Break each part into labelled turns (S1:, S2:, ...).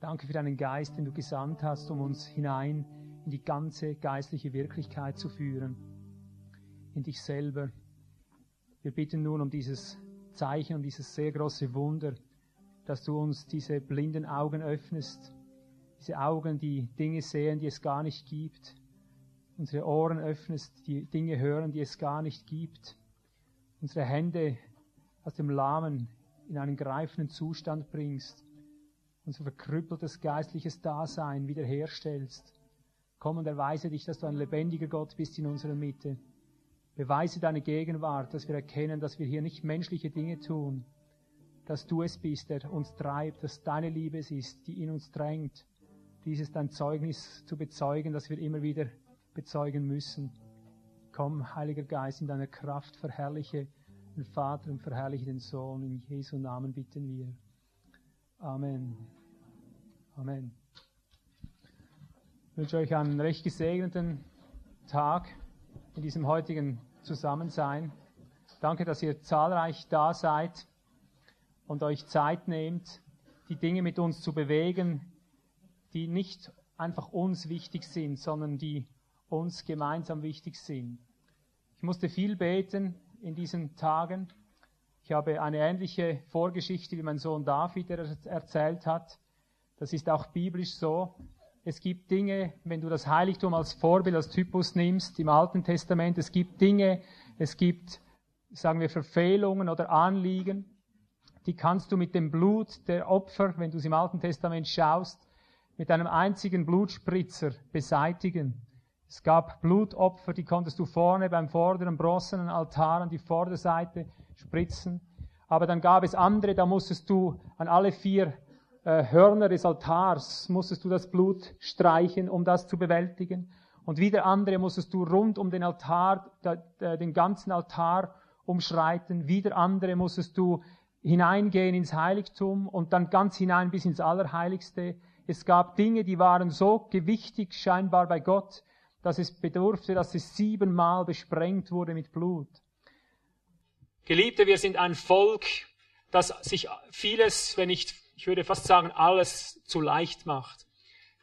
S1: Danke für deinen Geist, den du gesandt hast, um uns hinein in die ganze geistliche Wirklichkeit zu führen, in dich selber. Wir bitten nun um dieses Zeichen, um dieses sehr große Wunder, dass du uns diese blinden Augen öffnest, diese Augen, die Dinge sehen, die es gar nicht gibt, unsere Ohren öffnest, die Dinge hören, die es gar nicht gibt, unsere Hände aus dem Lahmen in einen greifenden Zustand bringst, unser verkrüppeltes geistliches Dasein wiederherstellst. Komm und erweise dich, dass du ein lebendiger Gott bist in unserer Mitte. Beweise deine Gegenwart, dass wir erkennen, dass wir hier nicht menschliche Dinge tun, dass du es bist, der uns treibt, dass deine Liebe es ist, die in uns drängt, dieses dein Zeugnis zu bezeugen, das wir immer wieder bezeugen müssen. Komm, Heiliger Geist, in deiner Kraft verherrliche den Vater und verherrliche den Sohn. In Jesu Namen bitten wir. Amen. Amen. Ich wünsche euch einen recht gesegneten Tag in diesem heutigen Zusammensein. Danke, dass ihr zahlreich da seid und euch Zeit nehmt, die Dinge mit uns zu bewegen, die nicht einfach uns wichtig sind, sondern die uns gemeinsam wichtig sind. Ich musste viel beten in diesen Tagen. Ich habe eine ähnliche Vorgeschichte wie mein Sohn David, der erzählt hat. Das ist auch biblisch so. Es gibt Dinge, wenn du das Heiligtum als Vorbild, als Typus nimmst im Alten Testament, es gibt Dinge, es gibt, sagen wir, Verfehlungen oder Anliegen, die kannst du mit dem Blut der Opfer, wenn du es im Alten Testament schaust, mit einem einzigen Blutspritzer beseitigen. Es gab Blutopfer, die konntest du vorne beim vorderen bronzenen Altar an die Vorderseite spritzen. Aber dann gab es andere, da musstest du an alle vier äh, Hörner des Altars, musstest du das Blut streichen, um das zu bewältigen. Und wieder andere musstest du rund um den Altar, da, den ganzen Altar umschreiten. Wieder andere musstest du hineingehen ins Heiligtum und dann ganz hinein bis ins Allerheiligste. Es gab Dinge, die waren so gewichtig scheinbar bei Gott, dass es bedurfte, dass es siebenmal besprengt wurde mit Blut.
S2: Geliebte, wir sind ein Volk, das sich vieles, wenn nicht, ich würde fast sagen, alles zu leicht macht.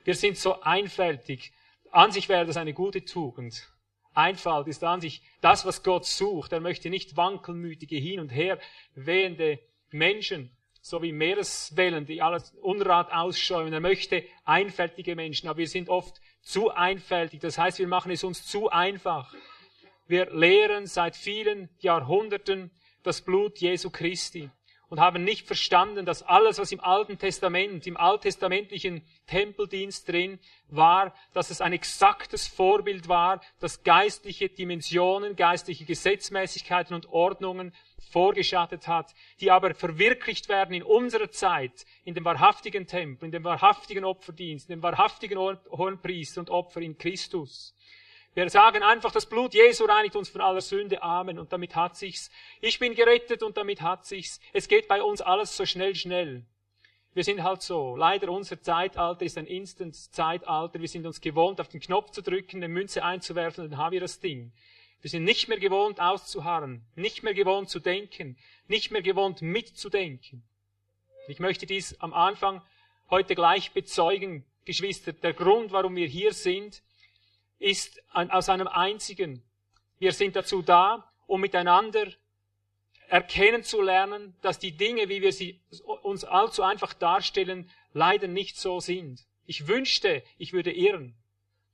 S2: Wir sind so einfältig. An sich wäre das eine gute Tugend. Einfalt ist an sich das, was Gott sucht. Er möchte nicht wankelmütige, hin und her wehende Menschen, so wie Meereswellen, die alles Unrat ausschäumen. Er möchte einfältige Menschen, aber wir sind oft zu einfältig. Das heißt, wir machen es uns zu einfach. Wir lehren seit vielen Jahrhunderten das Blut Jesu Christi und haben nicht verstanden, dass alles, was im Alten Testament, im alttestamentlichen Tempeldienst drin war, dass es ein exaktes Vorbild war, das geistliche Dimensionen, geistliche Gesetzmäßigkeiten und Ordnungen vorgeschattet hat, die aber verwirklicht werden in unserer Zeit, in dem wahrhaftigen Tempel, in dem wahrhaftigen Opferdienst, in dem wahrhaftigen Hohenpriester und Opfer in Christus. Wir sagen einfach, das Blut Jesu reinigt uns von aller Sünde. Amen. Und damit hat sich's. Ich bin gerettet und damit hat sich's. Es geht bei uns alles so schnell, schnell. Wir sind halt so. Leider unser Zeitalter ist ein Instant-Zeitalter. Wir sind uns gewohnt, auf den Knopf zu drücken, eine Münze einzuwerfen und dann haben wir das Ding. Wir sind nicht mehr gewohnt auszuharren, nicht mehr gewohnt zu denken, nicht mehr gewohnt mitzudenken. Ich möchte dies am Anfang heute gleich bezeugen, Geschwister. Der Grund, warum wir hier sind, ist aus einem einzigen. Wir sind dazu da, um miteinander erkennen zu lernen, dass die Dinge, wie wir sie uns allzu einfach darstellen, leider nicht so sind. Ich wünschte, ich würde irren.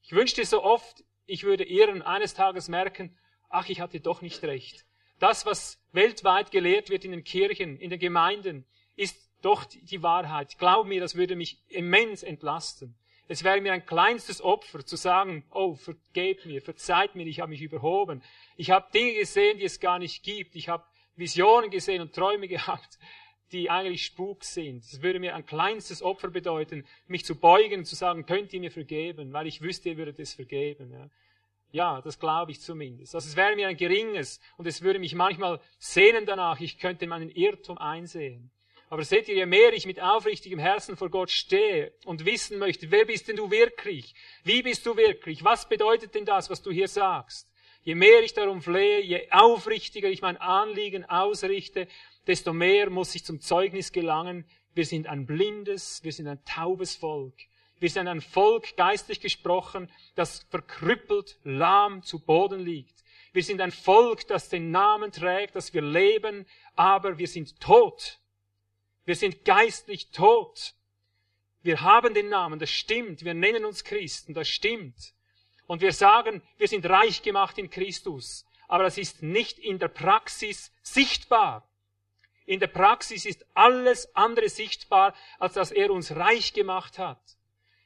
S2: Ich wünschte so oft, ich würde irren, eines Tages merken, ach, ich hatte doch nicht recht. Das, was weltweit gelehrt wird in den Kirchen, in den Gemeinden, ist doch die Wahrheit. Glaub mir, das würde mich immens entlasten. Es wäre mir ein kleinstes Opfer zu sagen, oh, vergebt mir, verzeiht mir, ich habe mich überhoben. Ich habe Dinge gesehen, die es gar nicht gibt. Ich habe Visionen gesehen und Träume gehabt, die eigentlich Spuk sind. Es würde mir ein kleinstes Opfer bedeuten, mich zu beugen und zu sagen, könnt ihr mir vergeben, weil ich wüsste, ihr würdet es vergeben. Ja. Ja, das glaube ich zumindest. Also es wäre mir ein geringes und es würde mich manchmal sehnen danach, ich könnte meinen Irrtum einsehen. Aber seht ihr, je mehr ich mit aufrichtigem Herzen vor Gott stehe und wissen möchte, wer bist denn du wirklich? Wie bist du wirklich? Was bedeutet denn das, was du hier sagst? Je mehr ich darum flehe, je aufrichtiger ich mein Anliegen ausrichte, desto mehr muss ich zum Zeugnis gelangen, Wir sind ein blindes, wir sind ein taubes Volk. Wir sind ein Volk, geistlich gesprochen, das verkrüppelt, lahm zu Boden liegt. Wir sind ein Volk, das den Namen trägt, dass wir leben, aber wir sind tot. Wir sind geistlich tot. Wir haben den Namen, das stimmt. Wir nennen uns Christen, das stimmt. Und wir sagen, wir sind reich gemacht in Christus. Aber das ist nicht in der Praxis sichtbar. In der Praxis ist alles andere sichtbar, als dass er uns reich gemacht hat.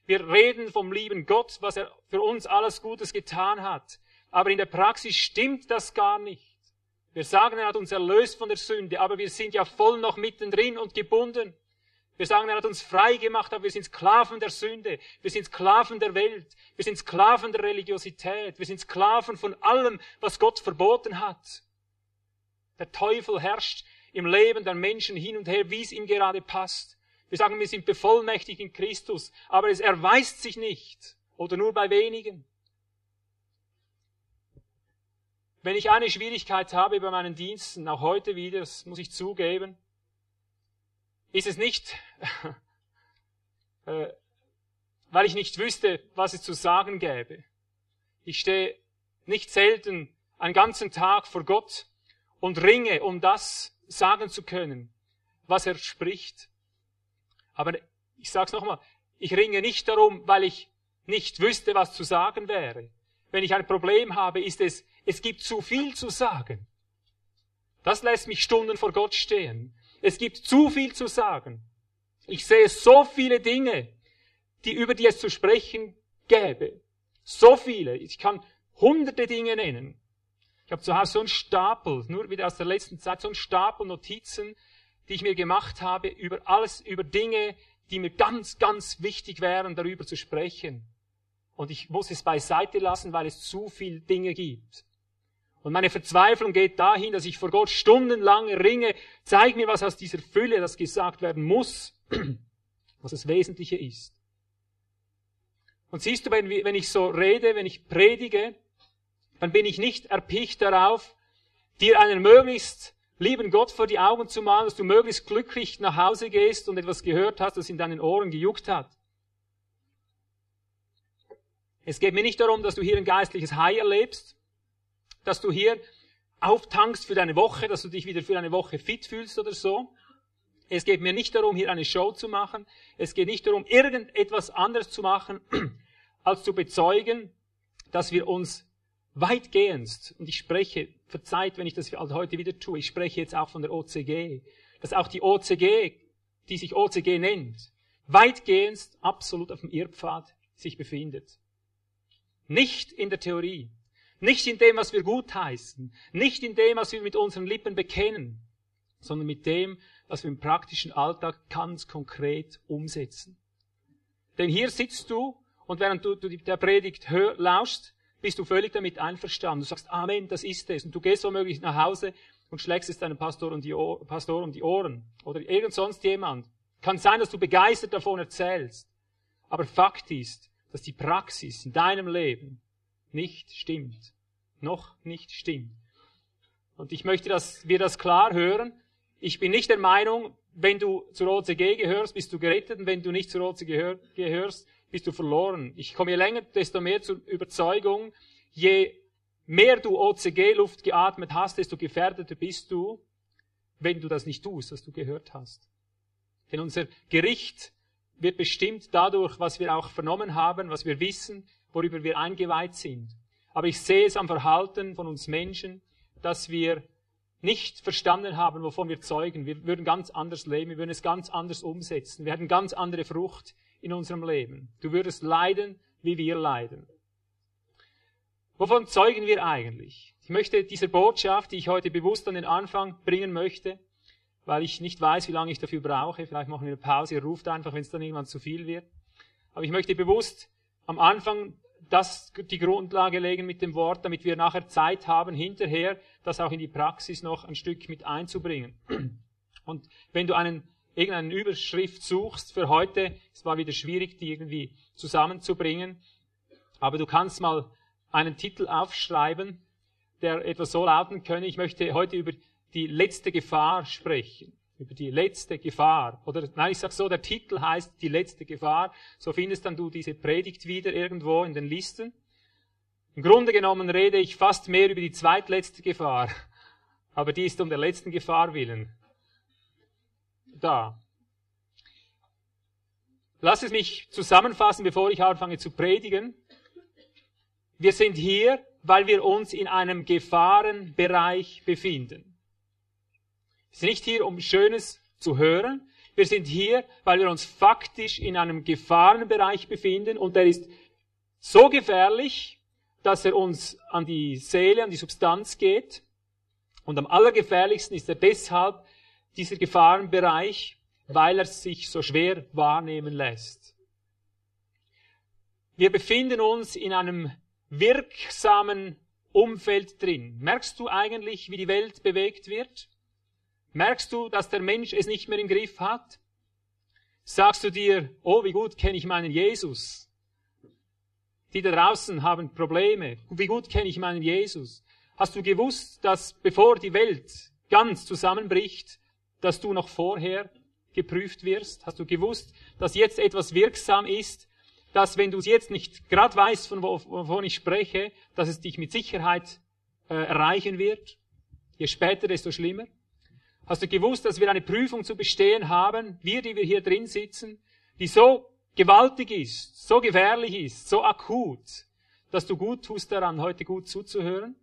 S2: Wir reden vom lieben Gott, was er für uns alles Gutes getan hat. Aber in der Praxis stimmt das gar nicht. Wir sagen, er hat uns erlöst von der Sünde, aber wir sind ja voll noch mittendrin und gebunden. Wir sagen, er hat uns frei gemacht, aber wir sind Sklaven der Sünde. Wir sind Sklaven der Welt. Wir sind Sklaven der Religiosität. Wir sind Sklaven von allem, was Gott verboten hat. Der Teufel herrscht im Leben der Menschen hin und her, wie es ihm gerade passt. Wir sagen, wir sind bevollmächtigt in Christus, aber es erweist sich nicht oder nur bei wenigen. Wenn ich eine Schwierigkeit habe bei meinen Diensten, auch heute wieder, das muss ich zugeben, ist es nicht, äh, weil ich nicht wüsste, was es zu sagen gäbe. Ich stehe nicht selten einen ganzen Tag vor Gott und ringe um das, sagen zu können, was er spricht. Aber ich sage es nochmal, ich ringe nicht darum, weil ich nicht wüsste, was zu sagen wäre. Wenn ich ein Problem habe, ist es, es gibt zu viel zu sagen. Das lässt mich Stunden vor Gott stehen. Es gibt zu viel zu sagen. Ich sehe so viele Dinge, die über die es zu sprechen gäbe. So viele. Ich kann hunderte Dinge nennen. Ich habe zu Hause so einen Stapel, nur wieder aus der letzten Zeit, so einen Stapel Notizen, die ich mir gemacht habe über alles, über Dinge, die mir ganz, ganz wichtig wären, darüber zu sprechen. Und ich muss es beiseite lassen, weil es zu viele Dinge gibt. Und meine Verzweiflung geht dahin, dass ich vor Gott stundenlang ringe, zeig mir, was aus dieser Fülle, das gesagt werden muss, was das Wesentliche ist. Und siehst du, wenn, wenn ich so rede, wenn ich predige, dann bin ich nicht erpicht darauf, dir einen möglichst lieben Gott vor die Augen zu malen, dass du möglichst glücklich nach Hause gehst und etwas gehört hast, das in deinen Ohren gejuckt hat. Es geht mir nicht darum, dass du hier ein geistliches High erlebst, dass du hier auftankst für deine Woche, dass du dich wieder für eine Woche fit fühlst oder so. Es geht mir nicht darum, hier eine Show zu machen. Es geht nicht darum, irgendetwas anderes zu machen, als zu bezeugen, dass wir uns weitgehend, und ich spreche, verzeiht, wenn ich das heute wieder tue, ich spreche jetzt auch von der OCG, dass auch die OCG, die sich OCG nennt, weitgehend absolut auf dem Irrpfad sich befindet. Nicht in der Theorie, nicht in dem, was wir gutheißen, nicht in dem, was wir mit unseren Lippen bekennen, sondern mit dem, was wir im praktischen Alltag ganz konkret umsetzen. Denn hier sitzt du und während du, du der Predigt hör, lauschst, bist du völlig damit einverstanden. Du sagst, Amen, das ist es. Und du gehst womöglich nach Hause und schlägst es deinem Pastor um die, Ohr, Pastor um die Ohren oder irgend sonst jemand. Kann sein, dass du begeistert davon erzählst. Aber Fakt ist, dass die Praxis in deinem Leben nicht stimmt. Noch nicht stimmt. Und ich möchte, dass wir das klar hören. Ich bin nicht der Meinung, wenn du zur OCG gehörst, bist du gerettet und wenn du nicht zur OCG gehörst, bist du verloren. Ich komme je länger, desto mehr zur Überzeugung, je mehr du OCG-Luft geatmet hast, desto gefährdeter bist du, wenn du das nicht tust, was du gehört hast. Denn unser Gericht wird bestimmt dadurch, was wir auch vernommen haben, was wir wissen, worüber wir eingeweiht sind. Aber ich sehe es am Verhalten von uns Menschen, dass wir nicht verstanden haben, wovon wir zeugen. Wir würden ganz anders leben, wir würden es ganz anders umsetzen. Wir hätten ganz andere Frucht in unserem Leben. Du würdest leiden, wie wir leiden. Wovon zeugen wir eigentlich? Ich möchte diese Botschaft, die ich heute bewusst an den Anfang bringen möchte, weil ich nicht weiß, wie lange ich dafür brauche. Vielleicht machen wir eine Pause, ihr ruft einfach, wenn es dann irgendwann zu viel wird. Aber ich möchte bewusst am Anfang das, die Grundlage legen mit dem Wort, damit wir nachher Zeit haben, hinterher das auch in die Praxis noch ein Stück mit einzubringen. Und wenn du einen, irgendeine Überschrift suchst für heute, es war wieder schwierig, die irgendwie zusammenzubringen, aber du kannst mal einen Titel aufschreiben, der etwas so lauten könne, ich möchte heute über die letzte Gefahr sprechen. Über die letzte Gefahr. Oder nein, ich sag so, der Titel heißt die letzte Gefahr. So findest dann du diese Predigt wieder irgendwo in den Listen. Im Grunde genommen rede ich fast mehr über die zweitletzte Gefahr, aber die ist um der letzten Gefahr willen. Da. Lass es mich zusammenfassen, bevor ich anfange zu predigen. Wir sind hier, weil wir uns in einem Gefahrenbereich befinden. Wir sind nicht hier, um Schönes zu hören. Wir sind hier, weil wir uns faktisch in einem Gefahrenbereich befinden und der ist so gefährlich, dass er uns an die Seele, an die Substanz geht. Und am allergefährlichsten ist er deshalb dieser Gefahrenbereich, weil er sich so schwer wahrnehmen lässt. Wir befinden uns in einem wirksamen Umfeld drin. Merkst du eigentlich, wie die Welt bewegt wird? Merkst du, dass der Mensch es nicht mehr im Griff hat? Sagst du dir, oh, wie gut kenne ich meinen Jesus? Die da draußen haben Probleme. Wie gut kenne ich meinen Jesus? Hast du gewusst, dass bevor die Welt ganz zusammenbricht, dass du noch vorher geprüft wirst? Hast du gewusst, dass jetzt etwas wirksam ist, dass wenn du es jetzt nicht gerade weißt, von wovon ich spreche, dass es dich mit Sicherheit äh, erreichen wird? Je später, desto schlimmer. Hast du gewusst, dass wir eine Prüfung zu bestehen haben, wir, die wir hier drin sitzen, die so gewaltig ist, so gefährlich ist, so akut, dass du gut tust daran, heute gut zuzuhören?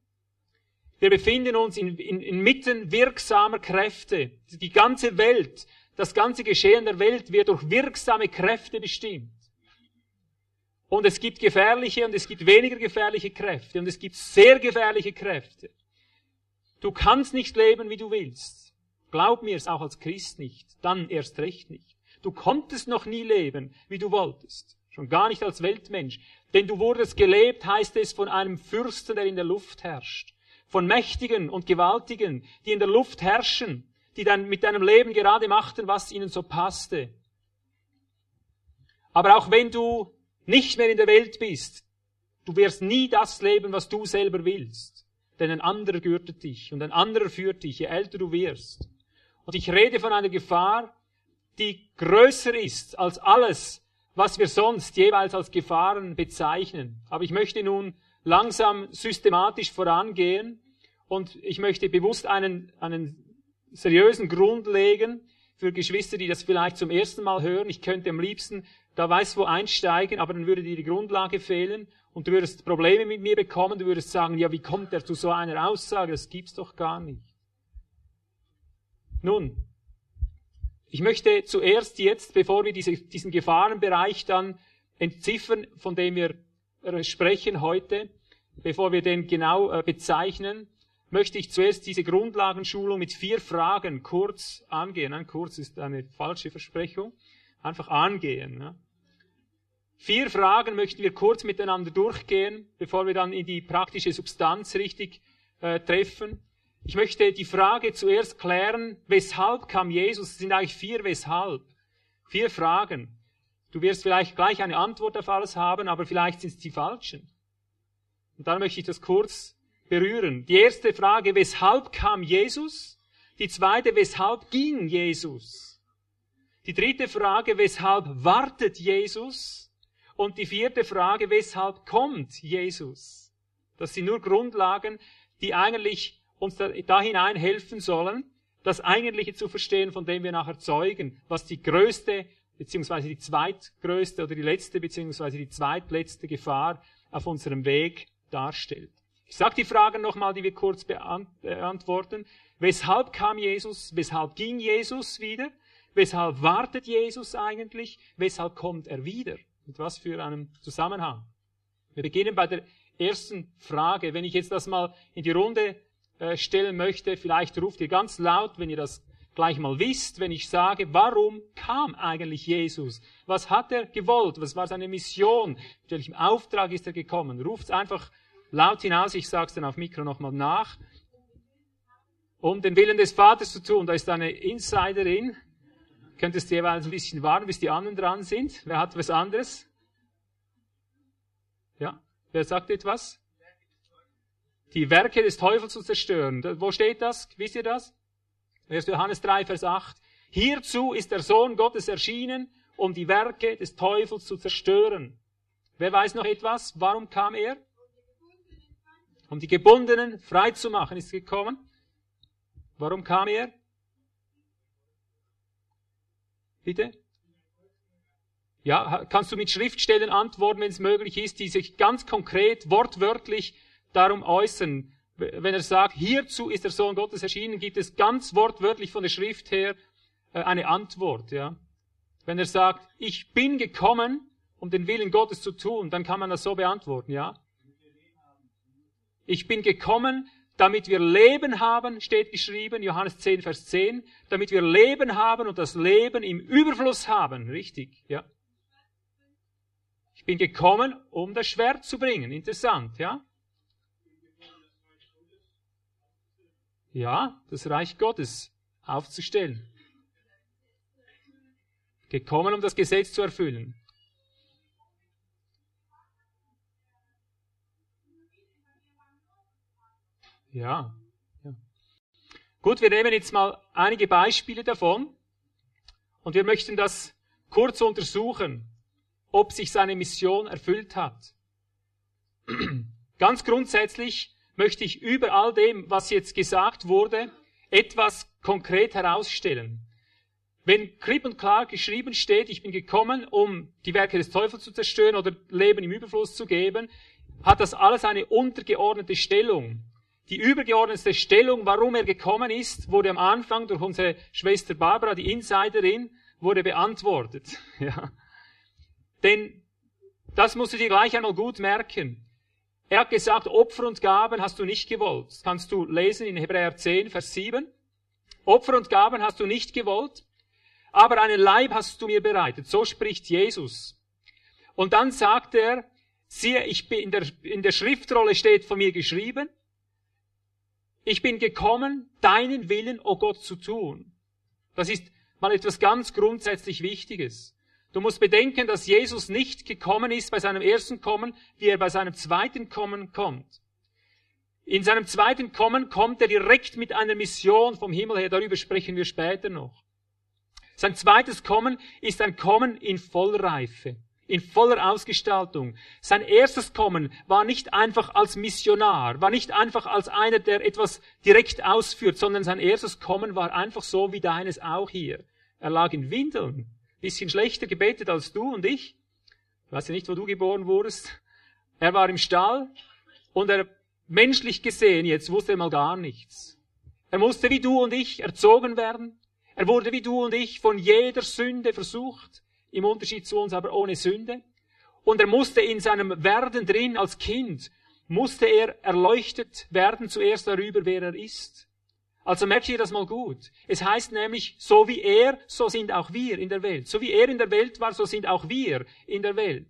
S2: Wir befinden uns in, in, inmitten wirksamer Kräfte. Die ganze Welt, das ganze Geschehen der Welt wird durch wirksame Kräfte bestimmt. Und es gibt gefährliche und es gibt weniger gefährliche Kräfte und es gibt sehr gefährliche Kräfte. Du kannst nicht leben, wie du willst. Glaub mir es auch als Christ nicht, dann erst recht nicht. Du konntest noch nie leben, wie du wolltest. Schon gar nicht als Weltmensch. Denn du wurdest gelebt, heißt es, von einem Fürsten, der in der Luft herrscht. Von Mächtigen und Gewaltigen, die in der Luft herrschen, die dann mit deinem Leben gerade machten, was ihnen so passte. Aber auch wenn du nicht mehr in der Welt bist, du wirst nie das leben, was du selber willst. Denn ein anderer gürtet dich und ein anderer führt dich, je älter du wirst. Und ich rede von einer Gefahr, die größer ist als alles, was wir sonst jeweils als Gefahren bezeichnen. Aber ich möchte nun langsam systematisch vorangehen und ich möchte bewusst einen, einen seriösen Grund legen für Geschwister, die das vielleicht zum ersten Mal hören. Ich könnte am liebsten da weiß wo einsteigen, aber dann würde dir die Grundlage fehlen und du würdest Probleme mit mir bekommen. Du würdest sagen, ja, wie kommt er zu so einer Aussage? Das gibt's doch gar nicht. Nun, ich möchte zuerst jetzt, bevor wir diese, diesen Gefahrenbereich dann entziffern, von dem wir äh, sprechen heute, bevor wir den genau äh, bezeichnen, möchte ich zuerst diese Grundlagenschulung mit vier Fragen kurz angehen. Nein, kurz ist eine falsche Versprechung. Einfach angehen. Ne? Vier Fragen möchten wir kurz miteinander durchgehen, bevor wir dann in die praktische Substanz richtig äh, treffen. Ich möchte die Frage zuerst klären, weshalb kam Jesus? Es sind eigentlich vier weshalb. Vier Fragen. Du wirst vielleicht gleich eine Antwort auf alles haben, aber vielleicht sind es die falschen. Und dann möchte ich das kurz berühren. Die erste Frage, weshalb kam Jesus? Die zweite, weshalb ging Jesus? Die dritte Frage, weshalb wartet Jesus? Und die vierte Frage, weshalb kommt Jesus? Das sind nur Grundlagen, die eigentlich uns da, hinein helfen sollen, das Eigentliche zu verstehen, von dem wir nachher zeugen, was die größte, beziehungsweise die zweitgrößte oder die letzte, beziehungsweise die zweitletzte Gefahr auf unserem Weg darstellt. Ich sage die Fragen nochmal, die wir kurz beantworten. Weshalb kam Jesus? Weshalb ging Jesus wieder? Weshalb wartet Jesus eigentlich? Weshalb kommt er wieder? Mit was für einem Zusammenhang? Wir beginnen bei der ersten Frage. Wenn ich jetzt das mal in die Runde äh, stellen möchte, vielleicht ruft ihr ganz laut, wenn ihr das gleich mal wisst, wenn ich sage, warum kam eigentlich Jesus? Was hat er gewollt? Was war seine Mission? Mit welchem Auftrag ist er gekommen? Ruft einfach laut hinaus, ich sage es dann auf Mikro nochmal nach. Um den Willen des Vaters zu tun, da ist eine Insiderin. Könntest du jeweils ein bisschen warten, bis die anderen dran sind? Wer hat was anderes? Ja? Wer sagt etwas? Die Werke des Teufels zu zerstören. Wo steht das? Wisst ihr das? 1. Johannes 3, Vers 8. hierzu ist der Sohn Gottes erschienen, um die Werke des Teufels zu zerstören. Wer weiß noch etwas? Warum kam er? Um die Gebundenen frei zu machen, ist gekommen. Warum kam er? Bitte? Ja, kannst du mit Schriftstellen antworten, wenn es möglich ist, die sich ganz konkret, wortwörtlich darum äußern. Wenn er sagt, hierzu ist der Sohn Gottes erschienen, gibt es ganz wortwörtlich von der Schrift her äh, eine Antwort, ja. Wenn er sagt, ich bin gekommen, um den Willen Gottes zu tun, dann kann man das so beantworten, ja. Ich bin gekommen, damit wir Leben haben, steht geschrieben, Johannes 10, Vers 10, damit wir Leben haben und das Leben im Überfluss haben, richtig, ja. Ich bin gekommen, um das Schwert zu bringen, interessant, ja. Ja, das Reich Gottes aufzustellen. Gekommen, um das Gesetz zu erfüllen. Ja. ja. Gut, wir nehmen jetzt mal einige Beispiele davon und wir möchten das kurz untersuchen, ob sich seine Mission erfüllt hat. Ganz grundsätzlich möchte ich über all dem, was jetzt gesagt wurde, etwas konkret herausstellen. Wenn klipp und klar geschrieben steht, ich bin gekommen, um die Werke des Teufels zu zerstören oder Leben im Überfluss zu geben, hat das alles eine untergeordnete Stellung. Die übergeordnete Stellung, warum er gekommen ist, wurde am Anfang durch unsere Schwester Barbara, die Insiderin, wurde beantwortet. Ja. Denn das musst du dir gleich einmal gut merken. Er hat gesagt, Opfer und Gaben hast du nicht gewollt. Das kannst du lesen in Hebräer 10, Vers 7. Opfer und Gaben hast du nicht gewollt, aber einen Leib hast du mir bereitet. So spricht Jesus. Und dann sagt er, siehe, ich bin in der, in der Schriftrolle steht von mir geschrieben, ich bin gekommen, deinen Willen, o oh Gott, zu tun. Das ist mal etwas ganz grundsätzlich Wichtiges. Du musst bedenken, dass Jesus nicht gekommen ist bei seinem ersten Kommen, wie er bei seinem zweiten Kommen kommt. In seinem zweiten Kommen kommt er direkt mit einer Mission vom Himmel her, darüber sprechen wir später noch. Sein zweites Kommen ist ein Kommen in Vollreife in voller Ausgestaltung. Sein erstes Kommen war nicht einfach als Missionar, war nicht einfach als einer, der etwas direkt ausführt, sondern sein erstes Kommen war einfach so wie deines auch hier. Er lag in Windeln, bisschen schlechter gebetet als du und ich. Ich weiß ja nicht, wo du geboren wurdest. Er war im Stall und er, menschlich gesehen, jetzt wusste er mal gar nichts. Er musste wie du und ich erzogen werden. Er wurde wie du und ich von jeder Sünde versucht im Unterschied zu uns aber ohne Sünde. Und er musste in seinem Werden drin als Kind, musste er erleuchtet werden zuerst darüber, wer er ist. Also merkt ihr das mal gut. Es heißt nämlich, so wie er, so sind auch wir in der Welt. So wie er in der Welt war, so sind auch wir in der Welt.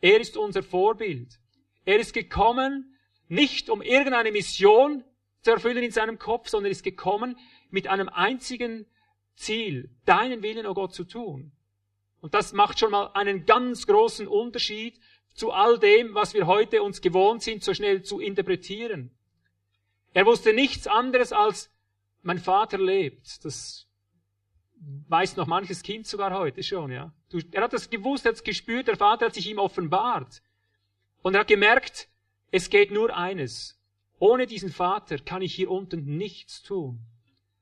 S2: Er ist unser Vorbild. Er ist gekommen, nicht um irgendeine Mission zu erfüllen in seinem Kopf, sondern ist gekommen mit einem einzigen Ziel, deinen Willen, o oh Gott, zu tun. Und das macht schon mal einen ganz großen Unterschied zu all dem, was wir heute uns gewohnt sind, so schnell zu interpretieren. Er wusste nichts anderes als, mein Vater lebt. Das weiß noch manches Kind sogar heute schon, ja. Er hat das gewusst, er hat es gespürt, der Vater hat sich ihm offenbart. Und er hat gemerkt, es geht nur eines. Ohne diesen Vater kann ich hier unten nichts tun.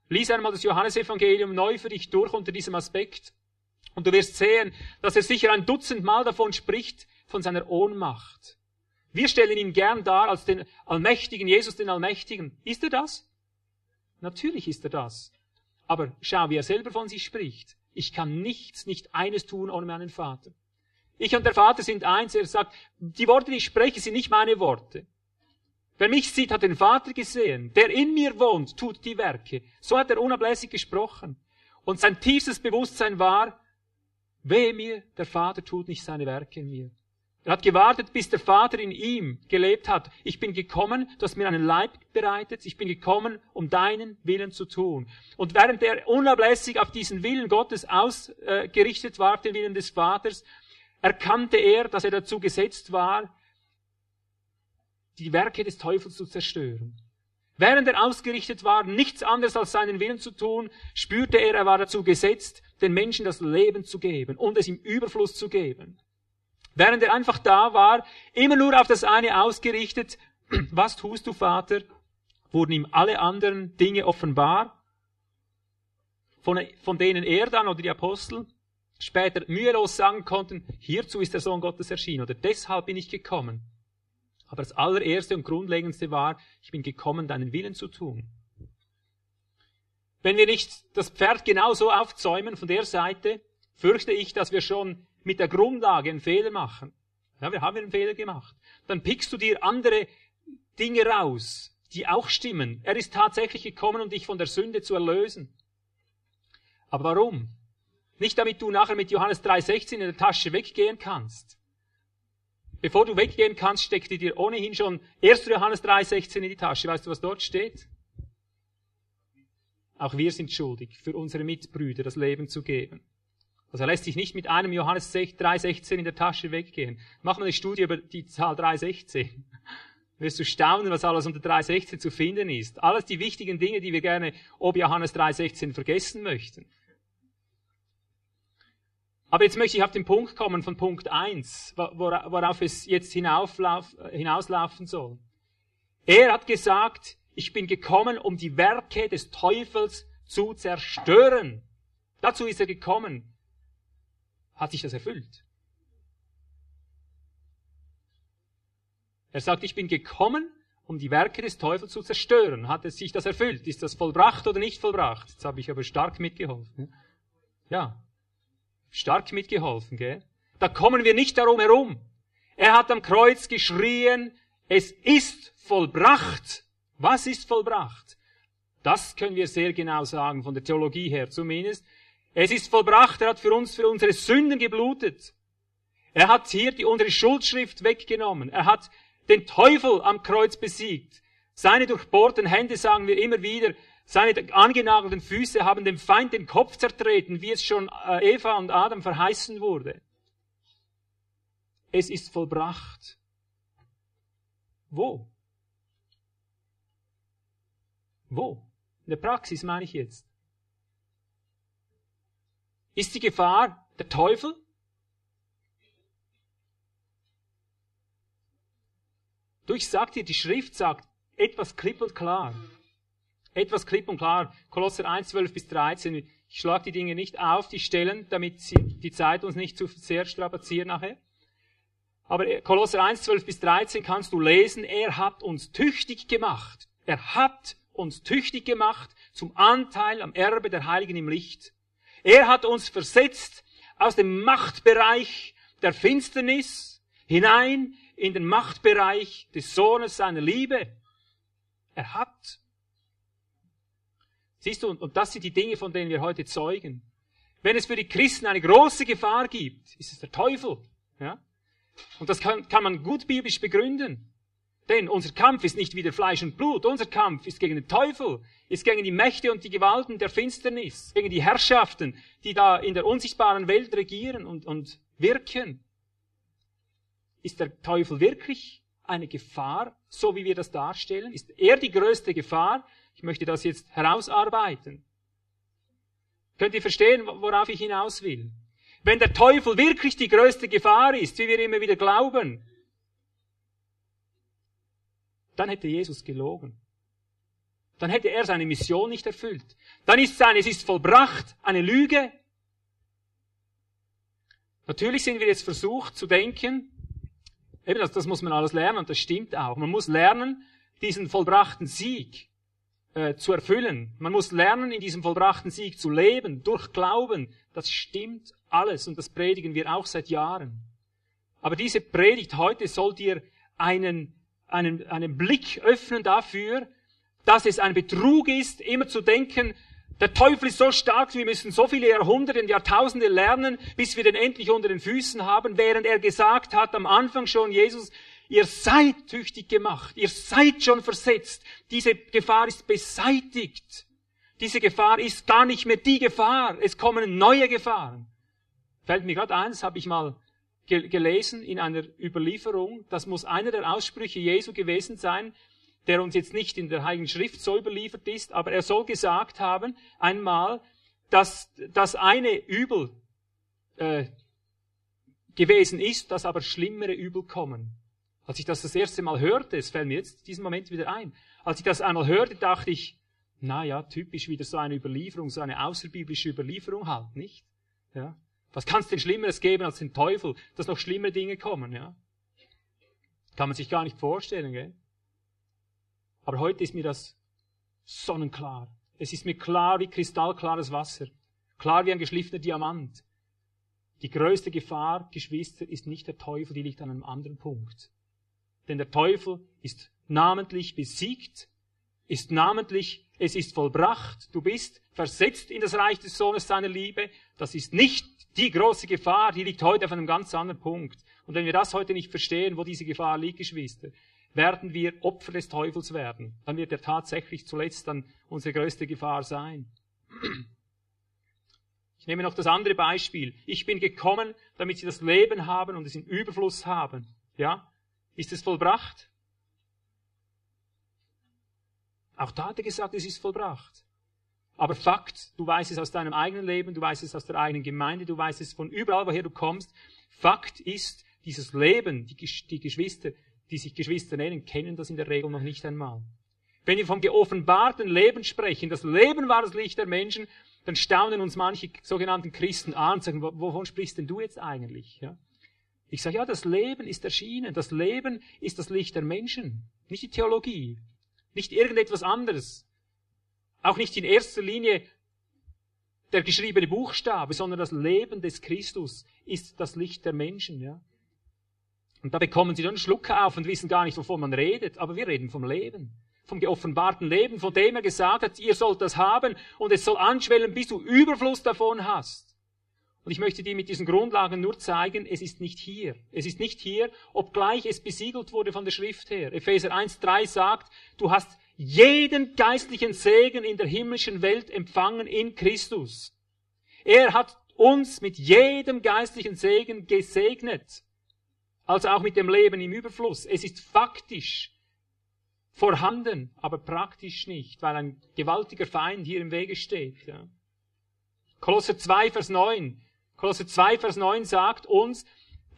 S2: Lies einmal das Johannesevangelium neu für dich durch unter diesem Aspekt. Und du wirst sehen, dass er sicher ein Dutzend Mal davon spricht, von seiner Ohnmacht. Wir stellen ihn gern dar als den Allmächtigen, Jesus den Allmächtigen. Ist er das? Natürlich ist er das. Aber schau, wie er selber von sich spricht. Ich kann nichts, nicht eines tun ohne meinen Vater. Ich und der Vater sind eins. Er sagt, die Worte, die ich spreche, sind nicht meine Worte. Wer mich sieht, hat den Vater gesehen. Der in mir wohnt, tut die Werke. So hat er unablässig gesprochen. Und sein tiefstes Bewusstsein war, Wehe mir, der Vater tut nicht seine Werke in mir. Er hat gewartet, bis der Vater in ihm gelebt hat. Ich bin gekommen, du hast mir einen Leib bereitet. Ich bin gekommen, um deinen Willen zu tun. Und während er unablässig auf diesen Willen Gottes ausgerichtet war, den Willen des Vaters, erkannte er, dass er dazu gesetzt war, die Werke des Teufels zu zerstören. Während er ausgerichtet war, nichts anderes als seinen Willen zu tun, spürte er, er war dazu gesetzt, den Menschen das Leben zu geben und es im Überfluss zu geben. Während er einfach da war, immer nur auf das eine ausgerichtet, was tust du, Vater, wurden ihm alle anderen Dinge offenbar, von, von denen er dann oder die Apostel später mühelos sagen konnten, hierzu ist der Sohn Gottes erschienen oder deshalb bin ich gekommen. Aber das allererste und grundlegendste war, ich bin gekommen, deinen Willen zu tun. Wenn wir nicht das Pferd genau so aufzäumen von der Seite, fürchte ich, dass wir schon mit der Grundlage einen Fehler machen. Ja, wir haben einen Fehler gemacht. Dann pickst du dir andere Dinge raus, die auch stimmen. Er ist tatsächlich gekommen, um dich von der Sünde zu erlösen. Aber warum? Nicht damit du nachher mit Johannes 3,16 in der Tasche weggehen kannst. Bevor du weggehen kannst, steckt dir ohnehin schon 1. Johannes 3,16 in die Tasche. Weißt du, was dort steht? Auch wir sind schuldig, für unsere Mitbrüder das Leben zu geben. Also er lässt sich nicht mit einem Johannes 3,16 in der Tasche weggehen. Mach mal eine Studie über die Zahl 3,16. Wirst du staunen, was alles unter 3,16 zu finden ist. Alles die wichtigen Dinge, die wir gerne ob Johannes 3,16 vergessen möchten. Aber jetzt möchte ich auf den Punkt kommen von Punkt 1, worauf es jetzt hinauslaufen soll. Er hat gesagt, ich bin gekommen, um die Werke des Teufels zu zerstören. Dazu ist er gekommen. Hat sich das erfüllt? Er sagt, ich bin gekommen, um die Werke des Teufels zu zerstören. Hat es sich das erfüllt? Ist das vollbracht oder nicht vollbracht? Jetzt habe ich aber stark mitgeholfen. Ja, stark mitgeholfen, gell? Da kommen wir nicht darum herum. Er hat am Kreuz geschrien, es ist vollbracht. Was ist vollbracht? Das können wir sehr genau sagen, von der Theologie her zumindest. Es ist vollbracht, er hat für uns, für unsere Sünden geblutet. Er hat hier die, unsere Schuldschrift weggenommen. Er hat den Teufel am Kreuz besiegt. Seine durchbohrten Hände, sagen wir immer wieder, seine angenagelten Füße haben dem Feind den Kopf zertreten, wie es schon äh, Eva und Adam verheißen wurde. Es ist vollbracht. Wo? Wo? In der Praxis meine ich jetzt. Ist die Gefahr der Teufel? Du, ich sag dir, die Schrift sagt etwas klipp und klar. Etwas klipp und klar. Kolosser 1, 12 bis 13. Ich schlage die Dinge nicht auf, die Stellen, damit sie, die Zeit uns nicht zu sehr strapaziert nachher. Aber Kolosser 1, 12 bis 13 kannst du lesen, er hat uns tüchtig gemacht. Er hat uns tüchtig gemacht zum Anteil am Erbe der Heiligen im Licht. Er hat uns versetzt aus dem Machtbereich der Finsternis hinein in den Machtbereich des Sohnes seiner Liebe. Er hat. Siehst du, und das sind die Dinge, von denen wir heute zeugen. Wenn es für die Christen eine große Gefahr gibt, ist es der Teufel. Ja? Und das kann, kann man gut biblisch begründen. Denn unser Kampf ist nicht wieder Fleisch und Blut. Unser Kampf ist gegen den Teufel, ist gegen die Mächte und die Gewalten der Finsternis, gegen die Herrschaften, die da in der unsichtbaren Welt regieren und, und wirken. Ist der Teufel wirklich eine Gefahr, so wie wir das darstellen? Ist er die größte Gefahr? Ich möchte das jetzt herausarbeiten. Könnt ihr verstehen, worauf ich hinaus will? Wenn der Teufel wirklich die größte Gefahr ist, wie wir immer wieder glauben, dann hätte Jesus gelogen. Dann hätte er seine Mission nicht erfüllt. Dann ist sein, es ist vollbracht, eine Lüge. Natürlich sind wir jetzt versucht zu denken, Eben, das, das muss man alles lernen und das stimmt auch. Man muss lernen, diesen vollbrachten Sieg äh, zu erfüllen. Man muss lernen, in diesem vollbrachten Sieg zu leben, durch Glauben. Das stimmt alles und das predigen wir auch seit Jahren. Aber diese Predigt heute soll dir einen, einen, einen Blick öffnen dafür, dass es ein Betrug ist, immer zu denken, der Teufel ist so stark, wir müssen so viele Jahrhunderte und Jahrtausende lernen, bis wir den endlich unter den Füßen haben, während er gesagt hat am Anfang schon, Jesus, ihr seid tüchtig gemacht, ihr seid schon versetzt, diese Gefahr ist beseitigt. Diese Gefahr ist gar nicht mehr die Gefahr, es kommen neue Gefahren. Fällt mir gerade eins, habe ich mal gelesen in einer Überlieferung, das muss einer der Aussprüche Jesu gewesen sein, der uns jetzt nicht in der Heiligen Schrift so überliefert ist, aber er soll gesagt haben einmal, dass das eine Übel äh, gewesen ist, dass aber schlimmere Übel kommen. Als ich das das erste Mal hörte, es fällt mir jetzt diesen Moment wieder ein, als ich das einmal hörte, dachte ich, na ja, typisch wieder so eine Überlieferung, so eine außerbiblische Überlieferung halt, nicht? Ja. Was kann es denn Schlimmeres geben als den Teufel, dass noch schlimme Dinge kommen, ja? Kann man sich gar nicht vorstellen, gell? Aber heute ist mir das sonnenklar. Es ist mir klar wie kristallklares Wasser. Klar wie ein geschliffener Diamant. Die größte Gefahr, Geschwister, ist nicht der Teufel, die liegt an einem anderen Punkt. Denn der Teufel ist namentlich besiegt, ist namentlich, es ist vollbracht, du bist versetzt in das Reich des Sohnes seiner Liebe. Das ist nicht die große Gefahr, die liegt heute auf einem ganz anderen Punkt. Und wenn wir das heute nicht verstehen, wo diese Gefahr liegt, Geschwister, werden wir Opfer des Teufels werden. Dann wird er tatsächlich zuletzt dann unsere größte Gefahr sein. Ich nehme noch das andere Beispiel. Ich bin gekommen, damit sie das Leben haben und es in Überfluss haben. Ja? Ist es vollbracht? Auch da hat er gesagt, es ist vollbracht. Aber Fakt, du weißt es aus deinem eigenen Leben, du weißt es aus der eigenen Gemeinde, du weißt es von überall, woher du kommst. Fakt ist, dieses Leben, die, die Geschwister, die sich Geschwister nennen, kennen das in der Regel noch nicht einmal. Wenn wir vom geoffenbarten Leben sprechen, das Leben war das Licht der Menschen, dann staunen uns manche sogenannten Christen an und sagen, wovon sprichst denn du jetzt eigentlich? Ja? Ich sage, ja, das Leben ist erschienen. Das Leben ist das Licht der Menschen. Nicht die Theologie. Nicht irgendetwas anderes. Auch nicht in erster Linie der geschriebene Buchstabe, sondern das Leben des Christus ist das Licht der Menschen, ja. Und da bekommen sie dann Schluck auf und wissen gar nicht, wovon man redet. Aber wir reden vom Leben. Vom geoffenbarten Leben, von dem er gesagt hat, ihr sollt das haben und es soll anschwellen, bis du Überfluss davon hast. Und ich möchte dir mit diesen Grundlagen nur zeigen, es ist nicht hier. Es ist nicht hier, obgleich es besiegelt wurde von der Schrift her. Epheser 1.3 sagt, du hast jeden geistlichen Segen in der himmlischen Welt empfangen in Christus. Er hat uns mit jedem geistlichen Segen gesegnet also auch mit dem Leben im Überfluss. Es ist faktisch vorhanden, aber praktisch nicht, weil ein gewaltiger Feind hier im Wege steht. Ja. Kolosser 2, Vers 9. Kolosser 2, Vers 9 sagt uns,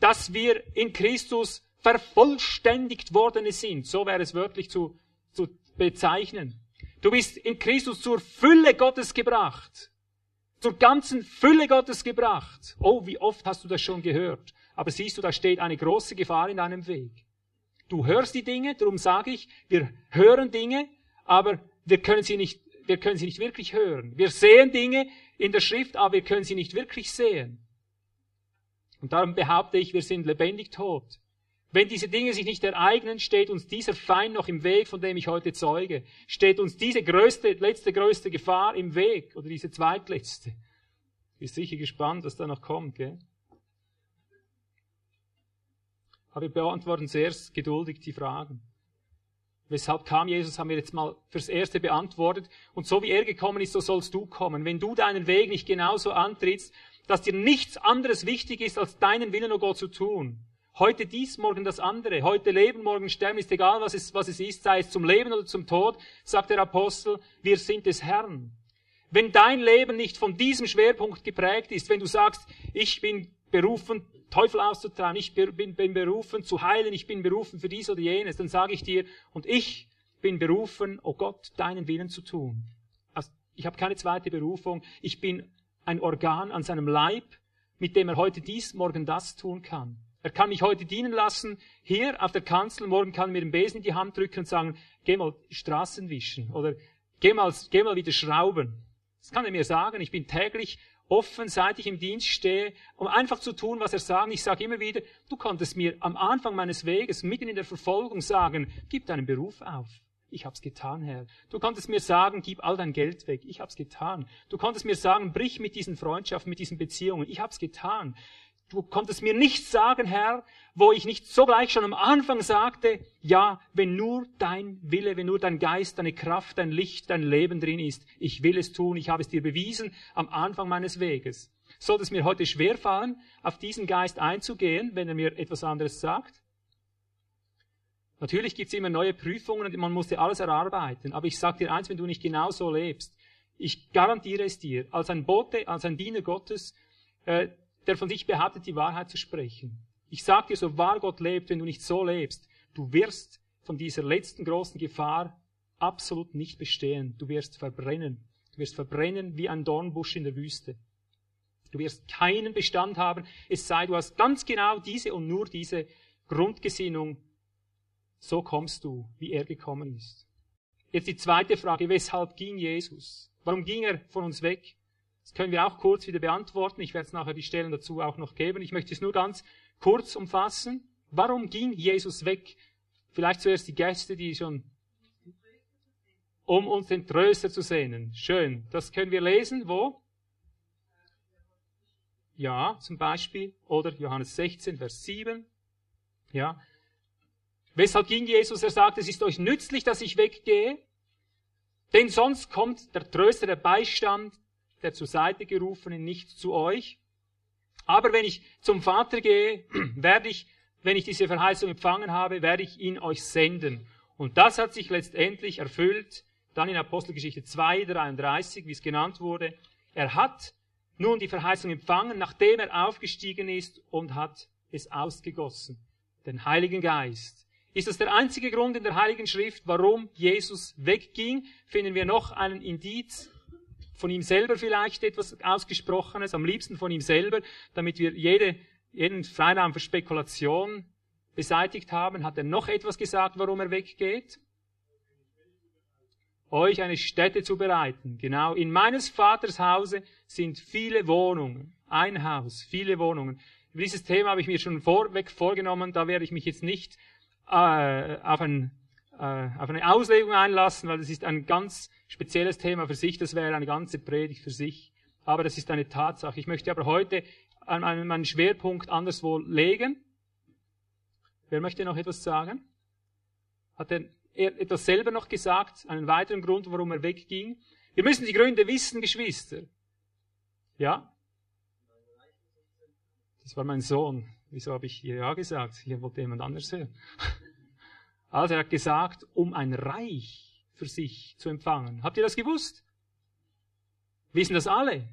S2: dass wir in Christus vervollständigt worden sind. So wäre es wörtlich zu, zu bezeichnen. Du bist in Christus zur Fülle Gottes gebracht. Zur ganzen Fülle Gottes gebracht. Oh, wie oft hast du das schon gehört? Aber siehst du, da steht eine große Gefahr in deinem Weg. Du hörst die Dinge, darum sage ich, wir hören Dinge, aber wir können sie nicht, wir können sie nicht wirklich hören. Wir sehen Dinge in der Schrift, aber wir können sie nicht wirklich sehen. Und darum behaupte ich, wir sind lebendig tot. Wenn diese Dinge sich nicht ereignen, steht uns dieser Feind noch im Weg, von dem ich heute zeuge. Steht uns diese größte, letzte größte Gefahr im Weg, oder diese zweitletzte. Ist sicher gespannt, was da noch kommt, gell? Aber wir beantworten zuerst geduldig die Fragen. Weshalb kam Jesus, haben wir jetzt mal fürs Erste beantwortet. Und so wie er gekommen ist, so sollst du kommen. Wenn du deinen Weg nicht genauso antrittst, dass dir nichts anderes wichtig ist, als deinen Willen, o oh Gott, zu tun. Heute dies, morgen das andere. Heute leben, morgen sterben, ist egal, was es, was es ist, sei es zum Leben oder zum Tod, sagt der Apostel, wir sind des Herrn. Wenn dein Leben nicht von diesem Schwerpunkt geprägt ist, wenn du sagst, ich bin berufen, Teufel auszutreiben, ich bin, bin berufen zu heilen, ich bin berufen für dies oder jenes, dann sage ich dir, und ich bin berufen, oh Gott, deinen Willen zu tun. Also, ich habe keine zweite Berufung, ich bin ein Organ an seinem Leib, mit dem er heute dies, morgen das tun kann. Er kann mich heute dienen lassen, hier auf der Kanzel, morgen kann er mir den Besen in die Hand drücken und sagen, geh mal Straßen wischen oder geh mal, geh mal wieder schrauben. Das kann er mir sagen, ich bin täglich offen, seit ich im Dienst stehe, um einfach zu tun, was er sagt. Ich sage immer wieder, du konntest mir am Anfang meines Weges, mitten in der Verfolgung sagen, gib deinen Beruf auf. Ich hab's getan, Herr. Du konntest mir sagen, gib all dein Geld weg. Ich hab's getan. Du konntest mir sagen, brich mit diesen Freundschaften, mit diesen Beziehungen. Ich hab's getan. Du konntest mir nichts sagen, Herr, wo ich nicht sogleich schon am Anfang sagte, ja, wenn nur dein Wille, wenn nur dein Geist, deine Kraft, dein Licht, dein Leben drin ist, ich will es tun, ich habe es dir bewiesen am Anfang meines Weges. Sollte es mir heute schwerfallen, auf diesen Geist einzugehen, wenn er mir etwas anderes sagt? Natürlich gibt's immer neue Prüfungen und man muss ja alles erarbeiten. Aber ich sage dir eins, wenn du nicht genau so lebst, ich garantiere es dir, als ein Bote, als ein Diener Gottes, äh, der von sich behauptet, die Wahrheit zu sprechen. Ich sage dir, so wahr Gott lebt, wenn du nicht so lebst, du wirst von dieser letzten großen Gefahr absolut nicht bestehen. Du wirst verbrennen. Du wirst verbrennen wie ein Dornbusch in der Wüste. Du wirst keinen Bestand haben, es sei, du hast ganz genau diese und nur diese Grundgesinnung. So kommst du, wie er gekommen ist. Jetzt die zweite Frage, weshalb ging Jesus? Warum ging er von uns weg? Das können wir auch kurz wieder beantworten. Ich werde es nachher die Stellen dazu auch noch geben. Ich möchte es nur ganz kurz umfassen. Warum ging Jesus weg? Vielleicht zuerst die Gäste, die schon um uns den Tröster zu sehnen. Schön. Das können wir lesen. Wo? Ja, zum Beispiel. Oder Johannes 16, Vers 7. Ja. Weshalb ging Jesus? Er sagt, es ist euch nützlich, dass ich weggehe. Denn sonst kommt der Tröster, der Beistand, der zur Seite gerufene, nicht zu euch. Aber wenn ich zum Vater gehe, werde ich, wenn ich diese Verheißung empfangen habe, werde ich ihn euch senden. Und das hat sich letztendlich erfüllt, dann in Apostelgeschichte 2, 33, wie es genannt wurde. Er hat nun die Verheißung empfangen, nachdem er aufgestiegen ist und hat es ausgegossen. Den Heiligen Geist. Ist das der einzige Grund in der Heiligen Schrift, warum Jesus wegging? Finden wir noch einen Indiz von ihm selber vielleicht etwas Ausgesprochenes, am liebsten von ihm selber, damit wir jede, jeden Freiraum für Spekulation beseitigt haben. Hat er noch etwas gesagt, warum er weggeht? Euch eine Stätte zu bereiten. Genau, in meines Vaters Hause sind viele Wohnungen. Ein Haus, viele Wohnungen. Über dieses Thema habe ich mir schon vorweg vorgenommen, da werde ich mich jetzt nicht äh, auf, ein, auf eine Auslegung einlassen, weil das ist ein ganz spezielles Thema für sich, das wäre eine ganze Predigt für sich. Aber das ist eine Tatsache. Ich möchte aber heute meinen Schwerpunkt anderswo legen. Wer möchte noch etwas sagen? Hat er etwas selber noch gesagt? Einen weiteren Grund, warum er wegging? Wir müssen die Gründe wissen, Geschwister. Ja? Das war mein Sohn. Wieso habe ich Ja gesagt? Hier wollte jemand anders hören. Also er hat gesagt, um ein Reich für sich zu empfangen. Habt ihr das gewusst? Wissen das alle?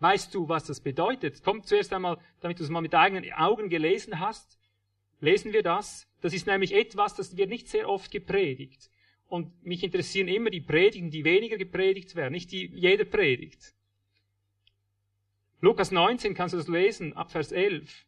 S2: Weißt du, was das bedeutet? Kommt zuerst einmal, damit du es mal mit eigenen Augen gelesen hast, lesen wir das. Das ist nämlich etwas, das wird nicht sehr oft gepredigt. Und mich interessieren immer die Predigten, die weniger gepredigt werden, nicht die jeder predigt. Lukas 19 kannst du das lesen, ab Vers 11.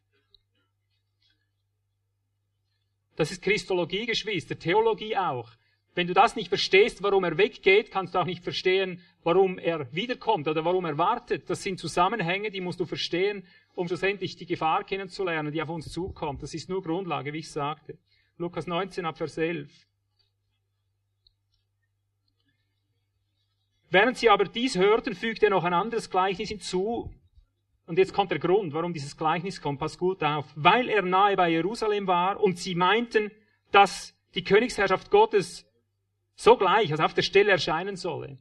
S2: Das ist Christologie, Geschwister, Theologie auch. Wenn du das nicht verstehst, warum er weggeht, kannst du auch nicht verstehen, warum er wiederkommt oder warum er wartet. Das sind Zusammenhänge, die musst du verstehen, um schlussendlich die Gefahr kennenzulernen, die auf uns zukommt. Das ist nur Grundlage, wie ich sagte. Lukas 19 ab Vers 11. Während sie aber dies hörten, fügte er noch ein anderes Gleichnis hinzu, und jetzt kommt der Grund, warum dieses Gleichnis kommt. Pass gut auf. Weil er nahe bei Jerusalem war und sie meinten, dass die Königsherrschaft Gottes sogleich, also auf der Stelle erscheinen solle.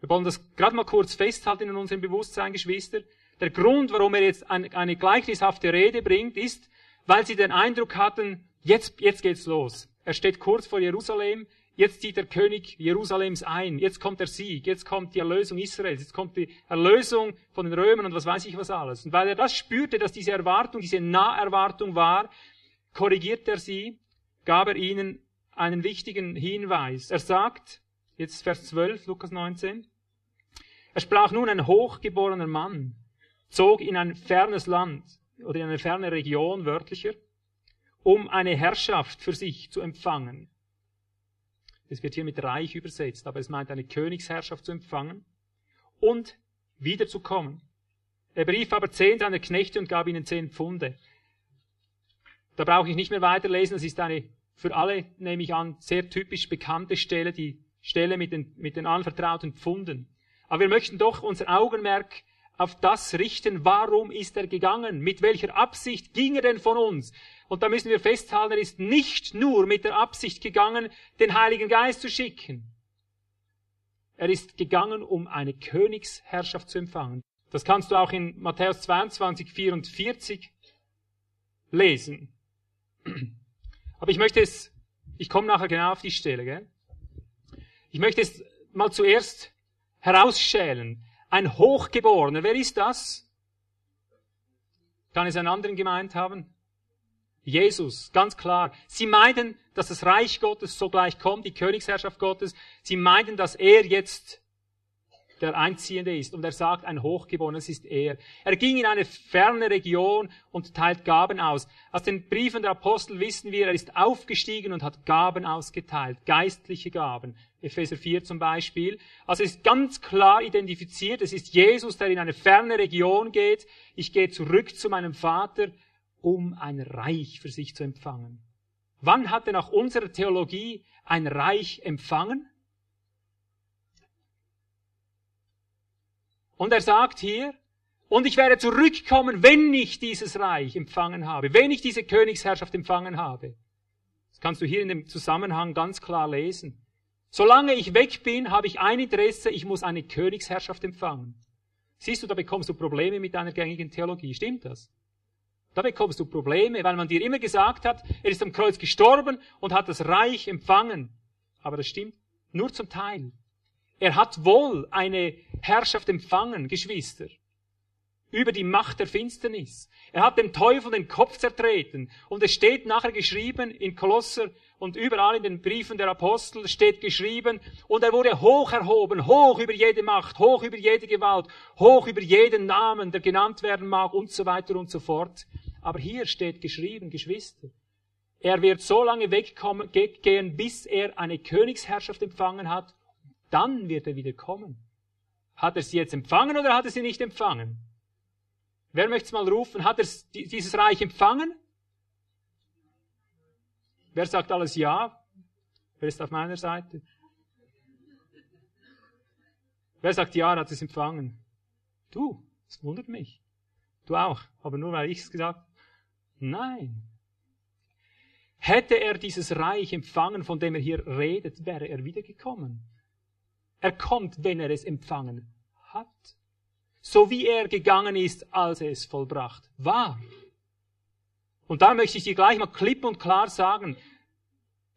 S2: Wir wollen das gerade mal kurz festhalten in unserem Bewusstsein, Geschwister. Der Grund, warum er jetzt eine gleichnishafte Rede bringt, ist, weil sie den Eindruck hatten, jetzt, jetzt geht's los. Er steht kurz vor Jerusalem, Jetzt zieht der König Jerusalems ein. Jetzt kommt der Sieg. Jetzt kommt die Erlösung Israels. Jetzt kommt die Erlösung von den Römern und was weiß ich was alles. Und weil er das spürte, dass diese Erwartung, diese Naherwartung war, korrigiert er sie, gab er ihnen einen wichtigen Hinweis. Er sagt, jetzt Vers 12, Lukas 19, er sprach nun ein hochgeborener Mann, zog in ein fernes Land oder in eine ferne Region wörtlicher, um eine Herrschaft für sich zu empfangen. Es wird hier mit Reich übersetzt, aber es meint eine Königsherrschaft zu empfangen und wiederzukommen. Er berief aber zehn seiner Knechte und gab ihnen zehn Pfunde. Da brauche ich nicht mehr weiterlesen, das ist eine für alle, nehme ich an, sehr typisch bekannte Stelle, die Stelle mit den, mit den anvertrauten Pfunden. Aber wir möchten doch unser Augenmerk auf das richten, warum ist er gegangen? Mit welcher Absicht ging er denn von uns? Und da müssen wir festhalten, er ist nicht nur mit der Absicht gegangen, den Heiligen Geist zu schicken. Er ist gegangen, um eine Königsherrschaft zu empfangen. Das kannst du auch in Matthäus 22, 44 lesen. Aber ich möchte es, ich komme nachher genau auf die Stelle, gell? Ich möchte es mal zuerst herausschälen. Ein Hochgeborener, wer ist das? Kann es einen anderen gemeint haben? Jesus, ganz klar. Sie meinten, dass das Reich Gottes sogleich kommt, die Königsherrschaft Gottes. Sie meinten, dass er jetzt der Einziehende ist. Und er sagt, ein Hochgeborenes ist er. Er ging in eine ferne Region und teilt Gaben aus. Aus den Briefen der Apostel wissen wir, er ist aufgestiegen und hat Gaben ausgeteilt, geistliche Gaben. Epheser 4 zum Beispiel. Also ist ganz klar identifiziert, es ist Jesus, der in eine ferne Region geht. Ich gehe zurück zu meinem Vater, um ein Reich für sich zu empfangen. Wann hat er nach unserer Theologie ein Reich empfangen? Und er sagt hier, und ich werde zurückkommen, wenn ich dieses Reich empfangen habe, wenn ich diese Königsherrschaft empfangen habe. Das kannst du hier in dem Zusammenhang ganz klar lesen. Solange ich weg bin, habe ich ein Interesse, ich muss eine Königsherrschaft empfangen. Siehst du, da bekommst du Probleme mit deiner gängigen Theologie. Stimmt das? Da bekommst du Probleme, weil man dir immer gesagt hat, er ist am Kreuz gestorben und hat das Reich empfangen. Aber das stimmt nur zum Teil. Er hat wohl eine Herrschaft empfangen, Geschwister, über die Macht der Finsternis. Er hat dem Teufel den Kopf zertreten. Und es steht nachher geschrieben in Kolosser und überall in den Briefen der Apostel steht geschrieben, und er wurde hoch erhoben, hoch über jede Macht, hoch über jede Gewalt, hoch über jeden Namen, der genannt werden mag und so weiter und so fort. Aber hier steht geschrieben, Geschwister, er wird so lange weggehen, bis er eine Königsherrschaft empfangen hat dann wird er wieder kommen. Hat er sie jetzt empfangen oder hat er sie nicht empfangen? Wer möchte es mal rufen? Hat er dieses Reich empfangen? Wer sagt alles ja? Wer ist auf meiner Seite? Wer sagt ja, hat es empfangen? Du, das wundert mich. Du auch, aber nur weil ich es gesagt habe. Nein. Hätte er dieses Reich empfangen, von dem er hier redet, wäre er wiedergekommen. Er kommt, wenn er es empfangen hat. So wie er gegangen ist, als er es vollbracht war. Und da möchte ich dir gleich mal klipp und klar sagen,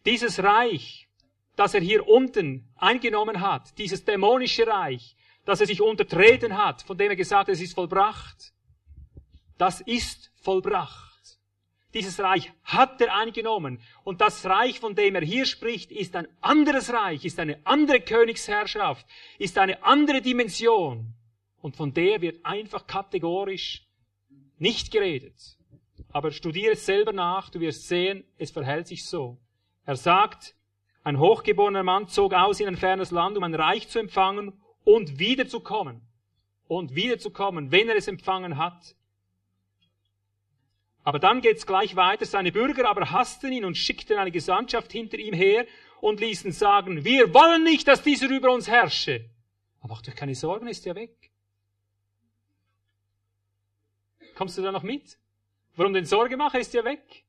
S2: dieses Reich, das er hier unten eingenommen hat, dieses dämonische Reich, das er sich untertreten hat, von dem er gesagt hat, es ist vollbracht, das ist vollbracht. Dieses Reich hat er eingenommen. Und das Reich, von dem er hier spricht, ist ein anderes Reich, ist eine andere Königsherrschaft, ist eine andere Dimension. Und von der wird einfach kategorisch nicht geredet. Aber studiere es selber nach, du wirst sehen, es verhält sich so. Er sagt, ein hochgeborener Mann zog aus in ein fernes Land, um ein Reich zu empfangen und wiederzukommen. Und wiederzukommen, wenn er es empfangen hat. Aber dann geht's gleich weiter. Seine Bürger aber hassten ihn und schickten eine Gesandtschaft hinter ihm her und ließen sagen, wir wollen nicht, dass dieser über uns herrsche. Aber macht euch keine Sorgen, ist ja weg. Kommst du da noch mit? Warum denn Sorge machen, ist ja weg.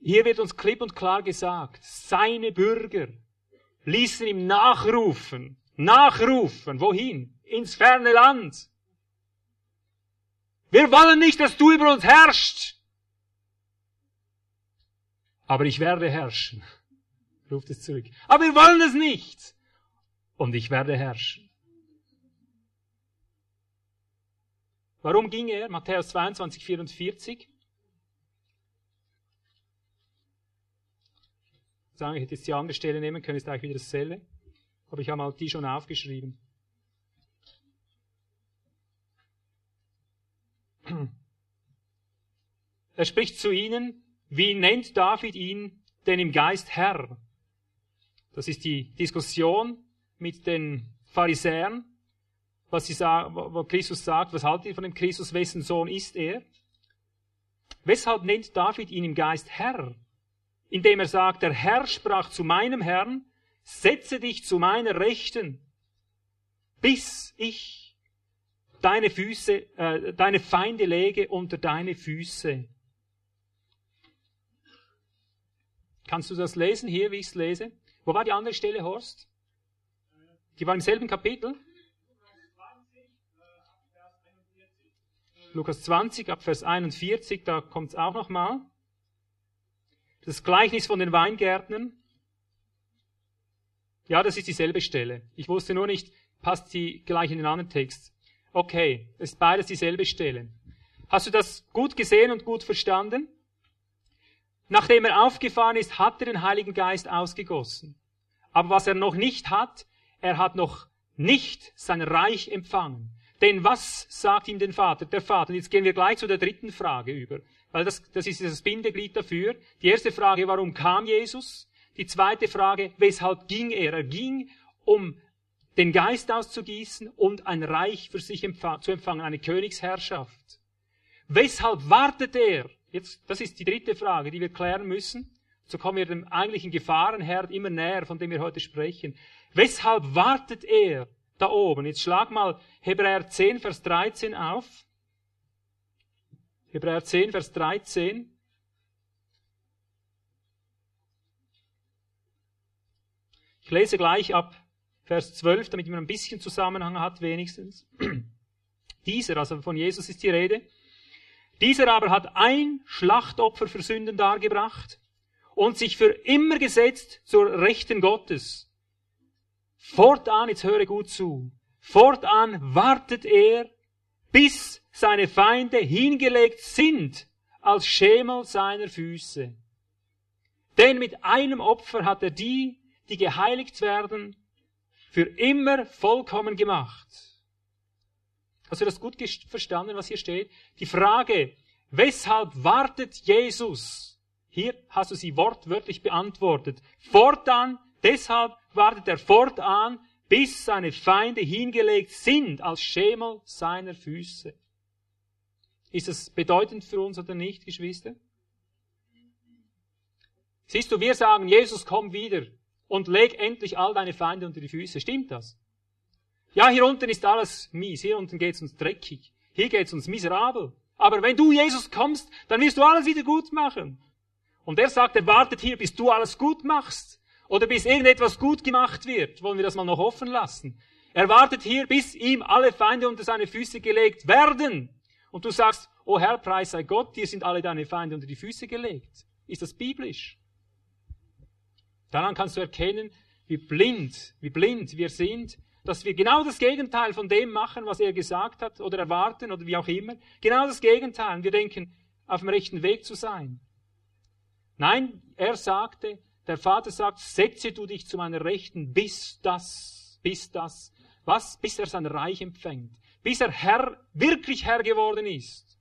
S2: Hier wird uns klipp und klar gesagt, seine Bürger ließen ihm nachrufen, nachrufen, wohin? Ins ferne Land. Wir wollen nicht, dass du über uns herrschst. Aber ich werde herrschen. Ruft es zurück. Aber wir wollen es nicht. Und ich werde herrschen. Warum ging er? Matthäus 22, 44. Sagen, ich hätte jetzt die andere Stelle nehmen können, ist eigentlich wieder dasselbe. Aber ich habe mal die schon aufgeschrieben. Er spricht zu ihnen, wie nennt David ihn denn im Geist Herr? Das ist die Diskussion mit den Pharisäern, was sie sagen, wo Christus sagt, was haltet ihr von dem Christus, wessen Sohn ist er? Weshalb nennt David ihn im Geist Herr? Indem er sagt, der Herr sprach zu meinem Herrn, setze dich zu meiner Rechten, bis ich deine Füße, äh, deine Feinde lege unter deine Füße. Kannst du das lesen hier, wie ich es lese? Wo war die andere Stelle, Horst? Die war im selben Kapitel? Lukas 20 ab Vers 41, da kommt es auch nochmal. Das Gleichnis von den Weingärtnern. Ja, das ist dieselbe Stelle. Ich wusste nur nicht, passt die gleich in den anderen Text. Okay, es ist beides dieselbe Stelle. Hast du das gut gesehen und gut verstanden? Nachdem er aufgefahren ist, hat er den Heiligen Geist ausgegossen. Aber was er noch nicht hat, er hat noch nicht sein Reich empfangen. Denn was sagt ihm den Vater, der Vater? Und jetzt gehen wir gleich zu der dritten Frage über, weil das, das ist das Bindeglied dafür. Die erste Frage, warum kam Jesus? Die zweite Frage, weshalb ging er? Er ging, um den Geist auszugießen und ein Reich für sich zu empfangen, eine Königsherrschaft. Weshalb wartet er? Jetzt, das ist die dritte Frage, die wir klären müssen. So kommen wir dem eigentlichen Gefahrenherd immer näher, von dem wir heute sprechen. Weshalb wartet er da oben? Jetzt schlag mal Hebräer 10, Vers 13 auf. Hebräer 10, Vers 13. Ich lese gleich ab Vers 12, damit man ein bisschen Zusammenhang hat wenigstens. Dieser, also von Jesus ist die Rede, dieser aber hat ein Schlachtopfer für Sünden dargebracht und sich für immer gesetzt zur Rechten Gottes. Fortan, jetzt höre gut zu, fortan wartet er, bis seine Feinde hingelegt sind als Schemel seiner Füße. Denn mit einem Opfer hat er die, die geheiligt werden, für immer vollkommen gemacht. Hast du das gut verstanden, was hier steht? Die Frage, weshalb wartet Jesus? Hier hast du sie wortwörtlich beantwortet. Fortan, deshalb wartet er fortan, bis seine Feinde hingelegt sind als Schemel seiner Füße. Ist das bedeutend für uns oder nicht, Geschwister? Siehst du, wir sagen, Jesus, komm wieder und leg endlich all deine Feinde unter die Füße. Stimmt das? Ja, hier unten ist alles mies, hier unten geht's uns dreckig, hier geht's uns miserabel. Aber wenn du, Jesus, kommst, dann wirst du alles wieder gut machen. Und er sagt, er wartet hier, bis du alles gut machst. Oder bis irgendetwas gut gemacht wird. Wollen wir das mal noch offen lassen? Er wartet hier, bis ihm alle Feinde unter seine Füße gelegt werden. Und du sagst, oh Herr, preis sei Gott, dir sind alle deine Feinde unter die Füße gelegt. Ist das biblisch? Daran kannst du erkennen, wie blind, wie blind wir sind dass wir genau das Gegenteil von dem machen, was er gesagt hat oder erwarten oder wie auch immer. Genau das Gegenteil. Wir denken, auf dem rechten Weg zu sein. Nein, er sagte, der Vater sagt, setze du dich zu meiner Rechten, bis das, bis das, was? Bis er sein Reich empfängt. Bis er Herr, wirklich Herr geworden ist.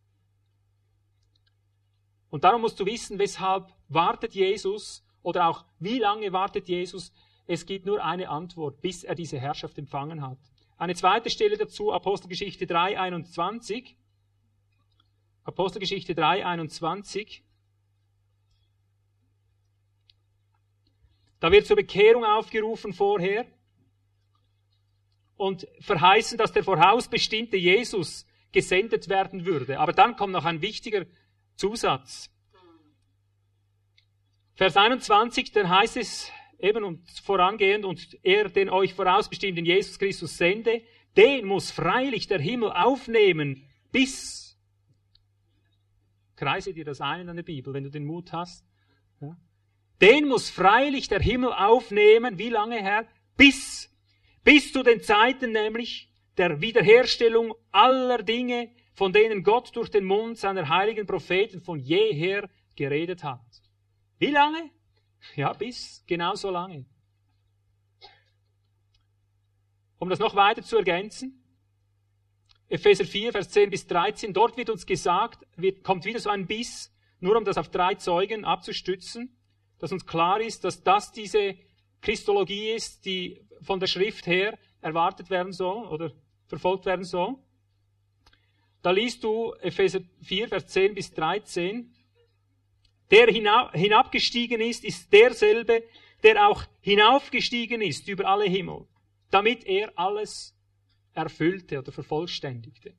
S2: Und darum musst du wissen, weshalb wartet Jesus oder auch wie lange wartet Jesus, es gibt nur eine Antwort, bis er diese Herrschaft empfangen hat. Eine zweite Stelle dazu, Apostelgeschichte 3, 21. Apostelgeschichte 3, 21. Da wird zur Bekehrung aufgerufen vorher und verheißen, dass der vorausbestimmte Jesus gesendet werden würde. Aber dann kommt noch ein wichtiger Zusatz. Vers 21, dann heißt es, eben und vorangehend und er den euch vorausbestimmten Jesus Christus sende, den muss freilich der Himmel aufnehmen bis. Kreise dir das ein in deiner Bibel, wenn du den Mut hast. Ja. Den muss freilich der Himmel aufnehmen, wie lange her? Bis, bis zu den Zeiten nämlich der Wiederherstellung aller Dinge, von denen Gott durch den Mund seiner heiligen Propheten von jeher geredet hat. Wie lange? Ja, bis genau so lange. Um das noch weiter zu ergänzen, Epheser 4, Vers 10 bis 13, dort wird uns gesagt, wird, kommt wieder so ein Biss, nur um das auf drei Zeugen abzustützen, dass uns klar ist, dass das diese Christologie ist, die von der Schrift her erwartet werden soll oder verfolgt werden soll. Da liest du Epheser 4, Vers 10 bis 13, der hinabgestiegen ist, ist derselbe, der auch hinaufgestiegen ist über alle Himmel, damit er alles erfüllte oder vervollständigte.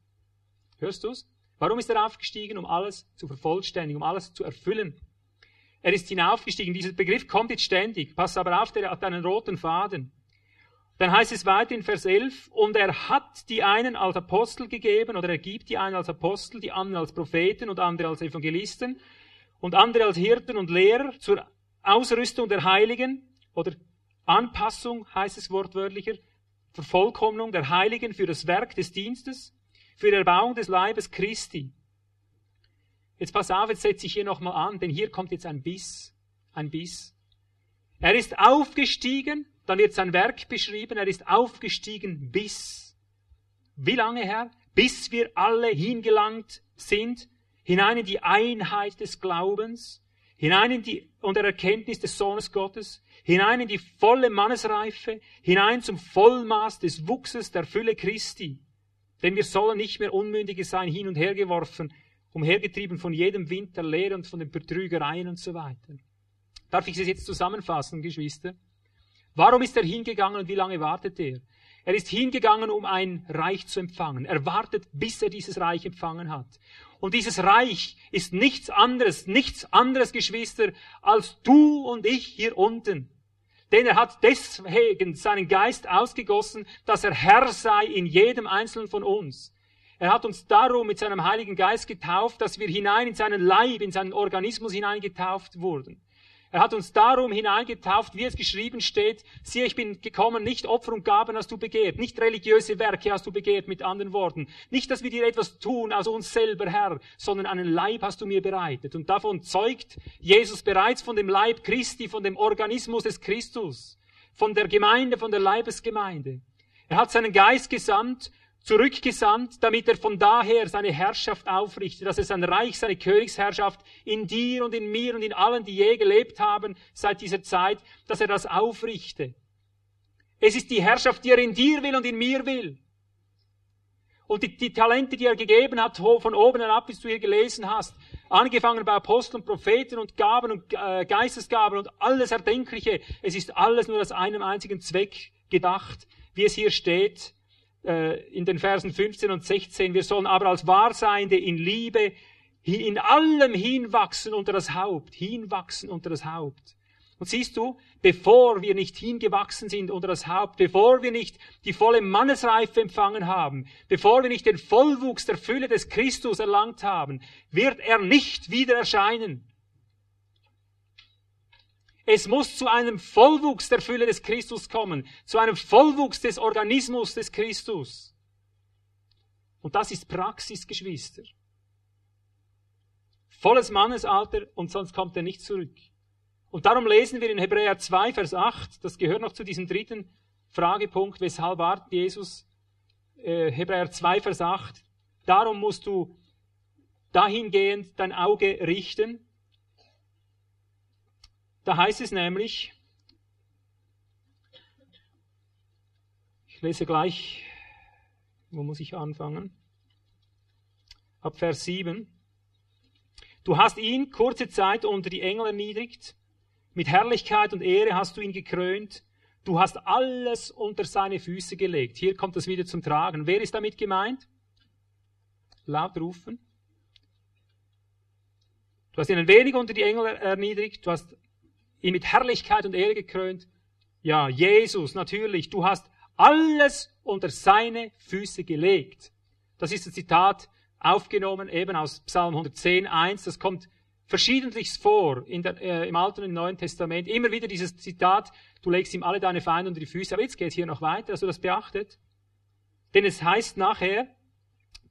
S2: Hörst du's? Warum ist er aufgestiegen? Um alles zu vervollständigen, um alles zu erfüllen. Er ist hinaufgestiegen. Dieser Begriff kommt jetzt ständig. Pass aber auf, der hat einen roten Faden. Dann heißt es weiter in Vers 11, und er hat die einen als Apostel gegeben, oder er gibt die einen als Apostel, die anderen als Propheten und andere als Evangelisten und andere als Hirten und Lehrer zur Ausrüstung der Heiligen, oder Anpassung heißt es wortwörtlicher, Vervollkommnung der Heiligen für das Werk des Dienstes, für die Erbauung des Leibes Christi. Jetzt pass auf, jetzt setze ich hier nochmal an, denn hier kommt jetzt ein Biss, ein Biss. Er ist aufgestiegen, dann wird sein Werk beschrieben, er ist aufgestiegen bis, wie lange her? Bis wir alle hingelangt sind, hinein in die Einheit des Glaubens, hinein in die, und der Erkenntnis des Sohnes Gottes, hinein in die volle Mannesreife, hinein zum Vollmaß des Wuchses der Fülle Christi. Denn wir sollen nicht mehr Unmündige sein, hin und her geworfen, umhergetrieben von jedem Wind der Lehre und von den Betrügereien und so weiter. Darf ich es jetzt zusammenfassen, Geschwister? Warum ist er hingegangen und wie lange wartet er? Er ist hingegangen, um ein Reich zu empfangen. Er wartet, bis er dieses Reich empfangen hat. Und dieses Reich ist nichts anderes, nichts anderes, Geschwister, als du und ich hier unten. Denn er hat deswegen seinen Geist ausgegossen, dass er Herr sei in jedem Einzelnen von uns. Er hat uns darum mit seinem Heiligen Geist getauft, dass wir hinein in seinen Leib, in seinen Organismus hineingetauft wurden. Er hat uns darum hineingetauft, wie es geschrieben steht, siehe, ich bin gekommen, nicht Opfer und Gaben hast du begehrt, nicht religiöse Werke hast du begehrt, mit anderen Worten. Nicht, dass wir dir etwas tun aus uns selber, Herr, sondern einen Leib hast du mir bereitet. Und davon zeugt Jesus bereits von dem Leib Christi, von dem Organismus des Christus, von der Gemeinde, von der Leibesgemeinde. Er hat seinen Geist gesandt zurückgesandt, damit er von daher seine Herrschaft aufrichtet, dass er sein Reich, seine Königsherrschaft in dir und in mir und in allen, die je gelebt haben seit dieser Zeit, dass er das aufrichte. Es ist die Herrschaft, die er in dir will und in mir will. Und die, die Talente, die er gegeben hat, von oben herab, bis du hier gelesen hast, angefangen bei Aposteln, Propheten und Gaben und äh, Geistesgaben und alles Erdenkliche, es ist alles nur aus einem einzigen Zweck gedacht, wie es hier steht, in den Versen 15 und 16, wir sollen aber als Wahrseiende in Liebe in allem hinwachsen unter das Haupt, hinwachsen unter das Haupt. Und siehst du, bevor wir nicht hingewachsen sind unter das Haupt, bevor wir nicht die volle Mannesreife empfangen haben, bevor wir nicht den Vollwuchs der Fülle des Christus erlangt haben, wird er nicht wieder erscheinen. Es muss zu einem Vollwuchs der Fülle des Christus kommen, zu einem Vollwuchs des Organismus des Christus. Und das ist Praxis, Geschwister. Volles Mannesalter und sonst kommt er nicht zurück. Und darum lesen wir in Hebräer 2, Vers 8, das gehört noch zu diesem dritten Fragepunkt, weshalb wartet Jesus, äh, Hebräer 2, Vers 8, darum musst du dahingehend dein Auge richten, da heißt es nämlich, ich lese gleich, wo muss ich anfangen? Ab Vers 7. Du hast ihn kurze Zeit unter die Engel erniedrigt, mit Herrlichkeit und Ehre hast du ihn gekrönt, du hast alles unter seine Füße gelegt. Hier kommt das wieder zum Tragen. Wer ist damit gemeint? Laut rufen. Du hast ihn ein wenig unter die Engel erniedrigt, du hast ihn mit Herrlichkeit und Ehre gekrönt. Ja, Jesus, natürlich, du hast alles unter seine Füße gelegt. Das ist ein Zitat aufgenommen eben aus Psalm 110, 1. Das kommt verschiedentlich vor in der, äh, im Alten und im Neuen Testament. Immer wieder dieses Zitat, du legst ihm alle deine Feinde unter die Füße. Aber jetzt geht es hier noch weiter, dass du das beachtet. Denn es heißt nachher,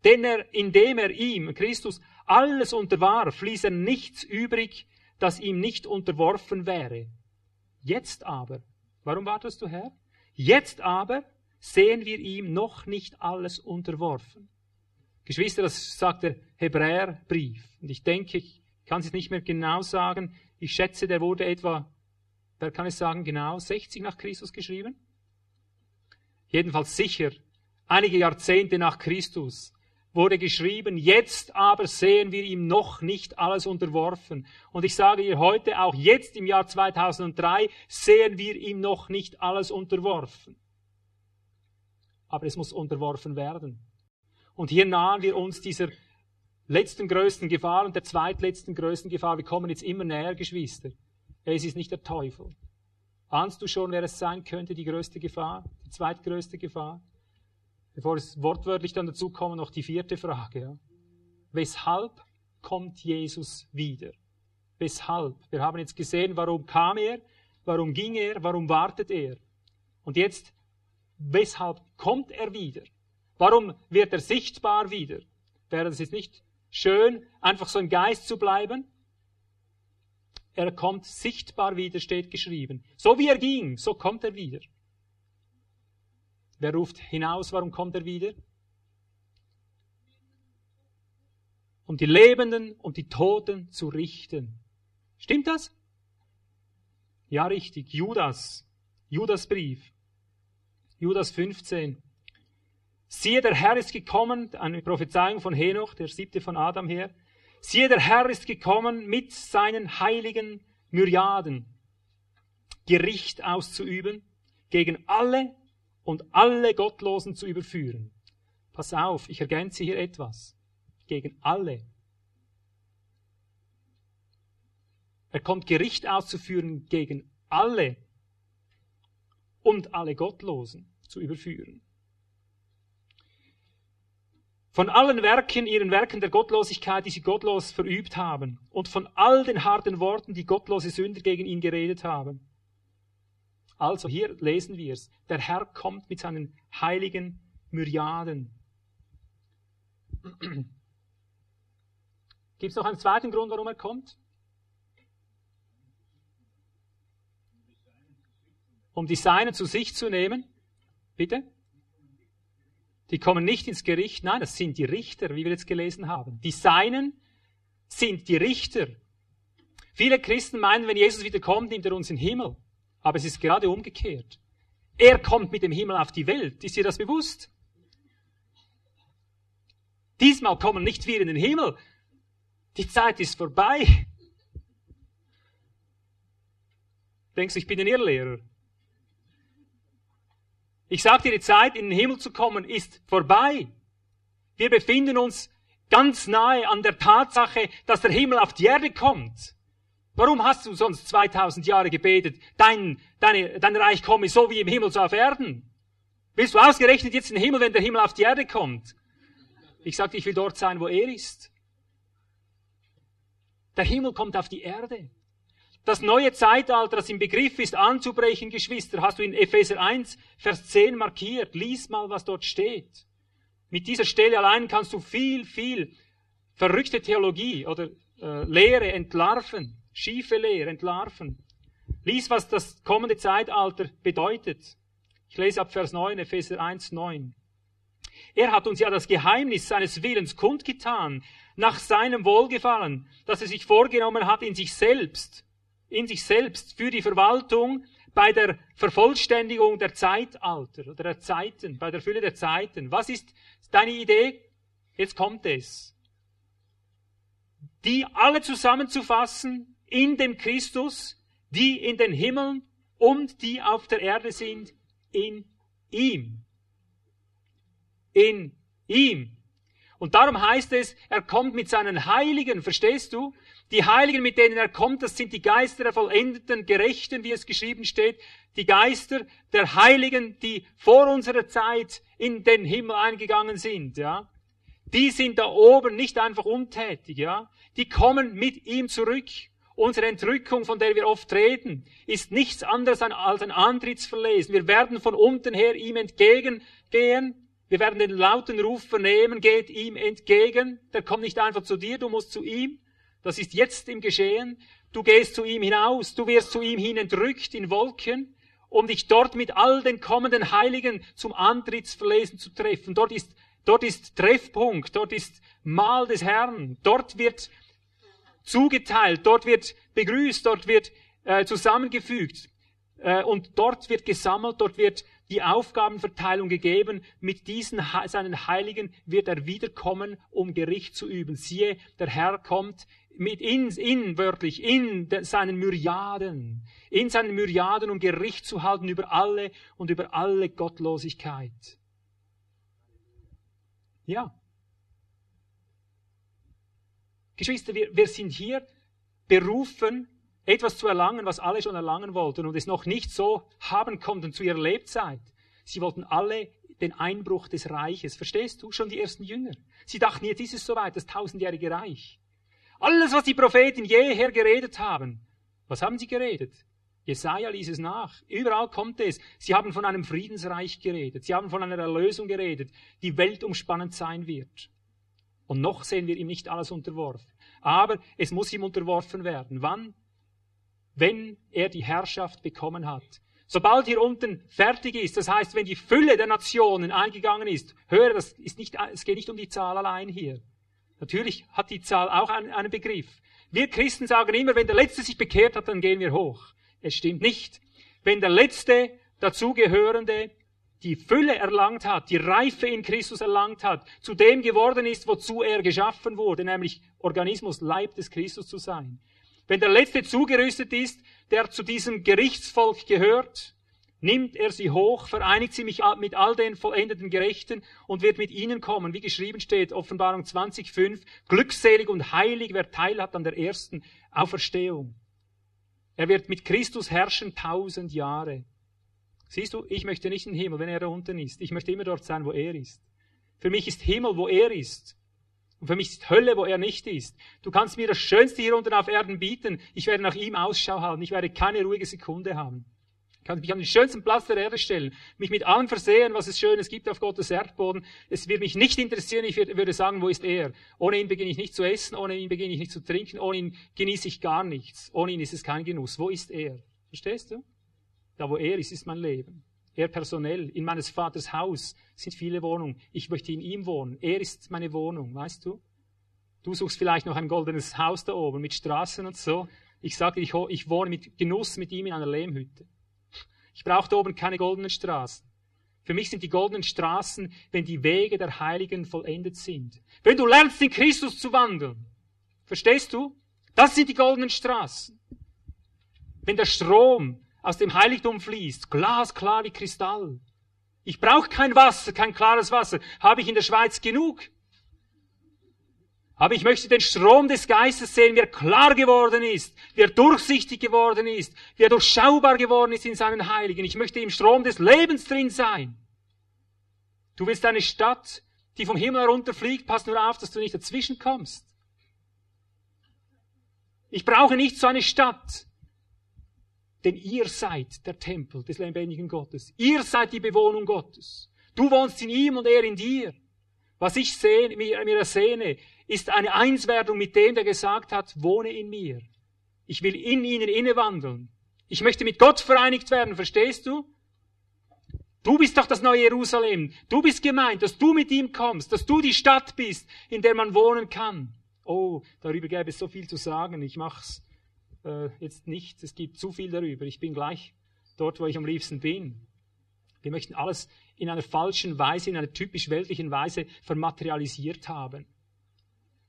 S2: denn er, indem er ihm, Christus, alles unterwarf, ließ er nichts übrig, das ihm nicht unterworfen wäre. Jetzt aber, warum wartest du, Herr? Jetzt aber sehen wir ihm noch nicht alles unterworfen. Geschwister, das sagt der Hebräerbrief. Und ich denke, ich kann es nicht mehr genau sagen. Ich schätze, der wurde etwa, wer kann es sagen, genau 60 nach Christus geschrieben? Jedenfalls sicher einige Jahrzehnte nach Christus wurde geschrieben, jetzt aber sehen wir ihm noch nicht alles unterworfen. Und ich sage ihr heute, auch jetzt im Jahr 2003 sehen wir ihm noch nicht alles unterworfen. Aber es muss unterworfen werden. Und hier nahen wir uns dieser letzten größten Gefahr und der zweitletzten größten Gefahr. Wir kommen jetzt immer näher, Geschwister. Es ist nicht der Teufel. Ahnst du schon, wer es sein könnte, die größte Gefahr, die zweitgrößte Gefahr? Bevor es wortwörtlich dann dazu kommen, noch die vierte Frage. Ja. Weshalb kommt Jesus wieder? Weshalb? Wir haben jetzt gesehen, warum kam er, warum ging er, warum wartet er. Und jetzt, weshalb kommt er wieder? Warum wird er sichtbar wieder? Wäre es jetzt nicht schön, einfach so im Geist zu bleiben? Er kommt sichtbar wieder, steht geschrieben. So wie er ging, so kommt er wieder. Wer ruft hinaus, warum kommt er wieder? Um die Lebenden und die Toten zu richten. Stimmt das? Ja, richtig. Judas. Judas Brief. Judas 15. Siehe, der Herr ist gekommen, eine Prophezeiung von Henoch, der siebte von Adam her. Siehe, der Herr ist gekommen mit seinen heiligen Myriaden, Gericht auszuüben, gegen alle und alle Gottlosen zu überführen. Pass auf, ich ergänze hier etwas. Gegen alle. Er kommt Gericht auszuführen gegen alle und alle Gottlosen zu überführen. Von allen Werken, ihren Werken der Gottlosigkeit, die sie gottlos verübt haben, und von all den harten Worten, die gottlose Sünder gegen ihn geredet haben. Also hier lesen wir es. Der Herr kommt mit seinen heiligen Myriaden. Gibt es noch einen zweiten Grund, warum er kommt? Um die Seinen zu sich zu nehmen. Bitte? Die kommen nicht ins Gericht, nein, das sind die Richter, wie wir jetzt gelesen haben. Die Seinen sind die Richter. Viele Christen meinen, wenn Jesus wieder kommt, nimmt er uns in den Himmel. Aber es ist gerade umgekehrt. Er kommt mit dem Himmel auf die Welt. Ist dir das bewusst? Diesmal kommen nicht wir in den Himmel. Die Zeit ist vorbei. Denkst du, ich bin ein Irrlehrer? Ich sage dir, die Zeit, in den Himmel zu kommen, ist vorbei. Wir befinden uns ganz nahe an der Tatsache, dass der Himmel auf die Erde kommt. Warum hast du sonst 2000 Jahre gebetet, dein, deine, dein Reich komme so wie im Himmel so auf Erden? Willst du ausgerechnet jetzt in den Himmel, wenn der Himmel auf die Erde kommt? Ich sagte, ich will dort sein, wo er ist. Der Himmel kommt auf die Erde. Das neue Zeitalter, das im Begriff ist anzubrechen, Geschwister, hast du in Epheser 1, Vers 10 markiert. Lies mal, was dort steht. Mit dieser Stelle allein kannst du viel, viel verrückte Theologie oder äh, Lehre entlarven, schiefe Lehre entlarven. Lies, was das kommende Zeitalter bedeutet. Ich lese ab Vers 9, Epheser 1, 9. Er hat uns ja das Geheimnis seines Willens kundgetan, nach seinem Wohlgefallen, das er sich vorgenommen hat in sich selbst, in sich selbst für die Verwaltung bei der Vervollständigung der Zeitalter oder der Zeiten, bei der Fülle der Zeiten. Was ist deine Idee? Jetzt kommt es. Die alle zusammenzufassen in dem Christus, die in den Himmeln und die auf der Erde sind, in ihm. In ihm. Und darum heißt es, er kommt mit seinen Heiligen, verstehst du? Die Heiligen, mit denen er kommt, das sind die Geister der vollendeten Gerechten, wie es geschrieben steht. Die Geister der Heiligen, die vor unserer Zeit in den Himmel eingegangen sind, ja. Die sind da oben nicht einfach untätig, ja. Die kommen mit ihm zurück. Unsere Entrückung, von der wir oft reden, ist nichts anderes als ein Antrittsverlesen. Wir werden von unten her ihm entgegengehen. Wir werden den lauten Ruf vernehmen, geht ihm entgegen. Der kommt nicht einfach zu dir, du musst zu ihm. Das ist jetzt im Geschehen. Du gehst zu ihm hinaus, du wirst zu ihm hin entrückt in Wolken, um dich dort mit all den kommenden Heiligen zum Antrittsverlesen zu treffen. Dort ist, dort ist Treffpunkt, dort ist Mahl des Herrn, dort wird zugeteilt, dort wird begrüßt, dort wird äh, zusammengefügt äh, und dort wird gesammelt, dort wird die Aufgabenverteilung gegeben. Mit diesen seinen Heiligen wird er wiederkommen, um Gericht zu üben. Siehe, der Herr kommt mit in, in wörtlich, in de, seinen Myriaden, in seinen Myriaden, um Gericht zu halten über alle und über alle Gottlosigkeit. Ja. Geschwister, wir, wir sind hier berufen, etwas zu erlangen, was alle schon erlangen wollten und es noch nicht so haben konnten zu ihrer Lebzeit. Sie wollten alle den Einbruch des Reiches. Verstehst du? Schon die ersten Jünger. Sie dachten, jetzt ist es soweit, das tausendjährige Reich. Alles, was die Propheten jeher geredet haben. Was haben sie geredet? Jesaja ließ es nach. Überall kommt es. Sie haben von einem Friedensreich geredet. Sie haben von einer Erlösung geredet, die weltumspannend sein wird. Und noch sehen wir ihm nicht alles unterworfen. Aber es muss ihm unterworfen werden. Wann? Wenn er die Herrschaft bekommen hat. Sobald hier unten fertig ist, das heißt, wenn die Fülle der Nationen eingegangen ist, höre, das ist nicht, es geht nicht um die Zahl allein hier. Natürlich hat die Zahl auch einen, einen Begriff. Wir Christen sagen immer, wenn der Letzte sich bekehrt hat, dann gehen wir hoch. Es stimmt nicht. Wenn der Letzte dazugehörende die Fülle erlangt hat, die Reife in Christus erlangt hat, zu dem geworden ist, wozu er geschaffen wurde, nämlich Organismus, Leib des Christus zu sein. Wenn der Letzte zugerüstet ist, der zu diesem Gerichtsvolk gehört, nimmt er sie hoch, vereinigt sie mit all den vollendeten Gerechten und wird mit ihnen kommen, wie geschrieben steht, Offenbarung 20.5, glückselig und heilig, wer Teil hat an der ersten Auferstehung. Er wird mit Christus herrschen tausend Jahre. Siehst du, ich möchte nicht in den Himmel, wenn er da unten ist. Ich möchte immer dort sein, wo er ist. Für mich ist Himmel, wo er ist. Und für mich ist Hölle, wo er nicht ist. Du kannst mir das Schönste hier unten auf Erden bieten. Ich werde nach ihm Ausschau halten. Ich werde keine ruhige Sekunde haben. Ich kann mich an den schönsten Platz der Erde stellen, mich mit allem versehen, was es Schönes gibt auf Gottes Erdboden. Es wird mich nicht interessieren. Ich würde sagen, wo ist er? Ohne ihn beginne ich nicht zu essen, ohne ihn beginne ich nicht zu trinken, ohne ihn genieße ich gar nichts. Ohne ihn ist es kein Genuss. Wo ist er? Verstehst du? Da, wo er ist, ist mein Leben. Er personell, in meines Vaters Haus sind viele Wohnungen. Ich möchte in ihm wohnen. Er ist meine Wohnung, weißt du? Du suchst vielleicht noch ein goldenes Haus da oben mit Straßen und so. Ich sage, ich, ich wohne mit Genuss mit ihm in einer Lehmhütte. Ich brauche da oben keine goldenen Straßen. Für mich sind die goldenen Straßen, wenn die Wege der Heiligen vollendet sind. Wenn du lernst, in Christus zu wandeln. Verstehst du? Das sind die goldenen Straßen. Wenn der Strom aus dem Heiligtum fließt, glasklar wie Kristall. Ich brauche kein Wasser, kein klares Wasser. Habe ich in der Schweiz genug? Aber ich möchte den Strom des Geistes sehen, wie er klar geworden ist, wie er durchsichtig geworden ist, wie er durchschaubar geworden ist in seinen Heiligen. Ich möchte im Strom des Lebens drin sein. Du willst eine Stadt, die vom Himmel herunterfliegt, pass nur auf, dass du nicht dazwischen kommst. Ich brauche nicht so eine Stadt, denn ihr seid der Tempel des lebendigen Gottes. Ihr seid die Bewohnung Gottes. Du wohnst in ihm und er in dir. Was ich sehne, mir, mir ersehne, ist eine Einswerdung mit dem, der gesagt hat, wohne in mir. Ich will in ihnen innewandeln. Ich möchte mit Gott vereinigt werden, verstehst du? Du bist doch das neue Jerusalem. Du bist gemeint, dass du mit ihm kommst, dass du die Stadt bist, in der man wohnen kann. Oh, darüber gäbe es so viel zu sagen. Ich mach's äh, jetzt nicht. Es gibt zu viel darüber. Ich bin gleich dort, wo ich am liebsten bin. Wir möchten alles in einer falschen Weise, in einer typisch weltlichen Weise vermaterialisiert haben.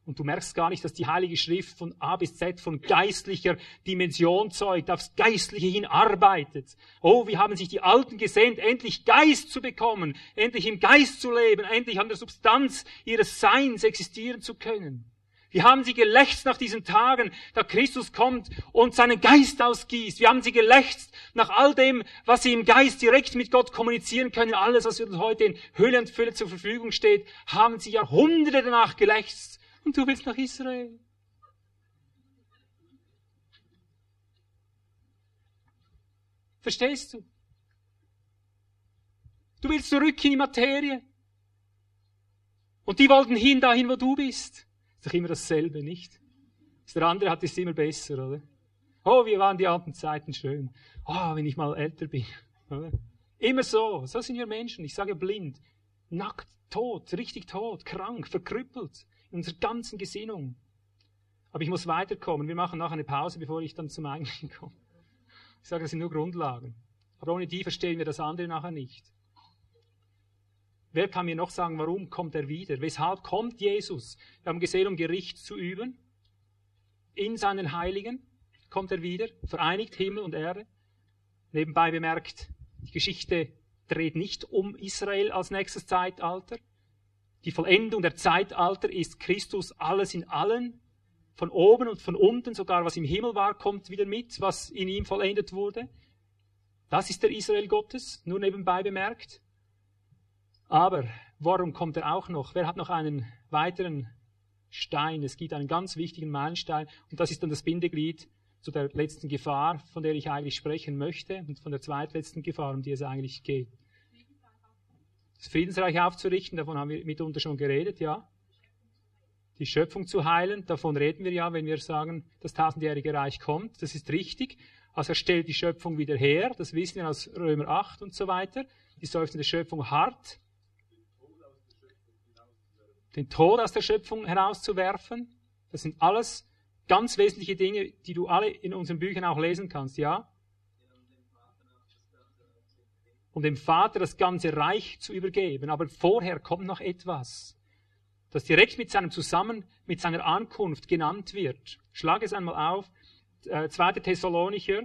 S2: Und du merkst gar nicht, dass die Heilige Schrift von A bis Z von geistlicher Dimension zeugt, aufs Geistliche hin arbeitet. Oh, wie haben sich die Alten gesehnt, endlich Geist zu bekommen, endlich im Geist zu leben, endlich an der Substanz ihres Seins existieren zu können. Wir haben sie gelächzt nach diesen Tagen, da Christus kommt und seinen Geist ausgießt. Wir haben sie gelächzt nach all dem, was sie im Geist direkt mit Gott kommunizieren können. Alles, was uns heute in Hülle und Fülle zur Verfügung steht, haben sie Jahrhunderte danach gelächzt. Und du willst nach Israel. Verstehst du? Du willst zurück in die Materie. Und die wollten hin dahin, wo du bist. Ist doch immer dasselbe, nicht? Der andere hat es immer besser, oder? Oh, wie waren die alten Zeiten schön. Oh, wenn ich mal älter bin. Oder? Immer so. So sind wir Menschen. Ich sage blind. Nackt, tot, richtig tot, krank, verkrüppelt. In unserer ganzen Gesinnung. Aber ich muss weiterkommen. Wir machen nachher eine Pause, bevor ich dann zum Eigentlichen komme. Ich sage, das sind nur Grundlagen. Aber ohne die verstehen wir das andere nachher nicht. Wer kann mir noch sagen, warum kommt er wieder? Weshalb kommt Jesus? Wir haben gesehen, um Gericht zu üben. In seinen Heiligen kommt er wieder, vereinigt Himmel und Erde. Nebenbei bemerkt, die Geschichte dreht nicht um Israel als nächstes Zeitalter. Die Vollendung der Zeitalter ist Christus alles in allen. von oben und von unten, sogar was im Himmel war, kommt wieder mit, was in ihm vollendet wurde. Das ist der Israel Gottes, nur nebenbei bemerkt. Aber warum kommt er auch noch? Wer hat noch einen weiteren Stein? Es gibt einen ganz wichtigen Meilenstein und das ist dann das Bindeglied zu der letzten Gefahr, von der ich eigentlich sprechen möchte und von der zweitletzten Gefahr, um die es eigentlich geht. Das Friedensreich aufzurichten, davon haben wir mitunter schon geredet, ja. Die Schöpfung zu heilen, davon reden wir ja, wenn wir sagen, das tausendjährige Reich kommt. Das ist richtig. Also er stellt die Schöpfung wieder her, das wissen wir aus Römer 8 und so weiter. Die Seufzen der Schöpfung hart. Den Tod aus der Schöpfung herauszuwerfen. Das sind alles ganz wesentliche Dinge, die du alle in unseren Büchern auch lesen kannst, ja? Um dem Vater das ganze Reich zu übergeben. Aber vorher kommt noch etwas, das direkt mit seinem Zusammen, mit seiner Ankunft genannt wird. Schlag es einmal auf. 2. Äh, Thessalonicher.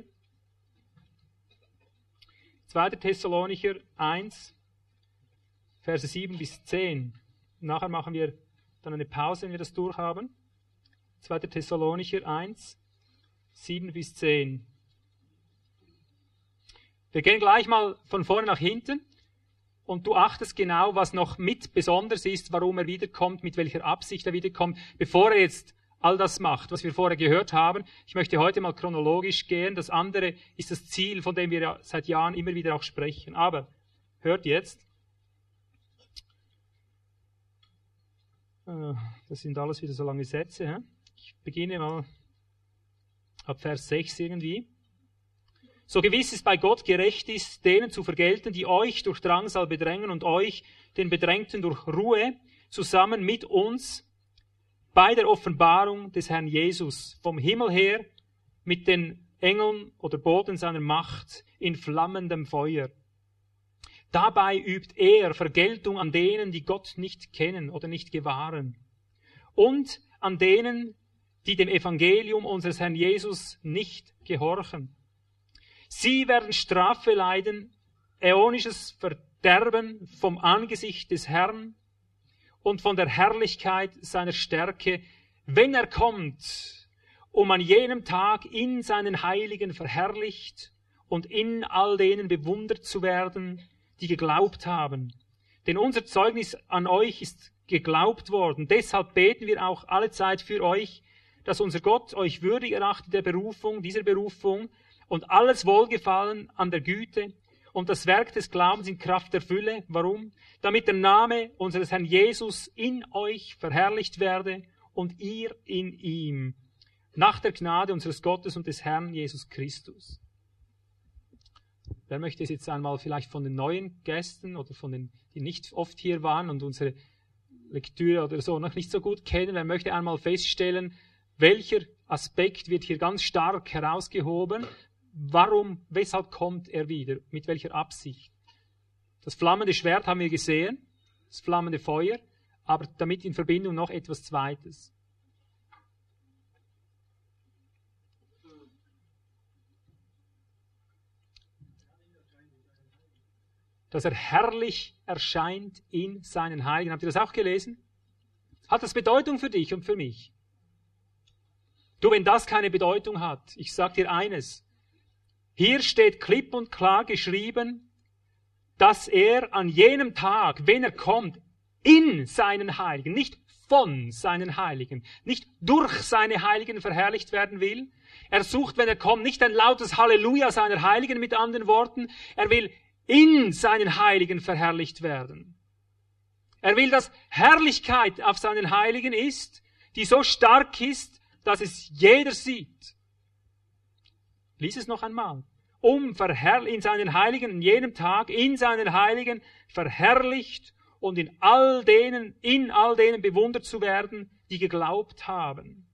S2: 2. Thessalonicher 1, Verse 7 bis 10. Nachher machen wir dann eine Pause, wenn wir das durchhaben. 2. Thessalonicher 1, 7 bis 10. Wir gehen gleich mal von vorne nach hinten und du achtest genau, was noch mit besonders ist, warum er wiederkommt, mit welcher Absicht er wiederkommt, bevor er jetzt all das macht, was wir vorher gehört haben. Ich möchte heute mal chronologisch gehen. Das andere ist das Ziel, von dem wir seit Jahren immer wieder auch sprechen. Aber hört jetzt. Das sind alles wieder so lange Sätze. Ich beginne mal ab Vers 6 irgendwie. So gewiss es bei Gott gerecht ist, denen zu vergelten, die euch durch Drangsal bedrängen und euch, den Bedrängten, durch Ruhe, zusammen mit uns bei der Offenbarung des Herrn Jesus vom Himmel her mit den Engeln oder Boten seiner Macht in flammendem Feuer. Dabei übt er Vergeltung an denen, die Gott nicht kennen oder nicht gewahren und an denen, die dem Evangelium unseres Herrn Jesus nicht gehorchen. Sie werden Strafe leiden, äonisches Verderben vom Angesicht des Herrn und von der Herrlichkeit seiner Stärke, wenn er kommt, um an jenem Tag in seinen Heiligen verherrlicht und in all denen bewundert zu werden, die geglaubt haben. Denn unser Zeugnis an euch ist geglaubt worden. Deshalb beten wir auch alle Zeit für euch, dass unser Gott euch würdig erachtet der Berufung, dieser Berufung und alles Wohlgefallen an der Güte und das Werk des Glaubens in Kraft der Fülle. Warum? Damit der Name unseres Herrn Jesus in euch verherrlicht werde und ihr in ihm. Nach der Gnade unseres Gottes und des Herrn Jesus Christus. Wer möchte es jetzt einmal vielleicht von den neuen Gästen oder von den, die nicht oft hier waren und unsere Lektüre oder so noch nicht so gut kennen, wer möchte einmal feststellen, welcher Aspekt wird hier ganz stark herausgehoben? Warum, weshalb kommt er wieder? Mit welcher Absicht? Das flammende Schwert haben wir gesehen, das flammende Feuer, aber damit in Verbindung noch etwas Zweites. Dass er herrlich erscheint in seinen Heiligen. Habt ihr das auch gelesen? Hat das Bedeutung für dich und für mich? Du, wenn das keine Bedeutung hat, ich sag dir eines. Hier steht klipp und klar geschrieben, dass er an jenem Tag, wenn er kommt, in seinen Heiligen, nicht von seinen Heiligen, nicht durch seine Heiligen verherrlicht werden will. Er sucht, wenn er kommt, nicht ein lautes Halleluja seiner Heiligen mit anderen Worten. Er will in seinen Heiligen verherrlicht werden. Er will, dass Herrlichkeit auf seinen Heiligen ist, die so stark ist, dass es jeder sieht. Lies es noch einmal. Um in seinen Heiligen, in jenem Tag, in seinen Heiligen verherrlicht und in all denen, in all denen bewundert zu werden, die geglaubt haben.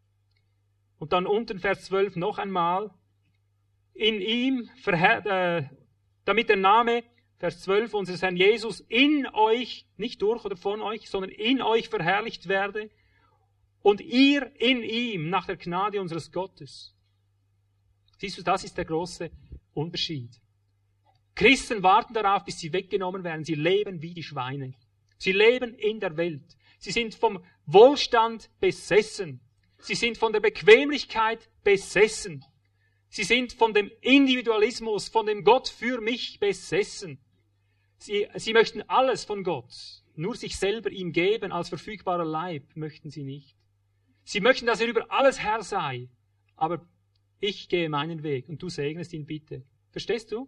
S2: Und dann unten Vers 12 noch einmal. In ihm, äh, damit der Name, Vers 12, unseres Herrn Jesus in euch, nicht durch oder von euch, sondern in euch verherrlicht werde und ihr in ihm nach der Gnade unseres Gottes. Siehst du, das ist der große Unterschied. Christen warten darauf, bis sie weggenommen werden. Sie leben wie die Schweine. Sie leben in der Welt. Sie sind vom Wohlstand besessen. Sie sind von der Bequemlichkeit besessen. Sie sind von dem Individualismus, von dem Gott für mich besessen. Sie, sie möchten alles von Gott, nur sich selber ihm geben als verfügbarer Leib möchten sie nicht. Sie möchten, dass er über alles Herr sei, aber ich gehe meinen Weg und du segnest ihn bitte. Verstehst du?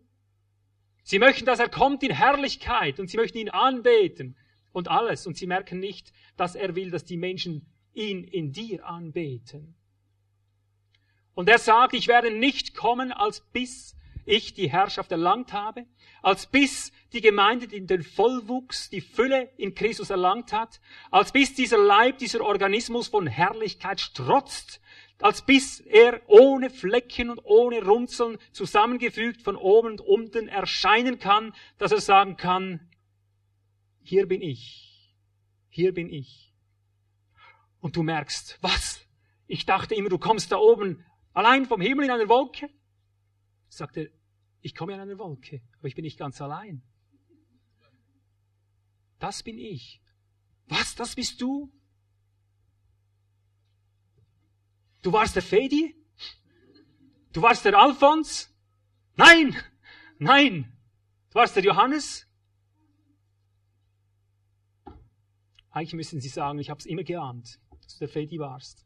S2: Sie möchten, dass er kommt in Herrlichkeit und sie möchten ihn anbeten und alles und sie merken nicht, dass er will, dass die Menschen ihn in dir anbeten. Und er sagt, ich werde nicht kommen, als bis ich die Herrschaft erlangt habe, als bis die Gemeinde den Vollwuchs, die Fülle in Christus erlangt hat, als bis dieser Leib, dieser Organismus von Herrlichkeit strotzt, als bis er ohne Flecken und ohne Runzeln zusammengefügt von oben und unten erscheinen kann, dass er sagen kann, hier bin ich, hier bin ich. Und du merkst, was? Ich dachte immer, du kommst da oben allein vom Himmel in einer Wolke. Sagt er, ich komme in einer Wolke, aber ich bin nicht ganz allein. Das bin ich. Was, das bist du? Du warst der Fedi? Du warst der Alphons? Nein! Nein! Du warst der Johannes? Eigentlich müssen Sie sagen, ich habe es immer geahnt, dass du der Fedi warst.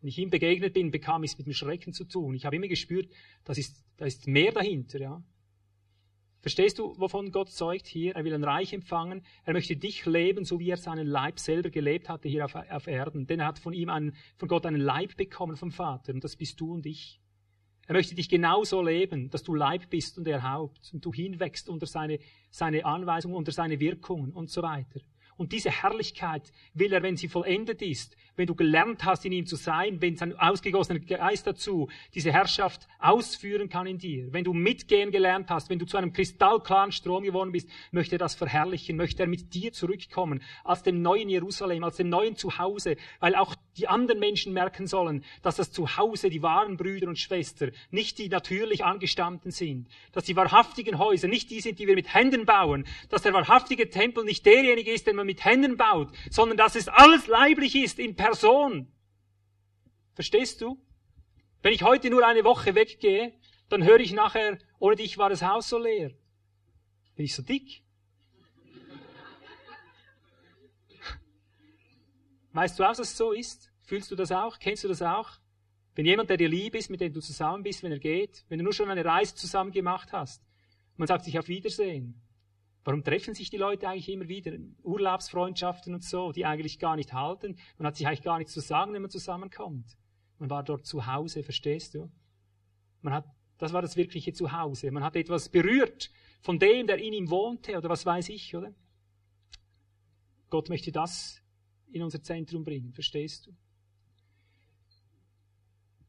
S2: Wenn ich ihm begegnet bin, bekam ich es mit dem Schrecken zu tun. Ich habe immer gespürt, das ist, da ist mehr dahinter, ja. Verstehst du, wovon Gott zeugt hier? Er will ein Reich empfangen. Er möchte dich leben, so wie er seinen Leib selber gelebt hatte hier auf, auf Erden. Denn er hat von ihm einen, von Gott einen Leib bekommen vom Vater. Und das bist du und ich. Er möchte dich genauso leben, dass du Leib bist und er Haupt. Und du hinwächst unter seine, seine Anweisungen, unter seine Wirkungen und so weiter. Und diese Herrlichkeit will er, wenn sie vollendet ist, wenn du gelernt hast, in ihm zu sein, wenn sein ausgegossener Geist dazu diese Herrschaft ausführen kann in dir, wenn du mitgehen gelernt hast, wenn du zu einem kristallklaren Strom geworden bist, möchte er das verherrlichen, möchte er mit dir zurückkommen, als dem neuen Jerusalem, als dem neuen Zuhause, weil auch die anderen Menschen merken sollen, dass das Zuhause die wahren Brüder und Schwestern, nicht die natürlich angestammten sind, dass die wahrhaftigen Häuser nicht die sind, die wir mit Händen bauen, dass der wahrhaftige Tempel nicht derjenige ist, den man mit Händen baut, sondern dass es alles leiblich ist in Person. Verstehst du? Wenn ich heute nur eine Woche weggehe, dann höre ich nachher, ohne dich war das Haus so leer. Bin ich so dick? Weißt du auch, dass es so ist? Fühlst du das auch? Kennst du das auch? Wenn jemand, der dir lieb ist, mit dem du zusammen bist, wenn er geht, wenn du nur schon eine Reise zusammen gemacht hast, man sagt sich auf Wiedersehen. Warum treffen sich die Leute eigentlich immer wieder? Urlaubsfreundschaften und so, die eigentlich gar nicht halten. Man hat sich eigentlich gar nichts zu sagen, wenn man zusammenkommt. Man war dort zu Hause, verstehst du? Man hat, das war das wirkliche Zuhause. Man hat etwas berührt von dem, der in ihm wohnte, oder was weiß ich, oder? Gott möchte das in unser Zentrum bringen, verstehst du?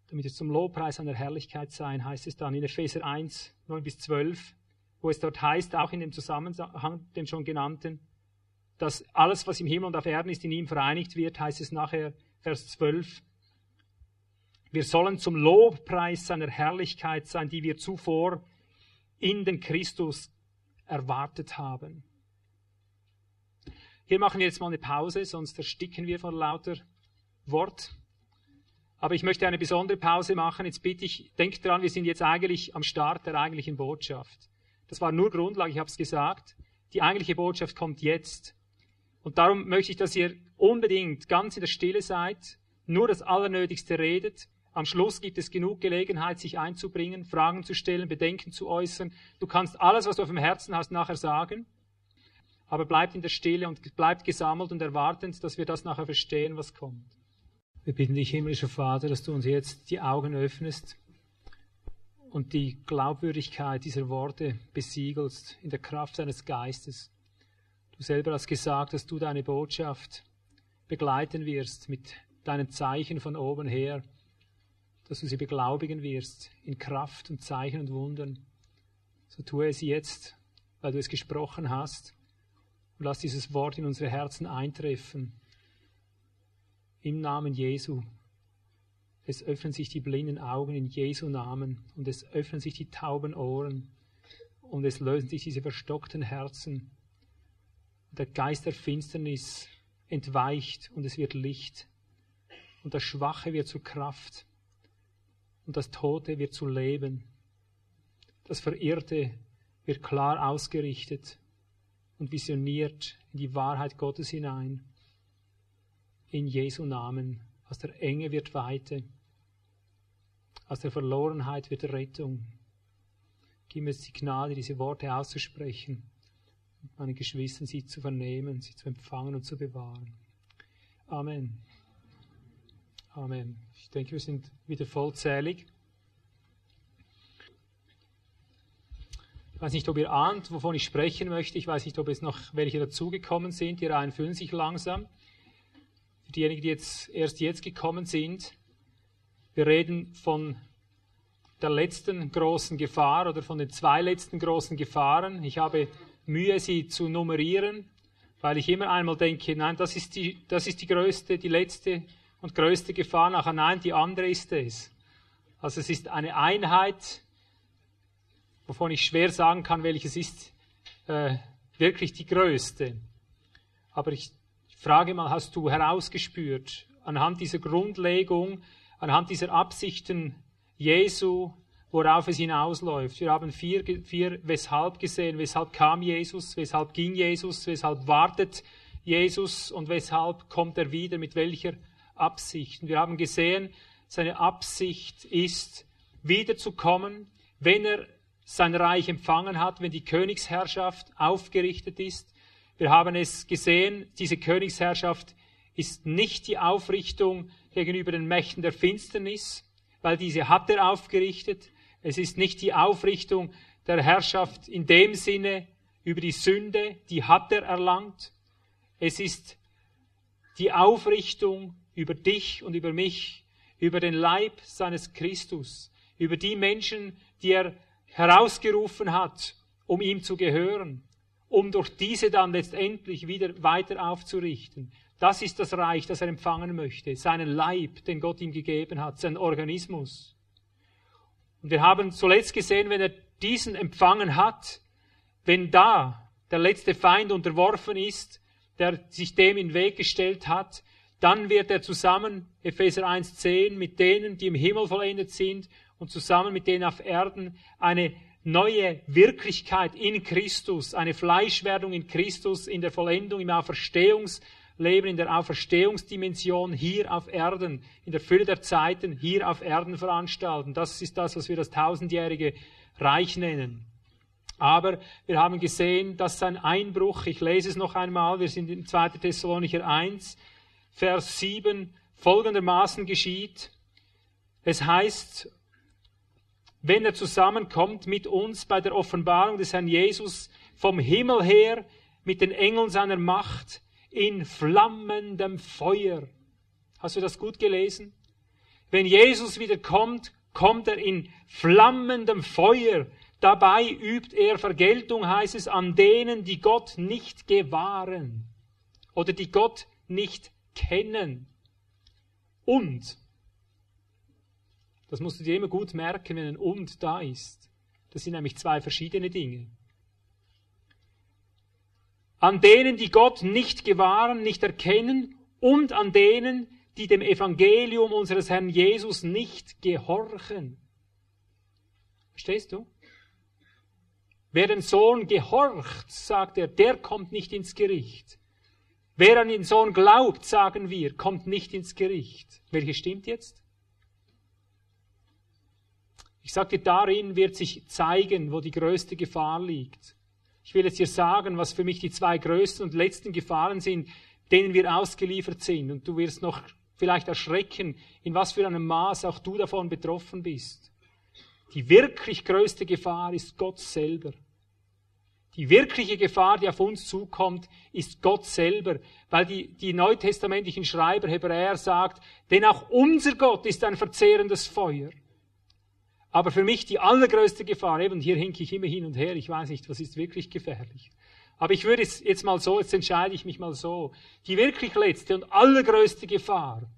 S2: Damit wir zum Lobpreis an der Herrlichkeit sein, heißt es dann in Epheser 1, 9 bis 12, wo es dort heißt, auch in dem Zusammenhang, dem schon genannten, dass alles, was im Himmel und auf Erden ist, in ihm vereinigt wird, heißt es nachher, Vers 12. Wir sollen zum Lobpreis seiner Herrlichkeit sein, die wir zuvor in den Christus erwartet haben. Hier machen wir jetzt mal eine Pause, sonst ersticken wir vor lauter Wort. Aber ich möchte eine besondere Pause machen. Jetzt bitte ich, denkt dran, wir sind jetzt eigentlich am Start der eigentlichen Botschaft. Das war nur Grundlage, ich habe es gesagt. Die eigentliche Botschaft kommt jetzt. Und darum möchte ich, dass ihr unbedingt ganz in der Stille seid, nur das Allernötigste redet. Am Schluss gibt es genug Gelegenheit, sich einzubringen, Fragen zu stellen, Bedenken zu äußern. Du kannst alles, was du auf dem Herzen hast, nachher sagen. Aber bleibt in der Stille und bleibt gesammelt und erwartend, dass wir das nachher verstehen, was kommt. Wir bitten dich, himmlischer Vater, dass du uns jetzt die Augen öffnest und die Glaubwürdigkeit dieser Worte besiegelst in der Kraft deines Geistes. Du selber hast gesagt, dass du deine Botschaft begleiten wirst mit deinen Zeichen von oben her, dass du sie beglaubigen wirst in Kraft und Zeichen und Wundern. So tue es jetzt, weil du es gesprochen hast, und lass dieses Wort in unsere Herzen eintreffen. Im Namen Jesu. Es öffnen sich die blinden Augen in Jesu Namen und es öffnen sich die tauben Ohren und es lösen sich diese verstockten Herzen. Der Geist der Finsternis entweicht und es wird Licht. Und das Schwache wird zur Kraft. Und das Tote wird zu Leben. Das Verirrte wird klar ausgerichtet und visioniert in die Wahrheit Gottes hinein. In Jesu Namen. Aus der Enge wird Weite. Aus der Verlorenheit wird Rettung. Gib mir das Signal, diese Worte auszusprechen meinen Geschwistern sie zu vernehmen, sie zu empfangen und zu bewahren. Amen. Amen. Ich denke, wir sind wieder vollzählig. Ich weiß nicht, ob ihr ahnt, wovon ich sprechen möchte. Ich weiß nicht, ob es noch welche dazugekommen sind. Die Reihen füllen sich langsam. Für diejenigen, die jetzt erst jetzt gekommen sind, wir reden von der letzten großen Gefahr oder von den zwei letzten großen Gefahren. Ich habe Mühe, sie zu nummerieren, weil ich immer einmal denke, nein, das ist die, das ist die größte, die letzte und größte Gefahr. Nachher, nein, die andere ist es. Also es ist eine Einheit, wovon ich schwer sagen kann, welches ist äh, wirklich die größte. Aber ich frage mal, hast du herausgespürt, anhand dieser Grundlegung, anhand dieser Absichten Jesu, worauf es hinausläuft. Wir haben vier, vier Weshalb gesehen. Weshalb kam Jesus? Weshalb ging Jesus? Weshalb wartet Jesus? Und weshalb kommt er wieder? Mit welcher Absicht? Und wir haben gesehen, seine Absicht ist, wiederzukommen, wenn er sein Reich empfangen hat, wenn die Königsherrschaft aufgerichtet ist. Wir haben es gesehen, diese Königsherrschaft ist nicht die Aufrichtung gegenüber den Mächten der Finsternis, weil diese hat er aufgerichtet. Es ist nicht die Aufrichtung der Herrschaft in dem Sinne über die Sünde, die hat er erlangt. Es ist die Aufrichtung über dich und über mich, über den Leib seines Christus, über die Menschen, die er herausgerufen hat, um ihm zu gehören, um durch diese dann letztendlich wieder weiter aufzurichten. Das ist das Reich, das er empfangen möchte, seinen Leib, den Gott ihm gegeben hat, seinen Organismus. Und wir haben zuletzt gesehen, wenn er diesen empfangen hat, wenn da der letzte Feind unterworfen ist, der sich dem in den Weg gestellt hat, dann wird er zusammen, Epheser 1.10, mit denen, die im Himmel vollendet sind und zusammen mit denen auf Erden eine neue Wirklichkeit in Christus, eine Fleischwerdung in Christus, in der Vollendung, im Auferstehungsleben, in der Auferstehungsdimension hier auf Erden, in der Fülle der Zeiten hier auf Erden veranstalten. Das ist das, was wir das tausendjährige Reich nennen. Aber wir haben gesehen, dass sein Einbruch, ich lese es noch einmal, wir sind in 2. Thessalonicher 1, Vers 7 folgendermaßen geschieht. Es heißt, wenn er zusammenkommt mit uns bei der Offenbarung des Herrn Jesus vom Himmel her mit den Engeln seiner Macht in flammendem Feuer. Hast du das gut gelesen? Wenn Jesus wieder kommt, kommt er in flammendem Feuer. Dabei übt er Vergeltung, heißt es, an denen, die Gott nicht gewahren oder die Gott nicht kennen. Und, das musst du dir immer gut merken, wenn ein Und da ist. Das sind nämlich zwei verschiedene Dinge. An denen, die Gott nicht gewahren, nicht erkennen und an denen, die dem Evangelium unseres Herrn Jesus nicht gehorchen. Verstehst du? Wer den Sohn gehorcht, sagt er, der kommt nicht ins Gericht. Wer an den Sohn glaubt, sagen wir, kommt nicht ins Gericht. Welche stimmt jetzt? Ich sagte, darin wird sich zeigen, wo die größte Gefahr liegt. Ich will jetzt hier sagen, was für mich die zwei größten und letzten Gefahren sind, denen wir ausgeliefert sind. Und du wirst noch vielleicht erschrecken, in was für einem Maß auch du davon betroffen bist. Die wirklich größte Gefahr ist Gott selber. Die wirkliche Gefahr, die auf uns zukommt, ist Gott selber, weil die, die neutestamentlichen Schreiber Hebräer sagt, denn auch unser Gott ist ein verzehrendes Feuer. Aber für mich die allergrößte Gefahr, eben hier hinke ich immer hin und her, ich weiß nicht, was ist wirklich gefährlich. Aber ich würde es jetzt mal so, jetzt entscheide ich mich mal so. Die wirklich letzte und allergrößte Gefahr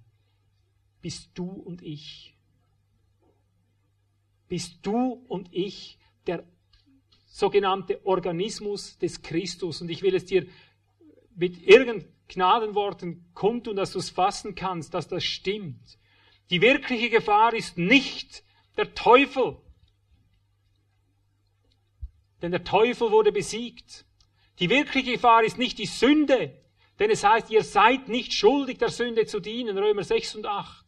S2: bist du und ich. Bist du und ich der sogenannte Organismus des Christus. Und ich will es dir mit irgend, Gnadenworten kundtun, dass du es fassen kannst, dass das stimmt. Die wirkliche Gefahr ist nicht der Teufel, denn der Teufel wurde besiegt. Die wirkliche Gefahr ist nicht die Sünde, denn es heißt, ihr seid nicht schuldig, der Sünde zu dienen, Römer 6 und 8.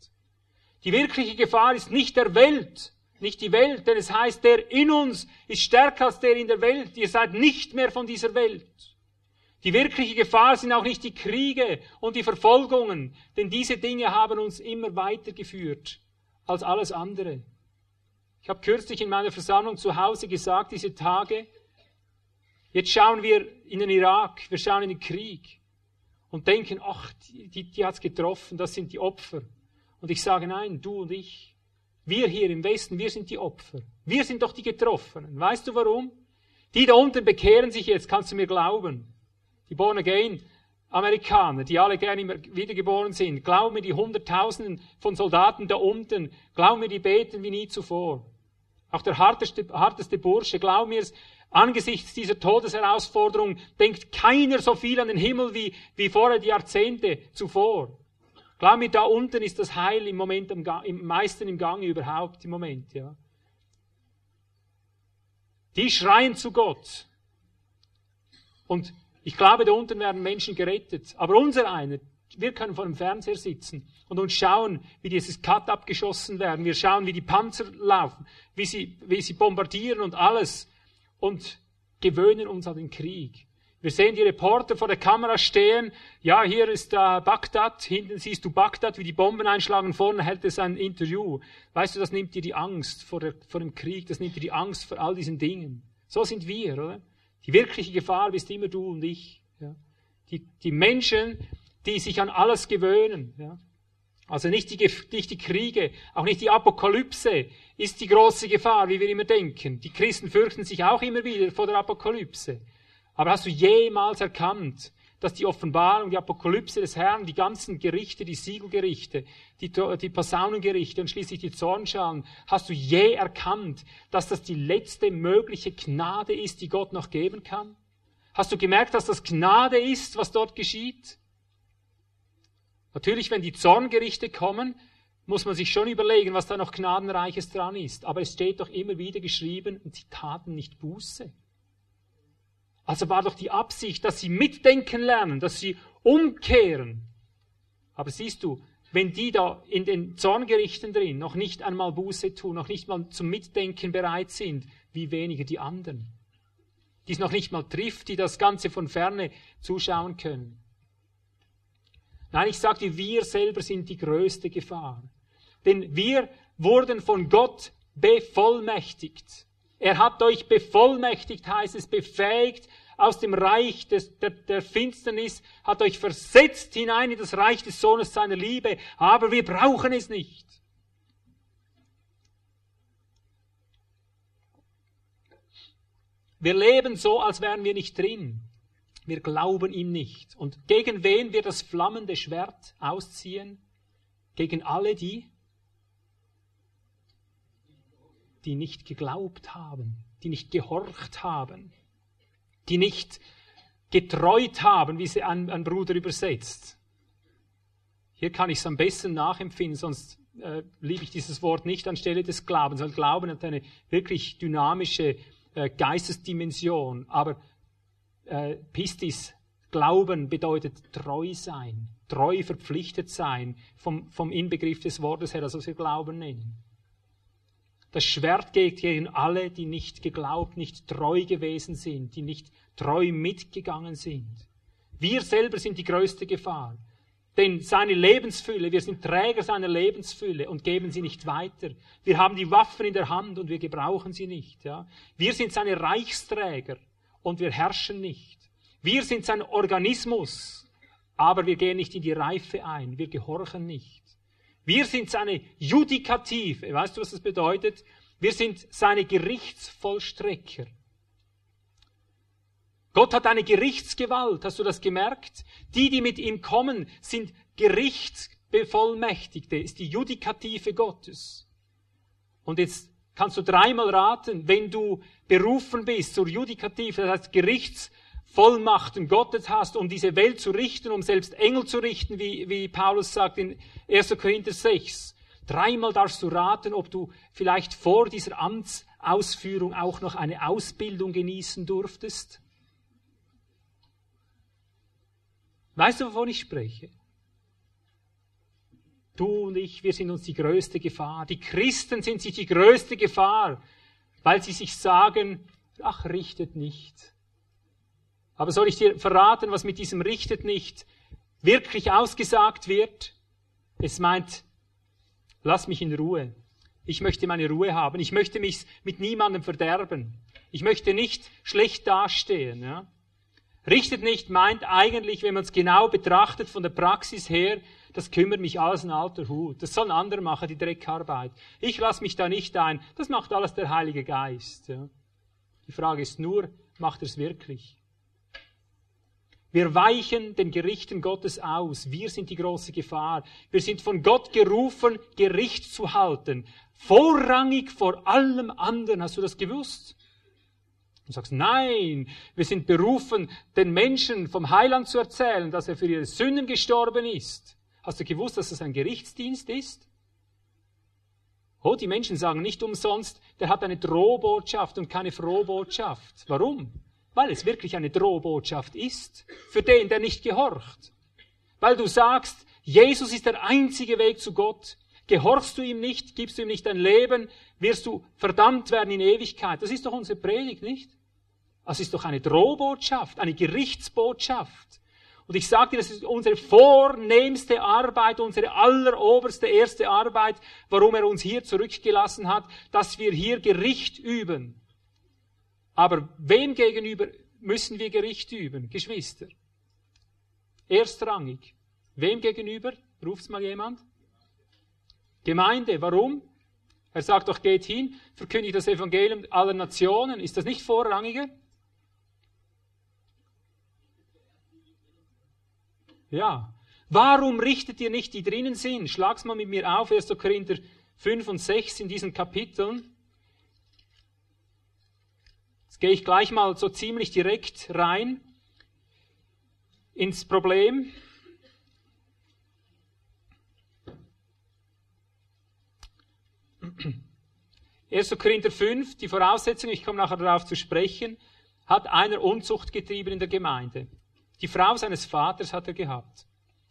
S2: Die wirkliche Gefahr ist nicht der Welt, nicht die Welt, denn es heißt, der in uns ist stärker als der in der Welt. Ihr seid nicht mehr von dieser Welt. Die wirkliche Gefahr sind auch nicht die Kriege und die Verfolgungen, denn diese Dinge haben uns immer weitergeführt als alles andere. Ich habe kürzlich in meiner Versammlung zu Hause gesagt, diese Tage, jetzt schauen wir in den Irak, wir schauen in den Krieg und denken, ach, die, die, die hat's getroffen, das sind die Opfer. Und ich sage, nein, du und ich, wir hier im Westen, wir sind die Opfer. Wir sind doch die Getroffenen. Weißt du warum? Die da unten bekehren sich jetzt, kannst du mir glauben. Die Born Again Amerikaner, die alle gerne wiedergeboren sind. Glaub mir, die Hunderttausenden von Soldaten da unten, glaub mir, die beten wie nie zuvor. Auch der harteste, harteste Bursche, glaub mir, angesichts dieser Todesherausforderung denkt keiner so viel an den Himmel wie, wie vorher die Jahrzehnte zuvor. Glaub mir, da unten ist das Heil im Moment am, im meisten im Gange überhaupt im Moment, ja. Die schreien zu Gott. Und ich glaube, da unten werden Menschen gerettet. Aber unser einer, wir können vor dem Fernseher sitzen und uns schauen, wie dieses Cut abgeschossen werden. Wir schauen, wie die Panzer laufen, wie sie, wie sie bombardieren und alles. Und gewöhnen uns an den Krieg. Wir sehen die Reporter vor der Kamera stehen. Ja, hier ist äh, Bagdad. Hinten siehst du Bagdad, wie die Bomben einschlagen. Vorne hält es ein Interview. Weißt du, das nimmt dir die Angst vor, der, vor dem Krieg. Das nimmt dir die Angst vor all diesen Dingen. So sind wir, oder? Die wirkliche Gefahr bist immer du und ich. Ja? Die, die Menschen, die sich an alles gewöhnen. Ja? Also nicht die, nicht die Kriege, auch nicht die Apokalypse ist die große Gefahr, wie wir immer denken. Die Christen fürchten sich auch immer wieder vor der Apokalypse. Aber hast du jemals erkannt, dass die Offenbarung, die Apokalypse des Herrn, die ganzen Gerichte, die Siegelgerichte, die, die Posaunengerichte und schließlich die Zornschalen, hast du je erkannt, dass das die letzte mögliche Gnade ist, die Gott noch geben kann? Hast du gemerkt, dass das Gnade ist, was dort geschieht? Natürlich, wenn die Zorngerichte kommen, muss man sich schon überlegen, was da noch Gnadenreiches dran ist. Aber es steht doch immer wieder geschrieben, und sie taten nicht Buße. Also war doch die Absicht, dass sie mitdenken lernen, dass sie umkehren. Aber siehst du, wenn die da in den Zorngerichten drin noch nicht einmal Buße tun, noch nicht mal zum Mitdenken bereit sind, wie weniger die anderen, die es noch nicht mal trifft, die das Ganze von ferne zuschauen können. Nein, ich sagte, wir selber sind die größte Gefahr. Denn wir wurden von Gott bevollmächtigt. Er hat euch bevollmächtigt, heißt es, befähigt aus dem Reich des, der, der Finsternis, hat euch versetzt hinein in das Reich des Sohnes seiner Liebe, aber wir brauchen es nicht. Wir leben so, als wären wir nicht drin. Wir glauben ihm nicht. Und gegen wen wir das flammende Schwert ausziehen? Gegen alle die, die nicht geglaubt haben, die nicht gehorcht haben, die nicht getreut haben, wie sie ein, ein Bruder übersetzt. Hier kann ich es am besten nachempfinden, sonst äh, liebe ich dieses Wort nicht anstelle des Glaubens, weil Glauben hat eine wirklich dynamische äh, Geistesdimension. Aber äh, Pistis, Glauben bedeutet treu sein, treu verpflichtet sein, vom, vom Inbegriff des Wortes her, also wir Glauben nennen. Das Schwert geht gegen alle, die nicht geglaubt, nicht treu gewesen sind, die nicht treu mitgegangen sind. Wir selber sind die größte Gefahr. Denn seine Lebensfülle, wir sind Träger seiner Lebensfülle und geben sie nicht weiter. Wir haben die Waffen in der Hand und wir gebrauchen sie nicht. Ja? Wir sind seine Reichsträger und wir herrschen nicht. Wir sind sein Organismus, aber wir gehen nicht in die Reife ein. Wir gehorchen nicht. Wir sind seine Judikative. Weißt du, was das bedeutet? Wir sind seine Gerichtsvollstrecker. Gott hat eine Gerichtsgewalt. Hast du das gemerkt? Die, die mit ihm kommen, sind Gerichtsbevollmächtigte. Ist die Judikative Gottes. Und jetzt kannst du dreimal raten, wenn du berufen bist zur Judikative, das heißt Gerichts Vollmachten Gottes hast, um diese Welt zu richten, um selbst Engel zu richten, wie, wie Paulus sagt in 1. Korinther 6. Dreimal darfst du raten, ob du vielleicht vor dieser Amtsausführung auch noch eine Ausbildung genießen durftest. Weißt du, wovon ich spreche? Du und ich, wir sind uns die größte Gefahr. Die Christen sind sich die größte Gefahr, weil sie sich sagen, ach, richtet nicht. Aber soll ich dir verraten, was mit diesem richtet nicht wirklich ausgesagt wird? Es meint, lass mich in Ruhe. Ich möchte meine Ruhe haben. Ich möchte mich mit niemandem verderben. Ich möchte nicht schlecht dastehen. Ja? Richtet nicht meint eigentlich, wenn man es genau betrachtet von der Praxis her, das kümmert mich alles ein alter Hut. Das sollen andere machen, die Dreckarbeit. Ich lasse mich da nicht ein. Das macht alles der Heilige Geist. Ja. Die Frage ist nur, macht er es wirklich? Wir weichen den Gerichten Gottes aus. Wir sind die große Gefahr. Wir sind von Gott gerufen, Gericht zu halten. Vorrangig vor allem anderen. Hast du das gewusst? Du sagst, nein, wir sind berufen, den Menschen vom Heiland zu erzählen, dass er für ihre Sünden gestorben ist. Hast du gewusst, dass das ein Gerichtsdienst ist? Oh, die Menschen sagen nicht umsonst, der hat eine Drohbotschaft und keine Frohbotschaft. Warum? Weil es wirklich eine Drohbotschaft ist, für den, der nicht gehorcht. Weil du sagst, Jesus ist der einzige Weg zu Gott. Gehorchst du ihm nicht, gibst du ihm nicht dein Leben, wirst du verdammt werden in Ewigkeit. Das ist doch unsere Predigt, nicht? Das ist doch eine Drohbotschaft, eine Gerichtsbotschaft. Und ich sage dir, das ist unsere vornehmste Arbeit, unsere alleroberste erste Arbeit, warum er uns hier zurückgelassen hat, dass wir hier Gericht üben. Aber wem gegenüber müssen wir Gericht üben? Geschwister. Erstrangig. Wem gegenüber? Ruft's mal jemand? Gemeinde. Warum? Er sagt doch, geht hin, verkündigt das Evangelium aller Nationen. Ist das nicht vorrangige? Ja. Warum richtet ihr nicht die drinnen sind? Schlag's mal mit mir auf, 1. Korinther 5 und 6 in diesen Kapiteln. Jetzt gehe ich gleich mal so ziemlich direkt rein ins Problem. Erster Korinther 5, die Voraussetzung, ich komme nachher darauf zu sprechen, hat einer Unzucht getrieben in der Gemeinde. Die Frau seines Vaters hat er gehabt.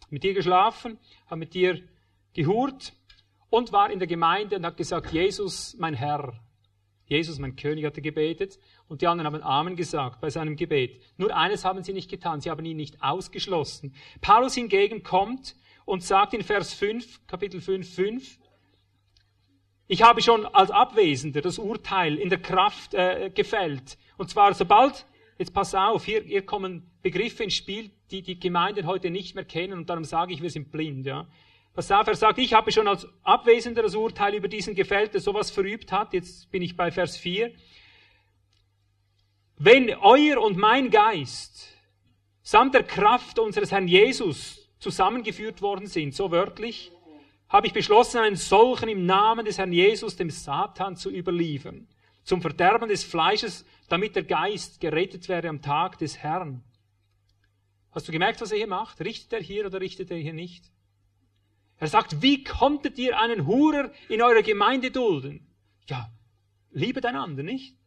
S2: Mit ihr geschlafen, hat mit ihr gehurt und war in der Gemeinde und hat gesagt, Jesus, mein Herr. Jesus, mein König, hat er gebetet und die anderen haben Amen gesagt bei seinem Gebet. Nur eines haben sie nicht getan, sie haben ihn nicht ausgeschlossen. Paulus hingegen kommt und sagt in Vers 5, Kapitel 5, 5, ich habe schon als Abwesender das Urteil in der Kraft äh, gefällt. Und zwar sobald Jetzt pass auf, hier, hier kommen Begriffe ins Spiel, die die Gemeinden heute nicht mehr kennen und darum sage ich, wir sind blind. Ja. Pass auf, sagt, ich habe schon als Abwesender das Urteil über diesen Gefällt, der sowas verübt hat. Jetzt bin ich bei Vers 4. Wenn euer und mein Geist samt der Kraft unseres Herrn Jesus zusammengeführt worden sind, so wörtlich, habe ich beschlossen, einen solchen im Namen des Herrn Jesus dem Satan zu überliefern, zum Verderben des Fleisches damit der Geist gerettet werde am Tag des Herrn. Hast du gemerkt, was er hier macht? Richtet er hier oder richtet er hier nicht? Er sagt, wie konntet ihr einen Hurer in eurer Gemeinde dulden? Ja, liebet einander, nicht?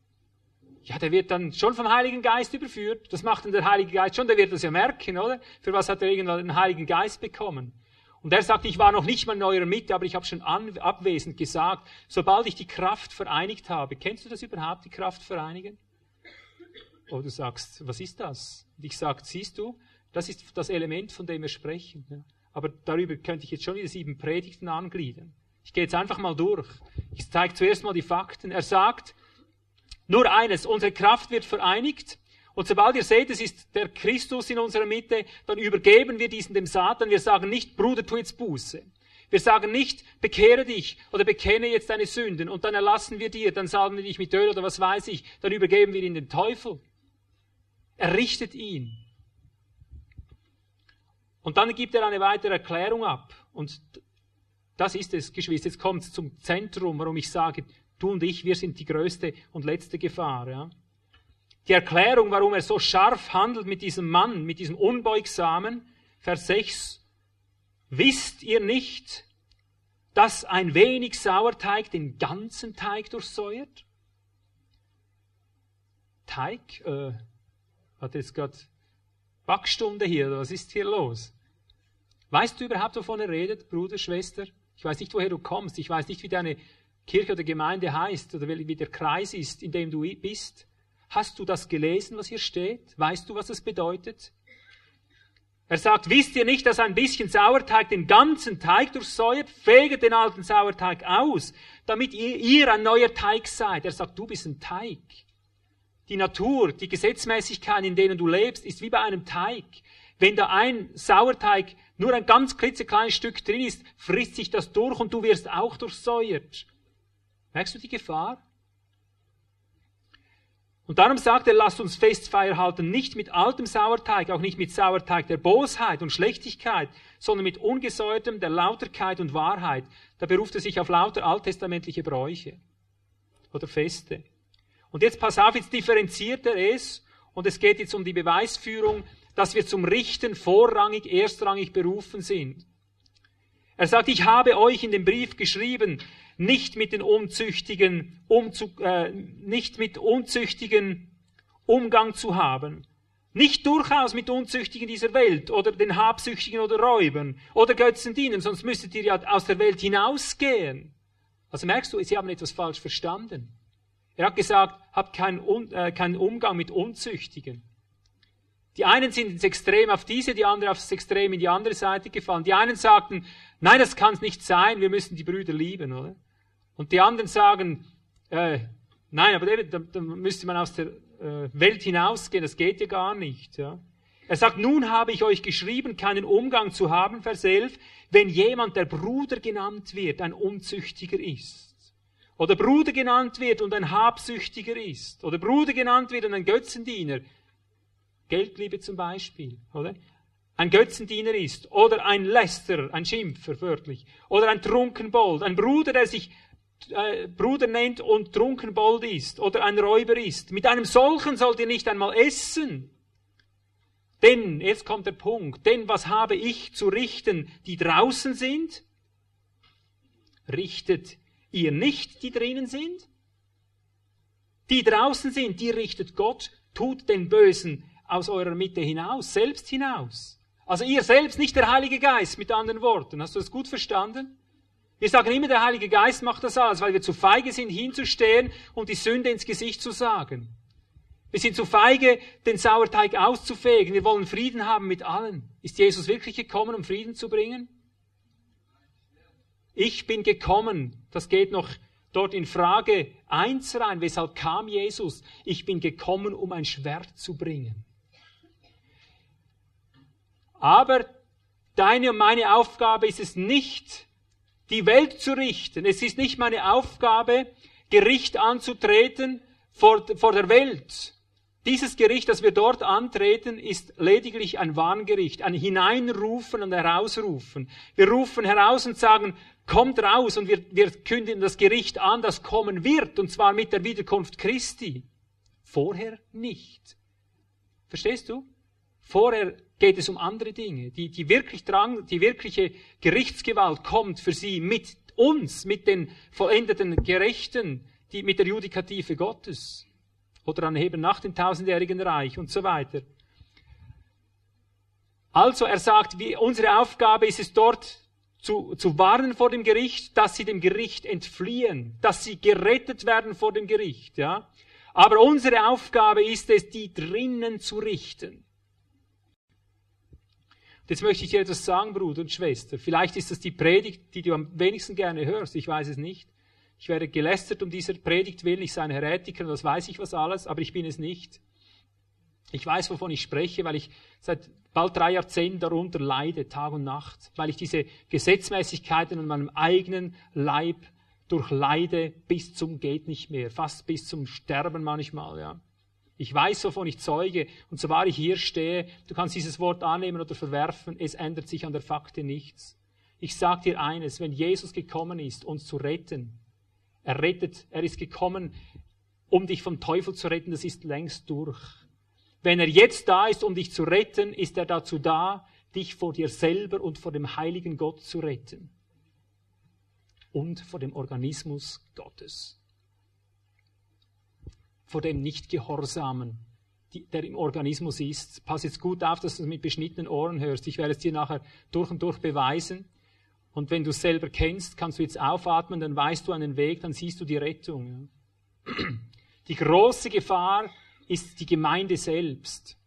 S2: Ja, der wird dann schon vom Heiligen Geist überführt. Das macht dann der Heilige Geist schon, der wird das ja merken, oder? Für was hat er irgendwann den Heiligen Geist bekommen? Und er sagt, ich war noch nicht mal in eurer Mitte, aber ich habe schon abwesend gesagt, sobald ich die Kraft vereinigt habe. Kennst du das überhaupt, die Kraft vereinigen? Oh, du sagst, was ist das? Und ich sage, siehst du, das ist das Element, von dem wir sprechen. Aber darüber könnte ich jetzt schon wieder sieben Predigten angliedern. Ich gehe jetzt einfach mal durch. Ich zeige zuerst mal die Fakten. Er sagt, nur eines, unsere Kraft wird vereinigt. Und sobald ihr seht, es ist der Christus in unserer Mitte, dann übergeben wir diesen dem Satan. Wir sagen nicht, Bruder, tu jetzt Buße. Wir sagen nicht, bekehre dich oder bekenne jetzt deine Sünden und dann erlassen wir dir, dann salben wir dich mit Öl oder was weiß ich, dann übergeben wir ihn den Teufel. Er richtet ihn. Und dann gibt er eine weitere Erklärung ab. Und das ist es, Geschwister. Jetzt kommt es zum Zentrum, warum ich sage, du und ich, wir sind die größte und letzte Gefahr. Ja? Die Erklärung, warum er so scharf handelt mit diesem Mann, mit diesem Unbeugsamen, Vers 6, wisst ihr nicht, dass ein wenig Sauerteig den ganzen Teig durchsäuert? Teig? Äh, hat jetzt gerade Backstunde hier, was ist hier los? Weißt du überhaupt, wovon er redet, Bruder, Schwester? Ich weiß nicht, woher du kommst. Ich weiß nicht, wie deine Kirche oder Gemeinde heißt oder wie der Kreis ist, in dem du bist. Hast du das gelesen, was hier steht? Weißt du, was es bedeutet? Er sagt, wisst ihr nicht, dass ein bisschen Sauerteig den ganzen Teig durchsäuert? Feget den alten Sauerteig aus, damit ihr, ihr ein neuer Teig seid. Er sagt, du bist ein Teig. Die Natur, die Gesetzmäßigkeiten, in denen du lebst, ist wie bei einem Teig. Wenn da ein Sauerteig nur ein ganz klitzekleines Stück drin ist, frisst sich das durch und du wirst auch durchsäuert. Merkst du die Gefahr? Und darum sagt er, lasst uns Festfeier halten, nicht mit altem Sauerteig, auch nicht mit Sauerteig der Bosheit und Schlechtigkeit, sondern mit ungesäuertem der Lauterkeit und Wahrheit. Da beruft er sich auf lauter alttestamentliche Bräuche oder Feste. Und jetzt pass auf, jetzt differenziert er es und es geht jetzt um die Beweisführung, dass wir zum Richten vorrangig, erstrangig berufen sind. Er sagt, ich habe euch in dem Brief geschrieben, nicht mit den unzüchtigen, Umzu äh, nicht mit unzüchtigen Umgang zu haben. Nicht durchaus mit Unzüchtigen dieser Welt oder den Habsüchtigen oder Räubern oder Götzen dienen, sonst müsstet ihr ja aus der Welt hinausgehen. Also merkst du, sie haben etwas falsch verstanden. Er hat gesagt, habt keinen, äh, keinen Umgang mit Unzüchtigen. Die einen sind ins Extrem auf diese, die anderen aufs Extrem in die andere Seite gefallen. Die einen sagten, nein, das kann nicht sein, wir müssen die Brüder lieben, oder? Und die anderen sagen, äh, nein, aber da, da müsste man aus der äh, Welt hinausgehen, das geht ja gar nicht. Ja? Er sagt, nun habe ich euch geschrieben, keinen Umgang zu haben, Vers 11, wenn jemand der Bruder genannt wird, ein Unzüchtiger ist. Oder Bruder genannt wird und ein Habsüchtiger ist. Oder Bruder genannt wird und ein Götzendiener. Geldliebe zum Beispiel, oder? Ein Götzendiener ist. Oder ein Läster, ein Schimpfer, wörtlich. Oder ein Trunkenbold. Ein Bruder, der sich äh, Bruder nennt und Trunkenbold ist. Oder ein Räuber ist. Mit einem solchen sollt ihr nicht einmal essen. Denn, jetzt kommt der Punkt, denn was habe ich zu richten, die draußen sind? Richtet ihr nicht, die drinnen sind? Die draußen sind, die richtet Gott, tut den Bösen aus eurer Mitte hinaus, selbst hinaus. Also ihr selbst, nicht der Heilige Geist, mit anderen Worten. Hast du das gut verstanden? Wir sagen immer, der Heilige Geist macht das alles, weil wir zu feige sind, hinzustehen und die Sünde ins Gesicht zu sagen. Wir sind zu feige, den Sauerteig auszufegen. Wir wollen Frieden haben mit allen. Ist Jesus wirklich gekommen, um Frieden zu bringen? Ich bin gekommen. Das geht noch dort in Frage eins rein. Weshalb kam Jesus? Ich bin gekommen, um ein Schwert zu bringen. Aber deine und meine Aufgabe ist es nicht, die Welt zu richten. Es ist nicht meine Aufgabe, Gericht anzutreten vor, vor der Welt. Dieses Gericht, das wir dort antreten, ist lediglich ein Warngericht, ein Hineinrufen und Herausrufen. Wir rufen heraus und sagen, kommt raus und wir, wir kündigen das Gericht an, das kommen wird, und zwar mit der Wiederkunft Christi. Vorher nicht. Verstehst du? Vorher geht es um andere Dinge. Die, die, wirklich drang, die wirkliche Gerichtsgewalt kommt für sie mit uns, mit den vollendeten Gerechten, die, mit der Judikative Gottes. Oder dann eben nach dem tausendjährigen Reich und so weiter. Also er sagt, wie, unsere Aufgabe ist es dort zu, zu warnen vor dem Gericht, dass sie dem Gericht entfliehen, dass sie gerettet werden vor dem Gericht, ja. Aber unsere Aufgabe ist es, die drinnen zu richten. Jetzt möchte ich dir etwas sagen, Bruder und Schwester. Vielleicht ist das die Predigt, die du am wenigsten gerne hörst. Ich weiß es nicht. Ich werde gelästert um dieser Predigt willen. Ich sei ein Heretiker und das weiß ich was alles, aber ich bin es nicht. Ich weiß, wovon ich spreche, weil ich seit bald drei Jahrzehnten darunter leide, Tag und Nacht, weil ich diese Gesetzmäßigkeiten in meinem eigenen Leib durchleide bis zum geht nicht mehr, fast bis zum Sterben manchmal, ja. Ich weiß, wovon ich zeuge. Und so wahr ich hier stehe, du kannst dieses Wort annehmen oder verwerfen, es ändert sich an der Fakte nichts. Ich sage dir eines, wenn Jesus gekommen ist, uns zu retten, er rettet, er ist gekommen, um dich vom Teufel zu retten, das ist längst durch. Wenn er jetzt da ist, um dich zu retten, ist er dazu da, dich vor dir selber und vor dem heiligen Gott zu retten. Und vor dem Organismus Gottes. Vor dem Nichtgehorsamen, der im Organismus ist. Pass jetzt gut auf, dass du es mit beschnittenen Ohren hörst. Ich werde es dir nachher durch und durch beweisen. Und wenn du es selber kennst, kannst du jetzt aufatmen, dann weißt du einen Weg, dann siehst du die Rettung. Die große Gefahr ist die Gemeinde selbst.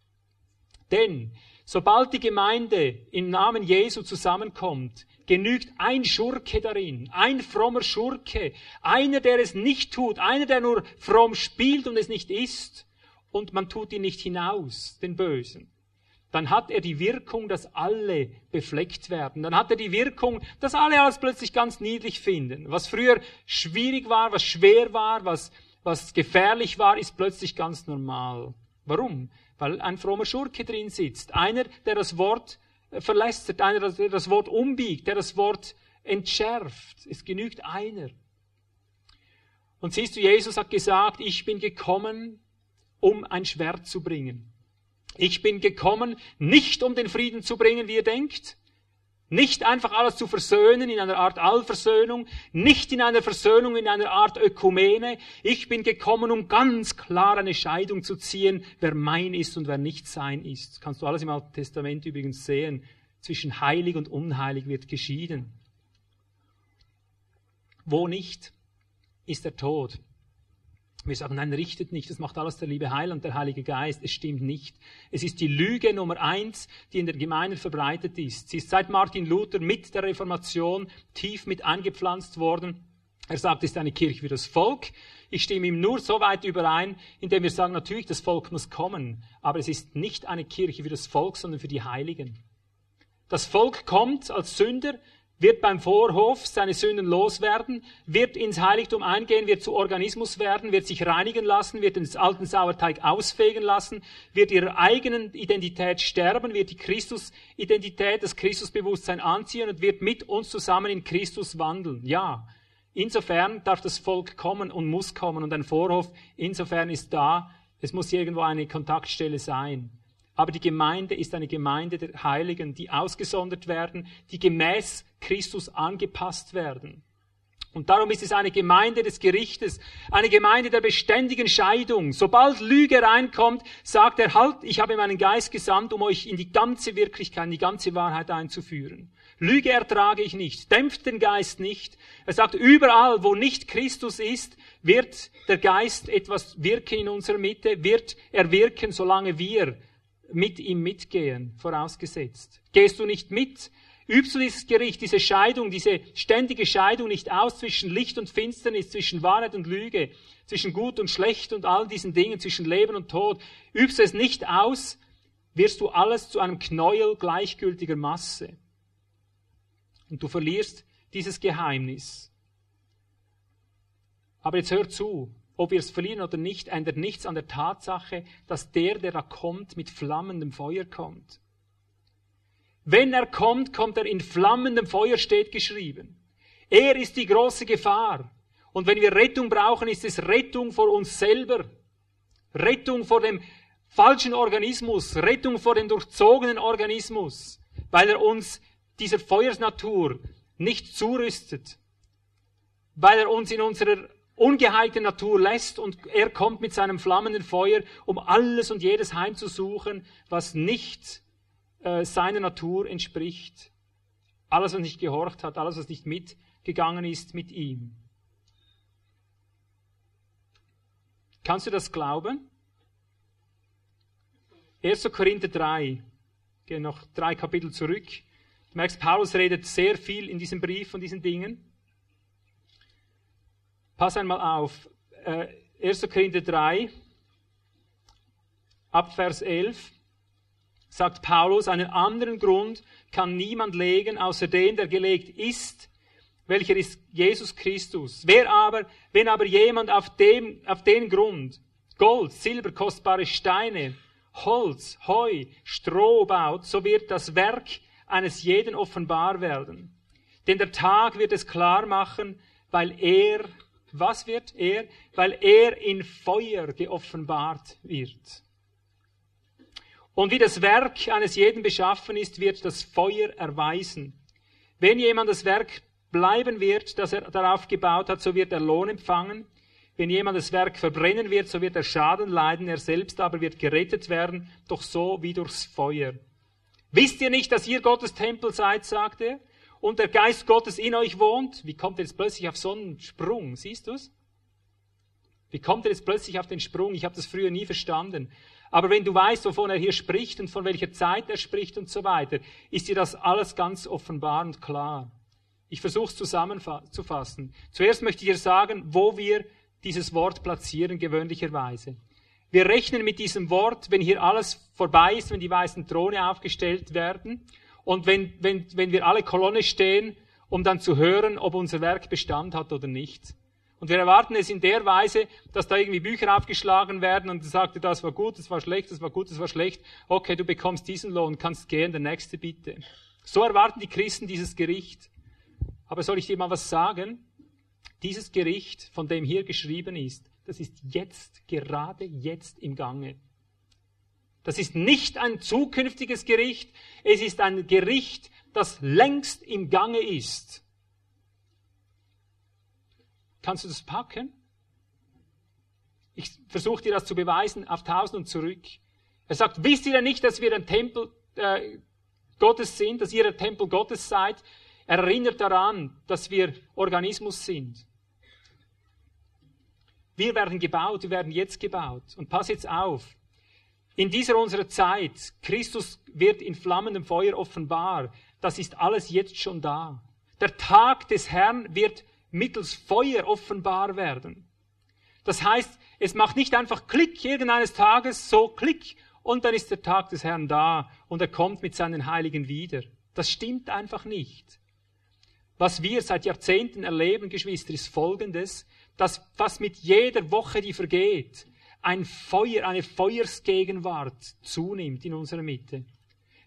S2: Denn sobald die Gemeinde im Namen Jesu zusammenkommt, genügt ein Schurke darin, ein frommer Schurke, einer, der es nicht tut, einer, der nur fromm spielt und es nicht ist, und man tut ihn nicht hinaus, den Bösen. Dann hat er die Wirkung, dass alle befleckt werden. Dann hat er die Wirkung, dass alle alles plötzlich ganz niedlich finden. Was früher schwierig war, was schwer war, was was gefährlich war, ist plötzlich ganz normal. Warum? Weil ein frommer Schurke drin sitzt. Einer, der das Wort verlästert, einer, der das Wort umbiegt, der das Wort entschärft. Es genügt einer. Und siehst du, Jesus hat gesagt, ich bin gekommen, um ein Schwert zu bringen. Ich bin gekommen, nicht um den Frieden zu bringen, wie ihr denkt, nicht einfach alles zu versöhnen in einer Art Allversöhnung, nicht in einer Versöhnung in einer Art Ökumene. Ich bin gekommen, um ganz klar eine Scheidung zu ziehen, wer mein ist und wer nicht sein ist. Das kannst du alles im Alten Testament übrigens sehen. Zwischen heilig und unheilig wird geschieden. Wo nicht, ist der Tod. Wir sagen, nein, richtet nicht, das macht alles der liebe Heiland, der Heilige Geist. Es stimmt nicht. Es ist die Lüge Nummer eins, die in der Gemeinde verbreitet ist. Sie ist seit Martin Luther mit der Reformation tief mit eingepflanzt worden. Er sagt, es ist eine Kirche für das Volk. Ich stimme ihm nur so weit überein, indem wir sagen, natürlich, das Volk muss kommen. Aber es ist nicht eine Kirche für das Volk, sondern für die Heiligen. Das Volk kommt als Sünder, wird beim Vorhof seine Sünden loswerden, wird ins Heiligtum eingehen, wird zu Organismus werden, wird sich reinigen lassen, wird den alten Sauerteig ausfegen lassen, wird ihrer eigenen Identität sterben, wird die Christus-Identität, das Christusbewusstsein anziehen und wird mit uns zusammen in Christus wandeln. Ja. Insofern darf das Volk kommen und muss kommen und ein Vorhof insofern ist da. Es muss irgendwo eine Kontaktstelle sein. Aber die Gemeinde ist eine Gemeinde der Heiligen, die ausgesondert werden, die gemäß Christus angepasst werden. Und darum ist es eine Gemeinde des Gerichtes, eine Gemeinde der beständigen Scheidung. Sobald Lüge reinkommt, sagt er, halt, ich habe meinen Geist gesandt, um euch in die ganze Wirklichkeit, in die ganze Wahrheit einzuführen. Lüge ertrage ich nicht, dämpft den Geist nicht. Er sagt, überall, wo nicht Christus ist, wird der Geist etwas wirken in unserer Mitte, wird er wirken, solange wir mit ihm mitgehen, vorausgesetzt. Gehst du nicht mit, übst du dieses Gericht, diese Scheidung, diese ständige Scheidung nicht aus zwischen Licht und Finsternis, zwischen Wahrheit und Lüge, zwischen Gut und Schlecht und all diesen Dingen, zwischen Leben und Tod, übst du es nicht aus, wirst du alles zu einem Knäuel gleichgültiger Masse. Und du verlierst dieses Geheimnis. Aber jetzt hör zu, ob wir es verlieren oder nicht, ändert nichts an der Tatsache, dass der, der da kommt, mit flammendem Feuer kommt. Wenn er kommt, kommt er in flammendem Feuer, steht geschrieben. Er ist die große Gefahr. Und wenn wir Rettung brauchen, ist es Rettung vor uns selber. Rettung vor dem falschen Organismus, Rettung vor dem durchzogenen Organismus, weil er uns dieser Feuersnatur nicht zurüstet, weil er uns in unserer ungeheilte Natur lässt und er kommt mit seinem flammenden Feuer, um alles und jedes heimzusuchen, was nicht äh, seiner Natur entspricht. Alles, was nicht gehorcht hat, alles, was nicht mitgegangen ist mit ihm. Kannst du das glauben? 1. Korinther 3. Gehe noch drei Kapitel zurück. Du merkst, Paulus redet sehr viel in diesem Brief von diesen Dingen. Pass einmal auf. Äh, 1. Korinther 3, ab Vers 11, sagt Paulus, einen anderen Grund kann niemand legen, außer den, der gelegt ist, welcher ist Jesus Christus. Wer aber, wenn aber jemand auf dem, auf den Grund Gold, Silber, kostbare Steine, Holz, Heu, Stroh baut, so wird das Werk eines jeden offenbar werden. Denn der Tag wird es klar machen, weil er Was wird er? Weil er in Feuer geoffenbart wird. Und wie das Werk eines jeden beschaffen ist, wird das Feuer erweisen. Wenn jemand das Werk bleiben wird, das er darauf gebaut hat, so wird er Lohn empfangen. Wenn jemand das Werk verbrennen wird, so wird er Schaden leiden, er selbst aber wird gerettet werden, doch so wie durchs Feuer. Wisst ihr nicht, dass ihr Gottes Tempel seid, sagt er, und der Geist Gottes in euch wohnt? Wie kommt er jetzt plötzlich auf so einen Sprung? Siehst du's? Wie kommt er jetzt plötzlich auf den Sprung? Ich habe das früher nie verstanden. Aber wenn du weißt, wovon er hier spricht und von welcher Zeit er spricht und so weiter, ist dir das alles ganz offenbar und klar. Ich versuche es zusammenzufassen. Zuerst möchte ich dir sagen, wo wir dieses Wort platzieren, gewöhnlicherweise. Wir rechnen mit diesem Wort, wenn hier alles vorbei ist, wenn die weißen Throne aufgestellt werden und wenn, wenn, wenn wir alle Kolonne stehen, um dann zu hören, ob unser Werk Bestand hat oder nicht. Und wir erwarten es in der Weise, dass da irgendwie Bücher aufgeschlagen werden und sagte, das war gut, das war schlecht, das war gut, das war schlecht. Okay, du bekommst diesen Lohn, kannst gehen, der nächste bitte. So erwarten die Christen dieses Gericht. Aber soll ich dir mal was sagen? Dieses Gericht, von dem hier geschrieben ist, das ist jetzt, gerade jetzt im Gange. Das ist nicht ein zukünftiges Gericht, es ist ein Gericht, das längst im Gange ist. Kannst du das packen? Ich versuche dir das zu beweisen auf tausend und zurück. Er sagt, wisst ihr denn nicht, dass wir ein Tempel äh, Gottes sind, dass ihr ein Tempel Gottes seid? Er erinnert daran, dass wir Organismus sind. Wir werden gebaut, wir werden jetzt gebaut. Und pass jetzt auf. In dieser unserer Zeit, Christus wird in flammendem Feuer offenbar. Das ist alles jetzt schon da. Der Tag des Herrn wird mittels Feuer offenbar werden. Das heißt, es macht nicht einfach Klick irgendeines Tages, so Klick, und dann ist der Tag des Herrn da und er kommt mit seinen Heiligen wieder. Das stimmt einfach nicht. Was wir seit Jahrzehnten erleben, Geschwister, ist Folgendes dass fast mit jeder Woche, die vergeht, ein Feuer, eine Feuersgegenwart zunimmt in unserer Mitte.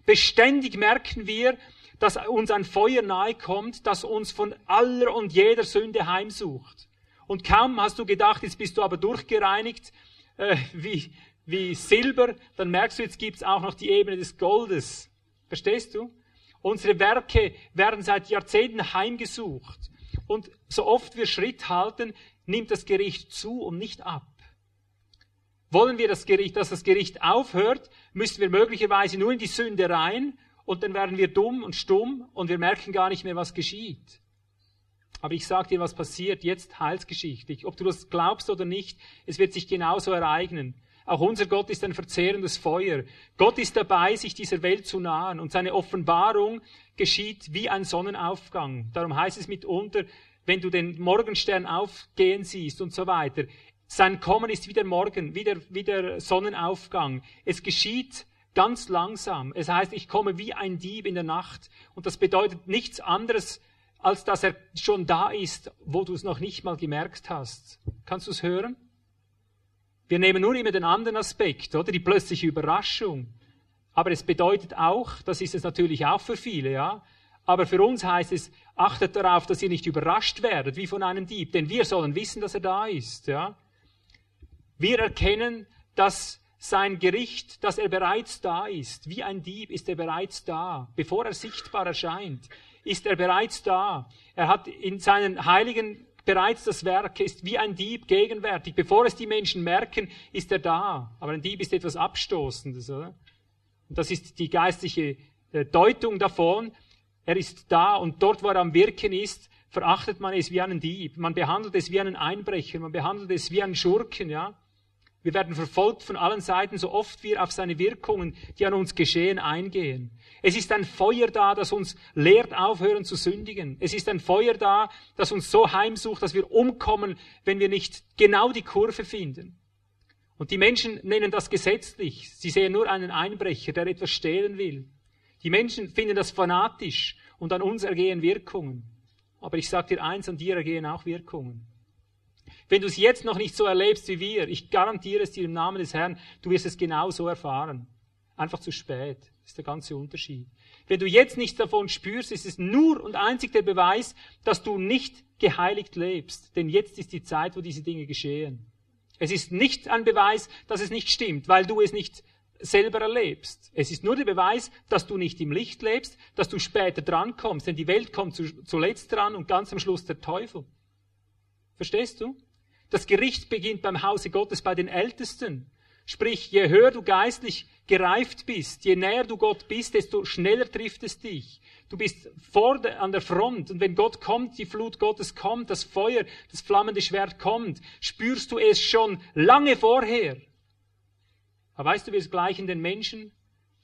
S2: Beständig merken wir, dass uns ein Feuer nahe kommt, das uns von aller und jeder Sünde heimsucht. Und kaum hast du gedacht, jetzt bist du aber durchgereinigt äh, wie, wie Silber, dann merkst du, jetzt gibt's auch noch die Ebene des Goldes. Verstehst du? Unsere Werke werden seit Jahrzehnten heimgesucht. Und so oft wir Schritt halten, nimmt das Gericht zu und nicht ab. Wollen wir, das Gericht, dass das Gericht aufhört, müssen wir möglicherweise nur in die Sünde rein und dann werden wir dumm und stumm und wir merken gar nicht mehr, was geschieht. Aber ich sage dir, was passiert jetzt heilsgeschichtlich. Ob du das glaubst oder nicht, es wird sich genauso ereignen. Auch unser Gott ist ein verzehrendes Feuer. Gott ist dabei, sich dieser Welt zu nahen und seine Offenbarung geschieht wie ein Sonnenaufgang. Darum heißt es mitunter, wenn du den Morgenstern aufgehen siehst und so weiter. Sein Kommen ist wie der Morgen, wie der, Sonnenaufgang. Es geschieht ganz langsam. Es heißt, ich komme wie ein Dieb in der Nacht. Und das bedeutet nichts anderes, als dass er schon da ist, wo du es noch nicht mal gemerkt hast. Kannst du es hören? Wir nehmen nur immer den anderen Aspekt, oder? Die plötzliche Überraschung. Aber es bedeutet auch, das ist es natürlich auch für viele, ja, aber für uns heißt es, achtet darauf, dass ihr nicht überrascht werdet wie von einem Dieb, denn wir sollen wissen, dass er da ist. Ja? Wir erkennen, dass sein Gericht, dass er bereits da ist. Wie ein Dieb ist er bereits da. Bevor er sichtbar erscheint, ist er bereits da. Er hat in seinen Heiligen bereits das Werk, ist wie ein Dieb gegenwärtig. Bevor es die Menschen merken, ist er da. Aber ein Dieb ist etwas Abstoßendes. Oder? Und das ist die geistliche äh, Deutung davon. Er ist da und dort, wo er am Wirken ist, verachtet man es wie einen Dieb. Man behandelt es wie einen Einbrecher. Man behandelt es wie einen Schurken, ja. Wir werden verfolgt von allen Seiten, so oft wir auf seine Wirkungen, die an uns geschehen, eingehen. Es ist ein Feuer da, das uns lehrt, aufhören zu sündigen. Es ist ein Feuer da, das uns so heimsucht, dass wir umkommen, wenn wir nicht genau die Kurve finden. Und die Menschen nennen das gesetzlich. Sie sehen nur einen Einbrecher, der etwas stehlen will. Die Menschen finden das fanatisch und an uns ergehen Wirkungen. Aber ich sage dir eins, an dir ergehen auch Wirkungen. Wenn du es jetzt noch nicht so erlebst wie wir, ich garantiere es dir im Namen des Herrn, du wirst es genau so erfahren. Einfach zu spät. Das ist der ganze Unterschied. Wenn du jetzt nichts davon spürst, ist es nur und einzig der Beweis, dass du nicht geheiligt lebst. Denn jetzt ist die Zeit, wo diese Dinge geschehen. Es ist nicht ein Beweis, dass es nicht stimmt, weil du es nicht selber erlebst. Es ist nur der Beweis, dass du nicht im Licht lebst, dass du später drankommst, denn die Welt kommt zuletzt dran und ganz am Schluss der Teufel. Verstehst du? Das Gericht beginnt beim Hause Gottes bei den Ältesten. Sprich, je höher du geistlich gereift bist, je näher du Gott bist, desto schneller trifft es dich. Du bist vor der, an der Front und wenn Gott kommt, die Flut Gottes kommt, das Feuer, das flammende Schwert kommt, spürst du es schon lange vorher. Aber weißt du, wir gleichen den Menschen,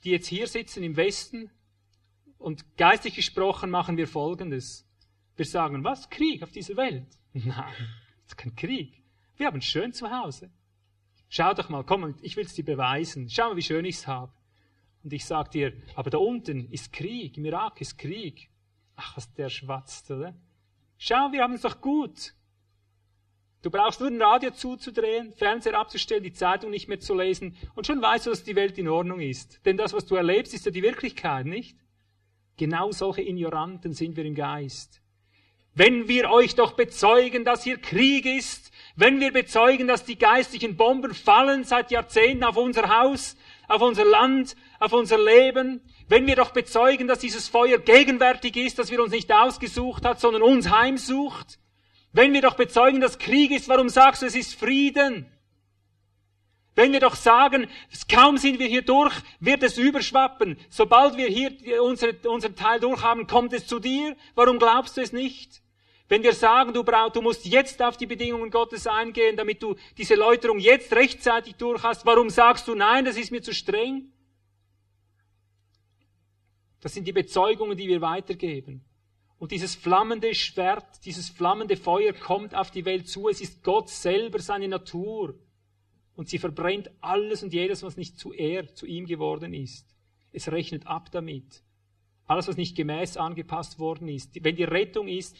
S2: die jetzt hier sitzen im Westen und geistig gesprochen machen wir Folgendes. Wir sagen, was? Krieg auf dieser Welt? Nein, ist kein Krieg. Wir haben es schön zu Hause. Schau doch mal, komm, ich will es dir beweisen. Schau mal, wie schön ich es habe. Und ich sag dir, aber da unten ist Krieg, im Irak ist Krieg. Ach, was der schwatzt, oder? Schau, wir haben es doch gut. Du brauchst nur ein Radio zuzudrehen, Fernseher abzustellen, die Zeitung nicht mehr zu lesen und schon weißt du, dass die Welt in Ordnung ist. Denn das, was du erlebst, ist ja die Wirklichkeit, nicht? Genau solche Ignoranten sind wir im Geist. Wenn wir euch doch bezeugen, dass hier Krieg ist, wenn wir bezeugen, dass die geistlichen Bomben fallen seit Jahrzehnten auf unser Haus, auf unser Land, auf unser Leben, wenn wir doch bezeugen, dass dieses Feuer gegenwärtig ist, dass wir uns nicht ausgesucht hat, sondern uns heimsucht, wenn wir doch bezeugen, dass Krieg ist, warum sagst du, es ist Frieden? Wenn wir doch sagen, kaum sind wir hier durch, wird es überschwappen. Sobald wir hier unseren unser Teil durchhaben, kommt es zu dir. Warum glaubst du es nicht? Wenn wir sagen, du, brauchst, du musst jetzt auf die Bedingungen Gottes eingehen, damit du diese Läuterung jetzt rechtzeitig durch hast, warum sagst du, nein, das ist mir zu streng? Das sind die Bezeugungen, die wir weitergeben. Und dieses flammende Schwert, dieses flammende Feuer kommt auf die Welt zu. Es ist Gott selber, seine Natur. Und sie verbrennt alles und jedes, was nicht zu er, zu ihm geworden ist. Es rechnet ab damit. Alles, was nicht gemäß angepasst worden ist. Wenn die Rettung ist,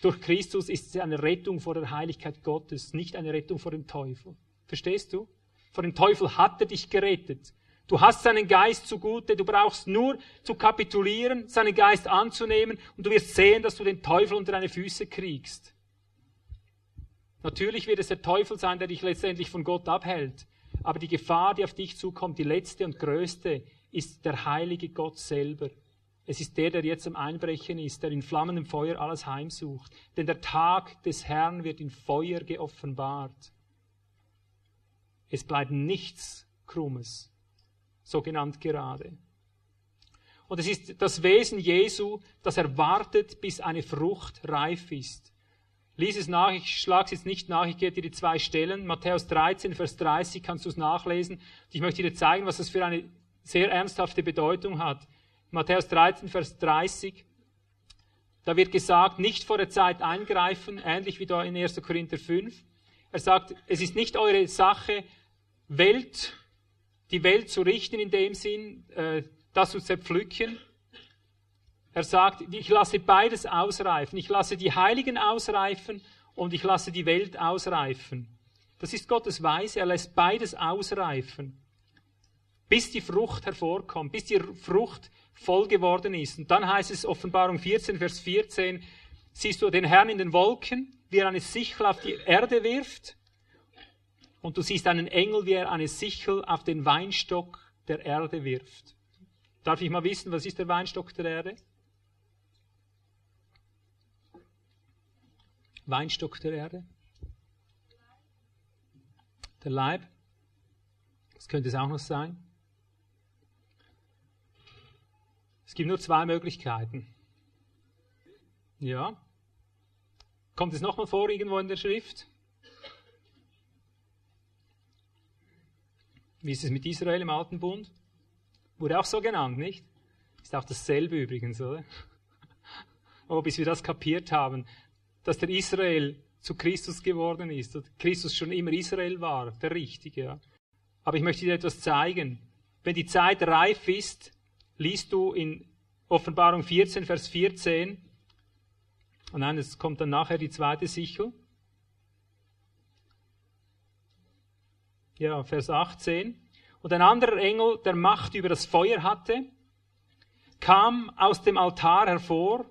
S2: durch Christus ist es eine Rettung vor der Heiligkeit Gottes, nicht eine Rettung vor dem Teufel. Verstehst du? Vor dem Teufel hat er dich gerettet. Du hast seinen Geist zugute, du brauchst nur zu kapitulieren, seinen Geist anzunehmen und du wirst sehen, dass du den Teufel unter deine Füße kriegst. Natürlich wird es der Teufel sein, der dich letztendlich von Gott abhält. Aber die Gefahr, die auf dich zukommt, die letzte und größte, ist der heilige Gott selber. Es ist der, der jetzt am Einbrechen ist, der in flammendem Feuer alles heimsucht. Denn der Tag des Herrn wird in Feuer geoffenbart. Es bleibt nichts Krummes, so genannt gerade. Und es ist das Wesen Jesu, das er wartet, bis eine Frucht reif ist. Lies es nach, ich schlage es jetzt nicht nach, ich gebe dir die zwei Stellen. Matthäus 13, Vers 30 kannst du es nachlesen. Ich möchte dir zeigen, was das für eine sehr ernsthafte Bedeutung hat. Matthäus 13, Vers 30. Da wird gesagt, nicht vor der Zeit eingreifen, ähnlich wie da in 1. Korinther 5. Er sagt, es ist nicht eure Sache, Welt, die Welt zu richten in dem Sinn, äh, das zu zerpflücken. Er sagt, ich lasse beides ausreifen. Ich lasse die Heiligen ausreifen und ich lasse die Welt ausreifen. Das ist Gottes Weise. Er lässt beides ausreifen, bis die Frucht hervorkommt, bis die Frucht voll geworden ist. Und dann heißt es Offenbarung 14, Vers 14, siehst du den Herrn in den Wolken, wie er eine Sichel auf die Erde wirft, und du siehst einen Engel, wie er eine Sichel auf den Weinstock der Erde wirft. Darf ich mal wissen, was ist der Weinstock der Erde? Weinstock der Erde? Der Leib? Das könnte es auch noch sein. Es gibt nur zwei Möglichkeiten. Ja. Kommt es nochmal vor irgendwo in der Schrift? Wie ist es mit Israel im Alten Bund? Wurde auch so genannt, nicht? Ist auch dasselbe übrigens, oder? Oh, bis wir das kapiert haben, dass der Israel zu Christus geworden ist und Christus schon immer Israel war, der Richtige. Ja. Aber ich möchte dir etwas zeigen. Wenn die Zeit reif ist, liest du in Offenbarung 14, Vers 14, und nein, es kommt dann nachher die zweite Sichel. Ja, Vers 18. Und ein anderer Engel, der Macht über das Feuer hatte, kam aus dem Altar hervor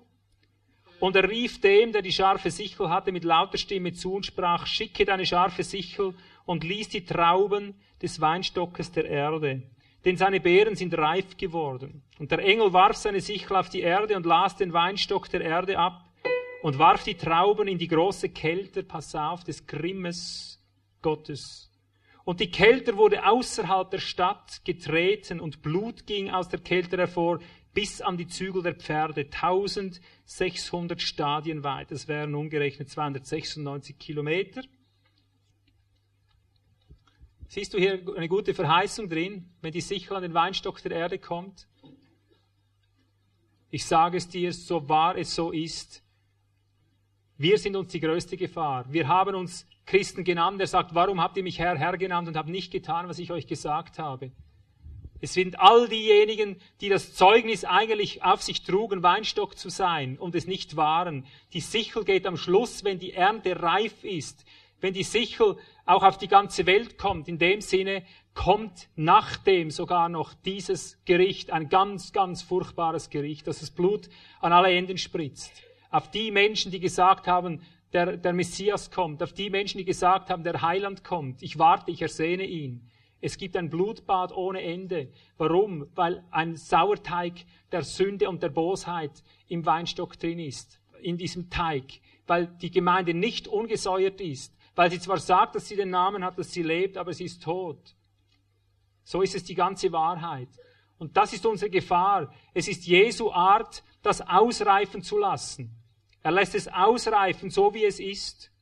S2: und er rief dem, der die scharfe Sichel hatte, mit lauter Stimme zu und sprach, schicke deine scharfe Sichel und ließ die Trauben des Weinstockes der Erde, denn seine Beeren sind reif geworden. Und der Engel warf seine Sichel auf die Erde und las den Weinstock der Erde ab und warf die Trauben in die große Kälte, pass auf, des Grimmes Gottes. Und die Kälte wurde außerhalb der Stadt getreten und Blut ging aus der Kälte hervor bis an die Zügel der Pferde, 1600 Stadien weit. Das wären umgerechnet 296 Kilometer. Siehst du hier eine gute Verheißung drin, wenn die Sichel an den Weinstock der Erde kommt? Ich sage es dir, so wahr es so ist. Wir sind uns die größte Gefahr. Wir haben uns Christen genannt. Er sagt, warum habt ihr mich Herr, Herr genannt und habt nicht getan, was ich euch gesagt habe? Es sind all diejenigen, die das Zeugnis eigentlich auf sich trugen, Weinstock zu sein und es nicht waren. Die Sichel geht am Schluss, wenn die Ernte reif ist, wenn die Sichel auch auf die ganze Welt kommt. In dem Sinne kommt nachdem sogar noch dieses Gericht, ein ganz, ganz furchtbares Gericht, dass das Blut an alle Enden spritzt auf die Menschen, die gesagt haben, der, der Messias kommt, auf die Menschen, die gesagt haben, der Heiland kommt. Ich warte, ich ersehne ihn. Es gibt ein Blutbad ohne Ende. Warum? Weil ein Sauerteig der Sünde und der Bosheit im Weinstock drin ist, in diesem Teig. Weil die Gemeinde nicht ungesäuert ist. Weil sie zwar sagt, dass sie den Namen hat, dass sie lebt, aber sie ist tot. So ist es die ganze Wahrheit. Und das ist unsere Gefahr. Es ist Jesu Art, das ausreifen zu lassen. Er lässt es ausreifen, so wie es ist.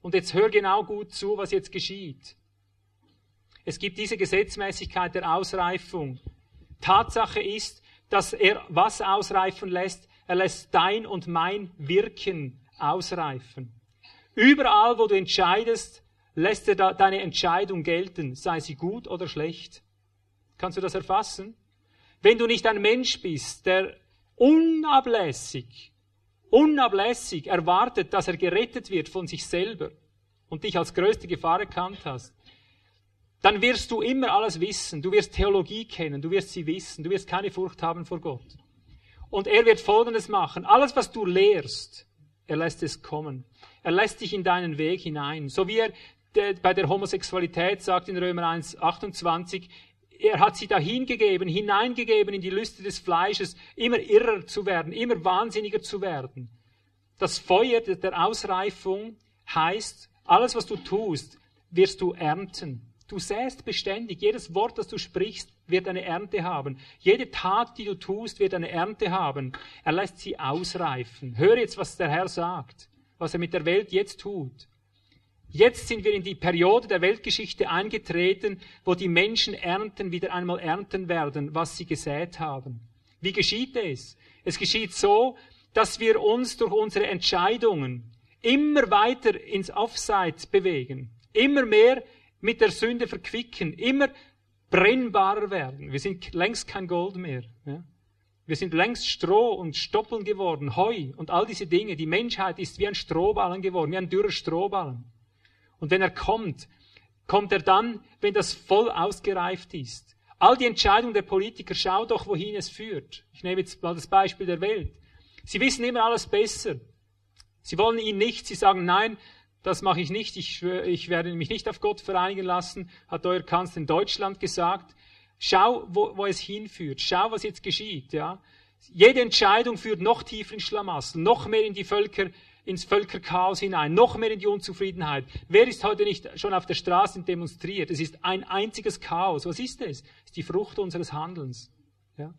S2: Und jetzt hör genau gut zu, was jetzt geschieht. Es gibt diese Gesetzmäßigkeit der Ausreifung. Tatsache ist, dass er was ausreifen lässt? Er lässt dein und mein Wirken ausreifen. Überall, wo du entscheidest, lässt er deine Entscheidung gelten, sei sie gut oder schlecht. Kannst du das erfassen? Wenn du nicht ein Mensch bist, der unablässig unablässig erwartet, dass er gerettet wird von sich selber und dich als größte Gefahr erkannt hast, dann wirst du immer alles wissen. Du wirst Theologie kennen, du wirst sie wissen, du wirst keine Furcht haben vor Gott. Und er wird Folgendes machen. Alles, was du lehrst, er lässt es kommen. Er lässt dich in deinen Weg hinein. So wie er bei der Homosexualität sagt in Römer 1, 28, er hat sie dahingegeben, hineingegeben in die Lüste des Fleisches, immer irrer zu werden, immer wahnsinniger zu werden. Das Feuer der Ausreifung heißt, alles was du tust, wirst du ernten. Du säst beständig. Jedes Wort, das du sprichst, wird eine Ernte haben. Jede Tat, die du tust, wird eine Ernte haben. Er lässt sie ausreifen. Hör jetzt, was der Herr sagt, was er mit der Welt jetzt tut. Jetzt sind wir in die Periode der Weltgeschichte eingetreten, wo die Menschen ernten, wieder einmal ernten werden, was sie gesät haben. Wie geschieht es? Es geschieht so, dass wir uns durch unsere Entscheidungen immer weiter ins Offside bewegen, immer mehr mit der Sünde verquicken, immer brennbarer werden. Wir sind längst kein Gold mehr. Ja? Wir sind längst Stroh und Stoppeln geworden, Heu und all diese Dinge. Die Menschheit ist wie ein Strohballen geworden, wie ein dürrer Strohballen. Und wenn er kommt, kommt er dann, wenn das voll ausgereift ist. All die Entscheidungen der Politiker, schau doch, wohin es führt. Ich nehme jetzt mal das Beispiel der Welt. Sie wissen immer alles besser. Sie wollen ihn nicht, sie sagen, nein, das mache ich nicht, ich, ich werde mich nicht auf Gott vereinigen lassen, hat euer Kanzler in Deutschland gesagt. Schau, wo, wo es hinführt. Schau, was jetzt geschieht, ja. Jede Entscheidung führt noch tiefer in Schlamassel, noch mehr in die Völker, ins Völkerchaos hinein, noch mehr in die Unzufriedenheit. Wer ist heute nicht schon auf der Straße demonstriert? Es ist ein einziges Chaos. Was ist es? Es ist die Frucht unseres Handelns. Ja?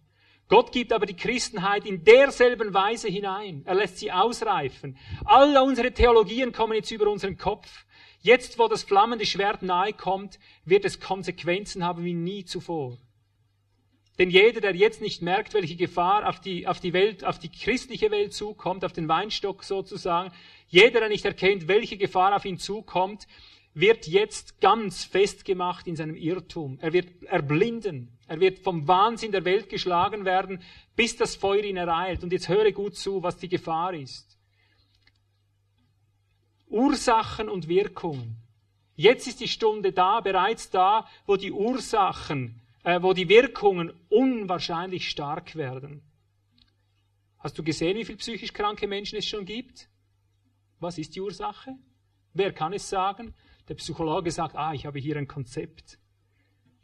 S2: Gott gibt aber die Christenheit in derselben Weise hinein. Er lässt sie ausreifen. Alle unsere Theologien kommen jetzt über unseren Kopf. Jetzt, wo das flammende Schwert nahe kommt, wird es Konsequenzen haben wie nie zuvor. Denn jeder, der jetzt nicht merkt, welche Gefahr auf die, auf die Welt, auf die christliche Welt zukommt, auf den Weinstock sozusagen, jeder, der nicht erkennt, welche Gefahr auf ihn zukommt, wird jetzt ganz festgemacht in seinem Irrtum. Er wird erblinden. Er wird vom Wahnsinn der Welt geschlagen werden, bis das Feuer ihn ereilt. Und jetzt höre gut zu, was die Gefahr ist. Ursachen und Wirkungen. Jetzt ist die Stunde da, bereits da, wo die Ursachen äh, wo die Wirkungen unwahrscheinlich stark werden. Hast du gesehen, wie viele psychisch kranke Menschen es schon gibt? Was ist die Ursache? Wer kann es sagen? Der Psychologe sagt, ah, ich habe hier ein Konzept.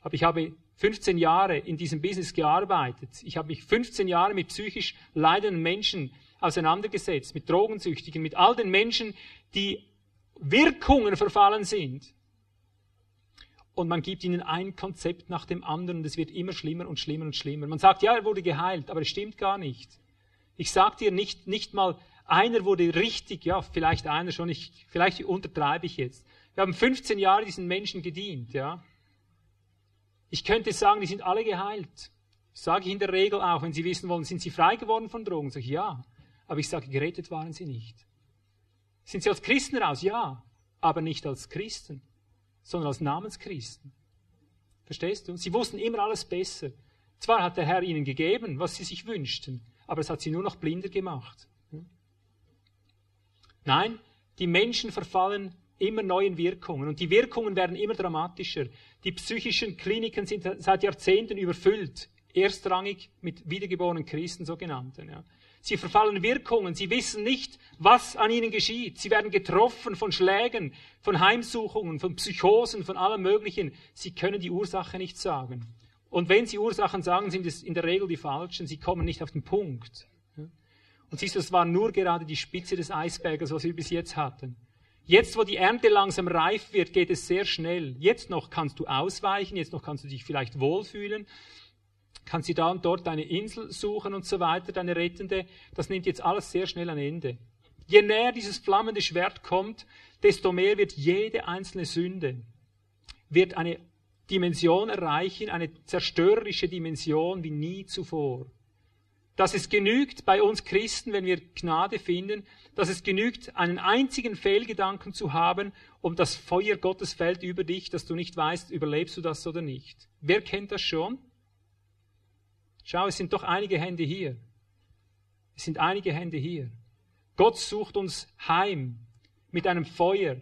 S2: Aber ich habe 15 Jahre in diesem Business gearbeitet. Ich habe mich 15 Jahre mit psychisch leidenden Menschen auseinandergesetzt, mit Drogensüchtigen, mit all den Menschen, die Wirkungen verfallen sind. Und man gibt ihnen ein Konzept nach dem anderen und es wird immer schlimmer und schlimmer und schlimmer. Man sagt, ja, er wurde geheilt, aber es stimmt gar nicht. Ich sage dir nicht, nicht mal, einer wurde richtig, ja, vielleicht einer schon, ich, vielleicht untertreibe ich jetzt. Wir haben 15 Jahre diesen Menschen gedient, ja. Ich könnte sagen, die sind alle geheilt. Das sage ich in der Regel auch, wenn sie wissen wollen, sind sie frei geworden von Drogen? Sage ich, ja. Aber ich sage, gerettet waren sie nicht. Sind sie als Christen raus? Ja. Aber nicht als Christen, sondern als Namenschristen. Verstehst du? Sie wussten immer alles besser. Zwar hat der Herr ihnen gegeben, was sie sich wünschten, aber es hat sie nur noch blinder gemacht. Nein, die Menschen verfallen immer neuen Wirkungen und die Wirkungen werden immer dramatischer. Die psychischen Kliniken sind seit Jahrzehnten überfüllt, erstrangig mit wiedergeborenen Christen sogenannten. Ja. Sie verfallen Wirkungen, sie wissen nicht, was an ihnen geschieht. Sie werden getroffen von Schlägen, von Heimsuchungen, von Psychosen, von allem Möglichen. Sie können die Ursache nicht sagen. Und wenn sie Ursachen sagen, sind es in der Regel die falschen. Sie kommen nicht auf den Punkt. Und siehst du, es war nur gerade die Spitze des Eisberges, was wir bis jetzt hatten. Jetzt, wo die Ernte langsam reif wird, geht es sehr schnell. Jetzt noch kannst du ausweichen, jetzt noch kannst du dich vielleicht wohlfühlen, kannst dir da und dort deine Insel suchen und so weiter, deine rettende. Das nimmt jetzt alles sehr schnell ein Ende. Je näher dieses flammende Schwert kommt, desto mehr wird jede einzelne Sünde, wird eine Dimension erreichen, eine zerstörerische Dimension wie nie zuvor dass es genügt bei uns Christen, wenn wir Gnade finden, dass es genügt, einen einzigen Fehlgedanken zu haben, um das Feuer Gottes fällt über dich, dass du nicht weißt, überlebst du das oder nicht. Wer kennt das schon? Schau, es sind doch einige Hände hier. Es sind einige Hände hier. Gott sucht uns heim mit einem Feuer.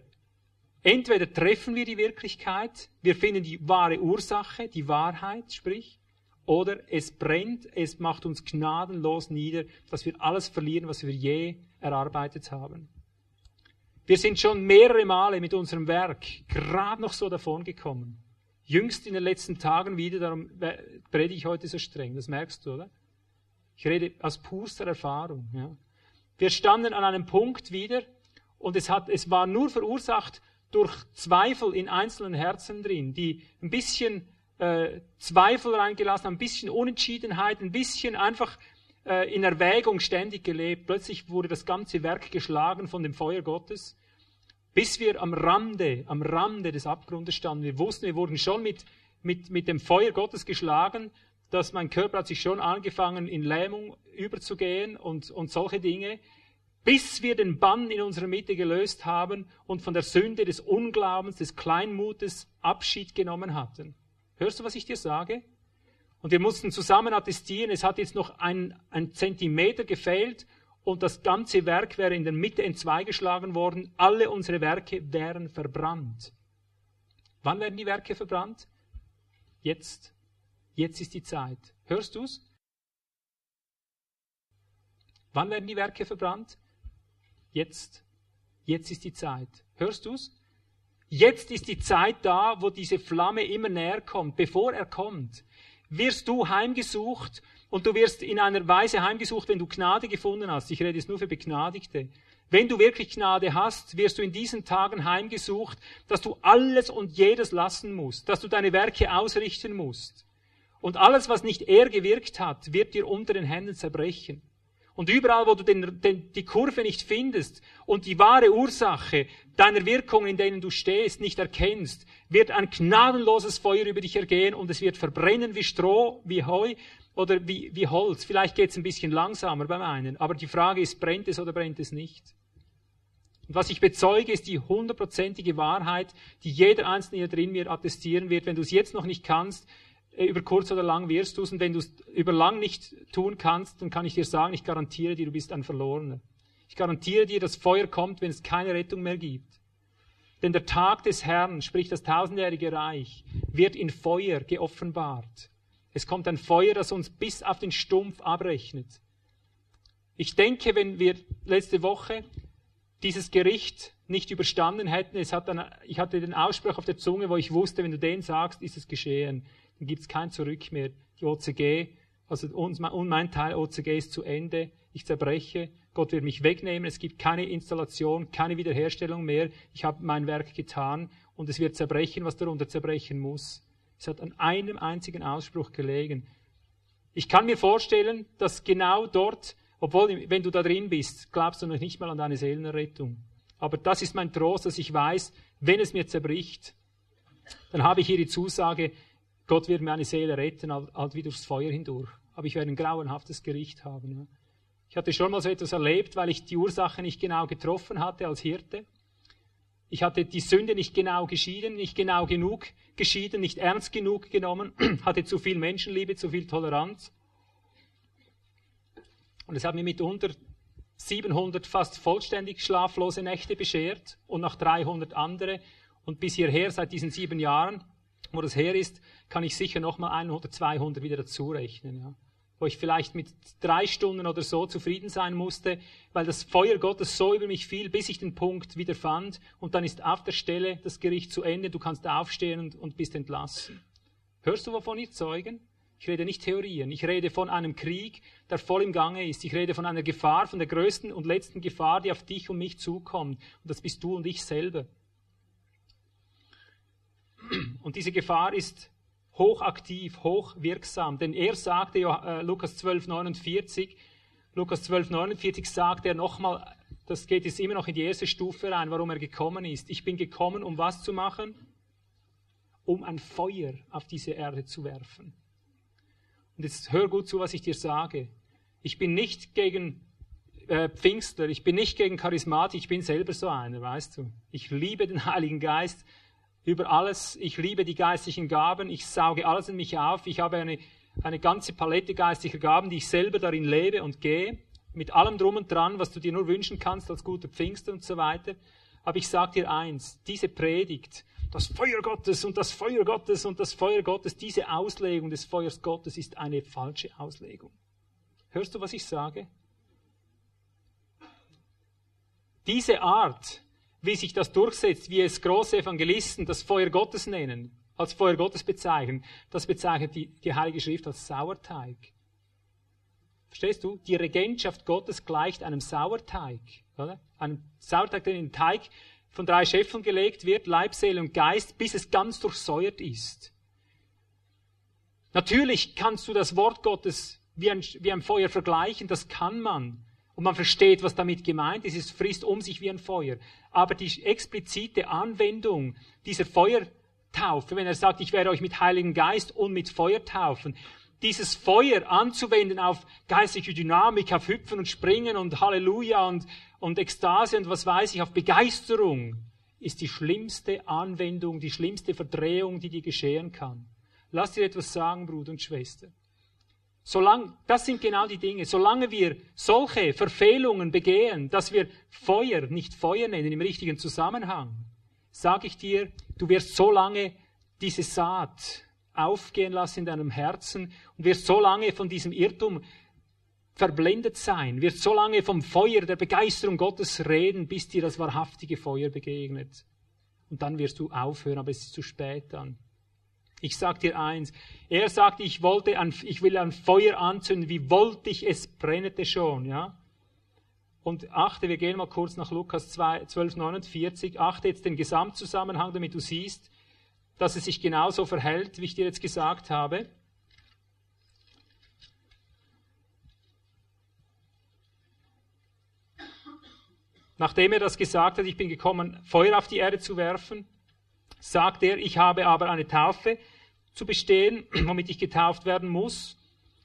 S2: Entweder treffen wir die Wirklichkeit, wir finden die wahre Ursache, die Wahrheit, sprich, oder es brennt, es macht uns gnadenlos nieder, dass wir alles verlieren, was wir je erarbeitet haben. Wir sind schon mehrere Male mit unserem Werk gerade noch so davongekommen. Jüngst in den letzten Tagen wieder, darum predige ich heute so streng, das merkst du, oder? Ich rede aus purster Erfahrung. Ja. Wir standen an einem Punkt wieder und es, hat, es war nur verursacht durch Zweifel in einzelnen Herzen drin, die ein bisschen äh, Zweifel reingelassen, ein bisschen Unentschiedenheit, ein bisschen einfach äh, in Erwägung ständig gelebt. Plötzlich wurde das ganze Werk geschlagen von dem Feuer Gottes, bis wir am Rande, am Rande des Abgrundes standen. Wir wussten, wir wurden schon mit, mit, mit dem Feuer Gottes geschlagen, dass mein Körper hat sich schon angefangen, in Lähmung überzugehen und, und solche Dinge, bis wir den Bann in unserer Mitte gelöst haben und von der Sünde des Unglaubens, des Kleinmutes Abschied genommen hatten. Hörst du, was ich dir sage? Und wir mussten zusammen attestieren, es hat jetzt noch ein, ein Zentimeter gefehlt und das ganze Werk wäre in der Mitte entzweigeschlagen worden. Alle unsere Werke wären verbrannt. Wann werden die Werke verbrannt? Jetzt. Jetzt ist die Zeit. Hörst du's? Wann werden die Werke verbrannt? Jetzt. Jetzt ist die Zeit. Hörst du's? Jetzt ist die Zeit da, wo diese Flamme immer näher kommt. Bevor er kommt, wirst du heimgesucht und du wirst in einer Weise heimgesucht, wenn du Gnade gefunden hast. Ich rede jetzt nur für Begnadigte. Wenn du wirklich Gnade hast, wirst du in diesen Tagen heimgesucht, dass du alles und jedes lassen musst, dass du deine Werke ausrichten musst. Und alles, was nicht er gewirkt hat, wird dir unter den Händen zerbrechen. Und überall, wo du den, den, die Kurve nicht findest und die wahre Ursache deiner Wirkungen, in denen du stehst, nicht erkennst, wird ein gnadenloses Feuer über dich ergehen und es wird verbrennen wie Stroh, wie Heu oder wie, wie Holz. Vielleicht geht es ein bisschen langsamer beim einen, aber die Frage ist, brennt es oder brennt es nicht? Und was ich bezeuge, ist die hundertprozentige Wahrheit, die jeder Einzelne hier drin mir attestieren wird. Wenn du es jetzt noch nicht kannst, äh, über kurz oder lang wirst du es. Und wenn du es über lang nicht tun kannst, dann kann ich dir sagen, ich garantiere dir, du bist ein Verlorener. Ich garantiere dir, das Feuer kommt, wenn es keine Rettung mehr gibt. Denn der Tag des Herrn, sprich das tausendjährige Reich, wird in Feuer geoffenbart. Es kommt ein Feuer, das uns bis auf den Stumpf abrechnet. Ich denke, wenn wir letzte Woche dieses Gericht nicht überstanden hätten, es hat dann, ich hatte den Ausspruch auf der Zunge, wo ich wusste, wenn du den sagst, ist es geschehen. Dann gibt es kein Zurück mehr. Die OCG, also uns, und mein Teil OCG ist zu Ende. Ich zerbreche. Gott wird mich wegnehmen. Es gibt keine Installation, keine Wiederherstellung mehr. Ich habe mein Werk getan und es wird zerbrechen, was darunter zerbrechen muss. Es hat an einem einzigen Ausspruch gelegen. Ich kann mir vorstellen, dass genau dort obwohl, wenn du da drin bist, glaubst du noch nicht mal an deine Seelenerrettung. Aber das ist mein Trost, dass ich weiß, wenn es mir zerbricht, dann habe ich hier die Zusage, Gott wird mir eine Seele retten, halt wie durchs Feuer hindurch. Aber ich werde ein grauenhaftes Gericht haben. Ich hatte schon mal so etwas erlebt, weil ich die Ursache nicht genau getroffen hatte als Hirte. Ich hatte die Sünde nicht genau geschieden, nicht genau genug geschieden, nicht ernst genug genommen, hatte zu viel Menschenliebe, zu viel Toleranz. Und es hat mir mitunter 700 fast vollständig schlaflose Nächte beschert und noch 300 andere. Und bis hierher, seit diesen sieben Jahren, wo das her ist, kann ich sicher nochmal 100, 200 wieder dazu rechnen. Ja. Wo ich vielleicht mit drei Stunden oder so zufrieden sein musste, weil das Feuer Gottes so über mich fiel, bis ich den Punkt wieder fand. Und dann ist auf der Stelle das Gericht zu Ende. Du kannst aufstehen und, und bist entlassen. Hörst du, wovon ich zeugen? Ich rede nicht Theorien. Ich rede von einem Krieg, der voll im Gange ist. Ich rede von einer Gefahr, von der größten und letzten Gefahr, die auf dich und mich zukommt. Und das bist du und ich selber. Und diese Gefahr ist hochaktiv, hochwirksam. Denn er sagte, äh, Lukas 12, 49, Lukas 12, 49 sagt er nochmal, das geht jetzt immer noch in die erste Stufe rein, warum er gekommen ist. Ich bin gekommen, um was zu machen? Um ein Feuer auf diese Erde zu werfen. Und jetzt hör gut zu, was ich dir sage. Ich bin nicht gegen äh, Pfingstler, ich bin nicht gegen Charismatik, ich bin selber so einer, weißt du. Ich liebe den Heiligen Geist über alles. Ich liebe die geistlichen Gaben. Ich sauge alles in mich auf. Ich habe eine, eine ganze Palette geistlicher Gaben, die ich selber darin lebe und gehe. Mit allem drum und dran, was du dir nur wünschen kannst als guter Pfingster und so weiter. Aber ich sage dir eins, diese Predigt, das Feuer Gottes und das Feuer Gottes und das Feuer Gottes, diese Auslegung des Feuers Gottes ist eine falsche Auslegung. Hörst du, was ich sage? Diese Art, wie sich das durchsetzt, wie es große Evangelisten das Feuer Gottes nennen, als Feuer Gottes bezeichnen, das bezeichnet die, die Heilige Schrift als Sauerteig. Verstehst du? Die Regentschaft Gottes gleicht einem Sauerteig. Oder? Einem Sauerteig, der in den Teig von drei Schäfeln gelegt wird, Leib, Seele und Geist, bis es ganz durchsäuert ist. Natürlich kannst du das Wort Gottes wie ein, wie ein Feuer vergleichen, das kann man. Und man versteht, was damit gemeint ist. Es frisst um sich wie ein Feuer. Aber die explizite Anwendung dieser Feuertaufe, wenn er sagt, ich werde euch mit Heiligen Geist und mit Feuer taufen, dieses Feuer anzuwenden auf geistliche Dynamik, auf Hüpfen und Springen und Halleluja und, und Ekstase und was weiß ich, auf Begeisterung, ist die schlimmste Anwendung, die schlimmste Verdrehung, die dir geschehen kann. Lass dir etwas sagen, Bruder und Schwester. Solange, das sind genau die Dinge. Solange wir solche Verfehlungen begehen, dass wir Feuer nicht Feuer nennen im richtigen Zusammenhang, sage ich dir, du wirst so lange diese Saat aufgehen lassen in deinem Herzen und wirst so lange von diesem Irrtum verblendet sein, wirst so lange vom Feuer der Begeisterung Gottes reden, bis dir das wahrhaftige Feuer begegnet. Und dann wirst du aufhören, aber es ist zu spät dann. Ich sag dir eins. Er sagte, ich wollte ein, ich will ein Feuer anzünden. Wie wollte ich es brennete schon, ja? Und achte, wir gehen mal kurz nach Lukas 2, 12, 49. Achte jetzt den Gesamtzusammenhang, damit du siehst, dass es sich genauso verhält, wie ich dir jetzt gesagt habe. Nachdem er das gesagt hat, ich bin gekommen, Feuer auf die Erde zu werfen, sagt er, ich habe aber eine Taufe zu bestehen, womit ich getauft werden muss.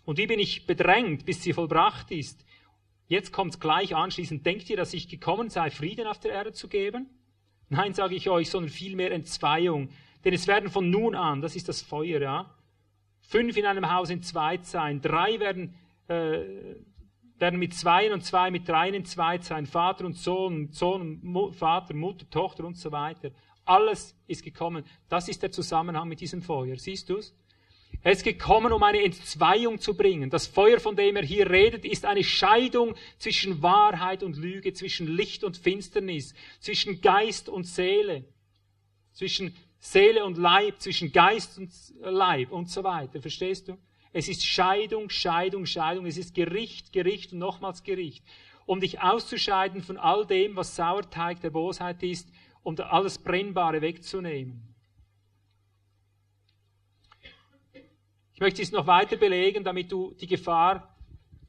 S2: Und wie bin ich bedrängt, bis sie vollbracht ist? Jetzt kommt es gleich anschließend. Denkt ihr, dass ich gekommen sei, Frieden auf der Erde zu geben? Nein, sage ich euch, sondern vielmehr Entzweiung. Denn es werden von nun an, das ist das Feuer, ja, fünf in einem Haus entzweit sein, drei werden, äh, werden mit zwei und zwei mit dreien entzweit sein, Vater und Sohn, Sohn, Mu Vater, Mutter, Tochter und so weiter. Alles ist gekommen. Das ist der Zusammenhang mit diesem Feuer. Siehst du's? Er ist gekommen, um eine Entzweiung zu bringen. Das Feuer, von dem er hier redet, ist eine Scheidung zwischen Wahrheit und Lüge, zwischen Licht und Finsternis, zwischen Geist und Seele, zwischen Seele und Leib, zwischen Geist und Leib und so weiter. Verstehst du? Es ist Scheidung, Scheidung, Scheidung. Es ist Gericht, Gericht und nochmals Gericht. Um dich auszuscheiden von all dem, was Sauerteig der Bosheit ist, um alles Brennbare wegzunehmen. Ich möchte es noch weiter belegen, damit du die Gefahr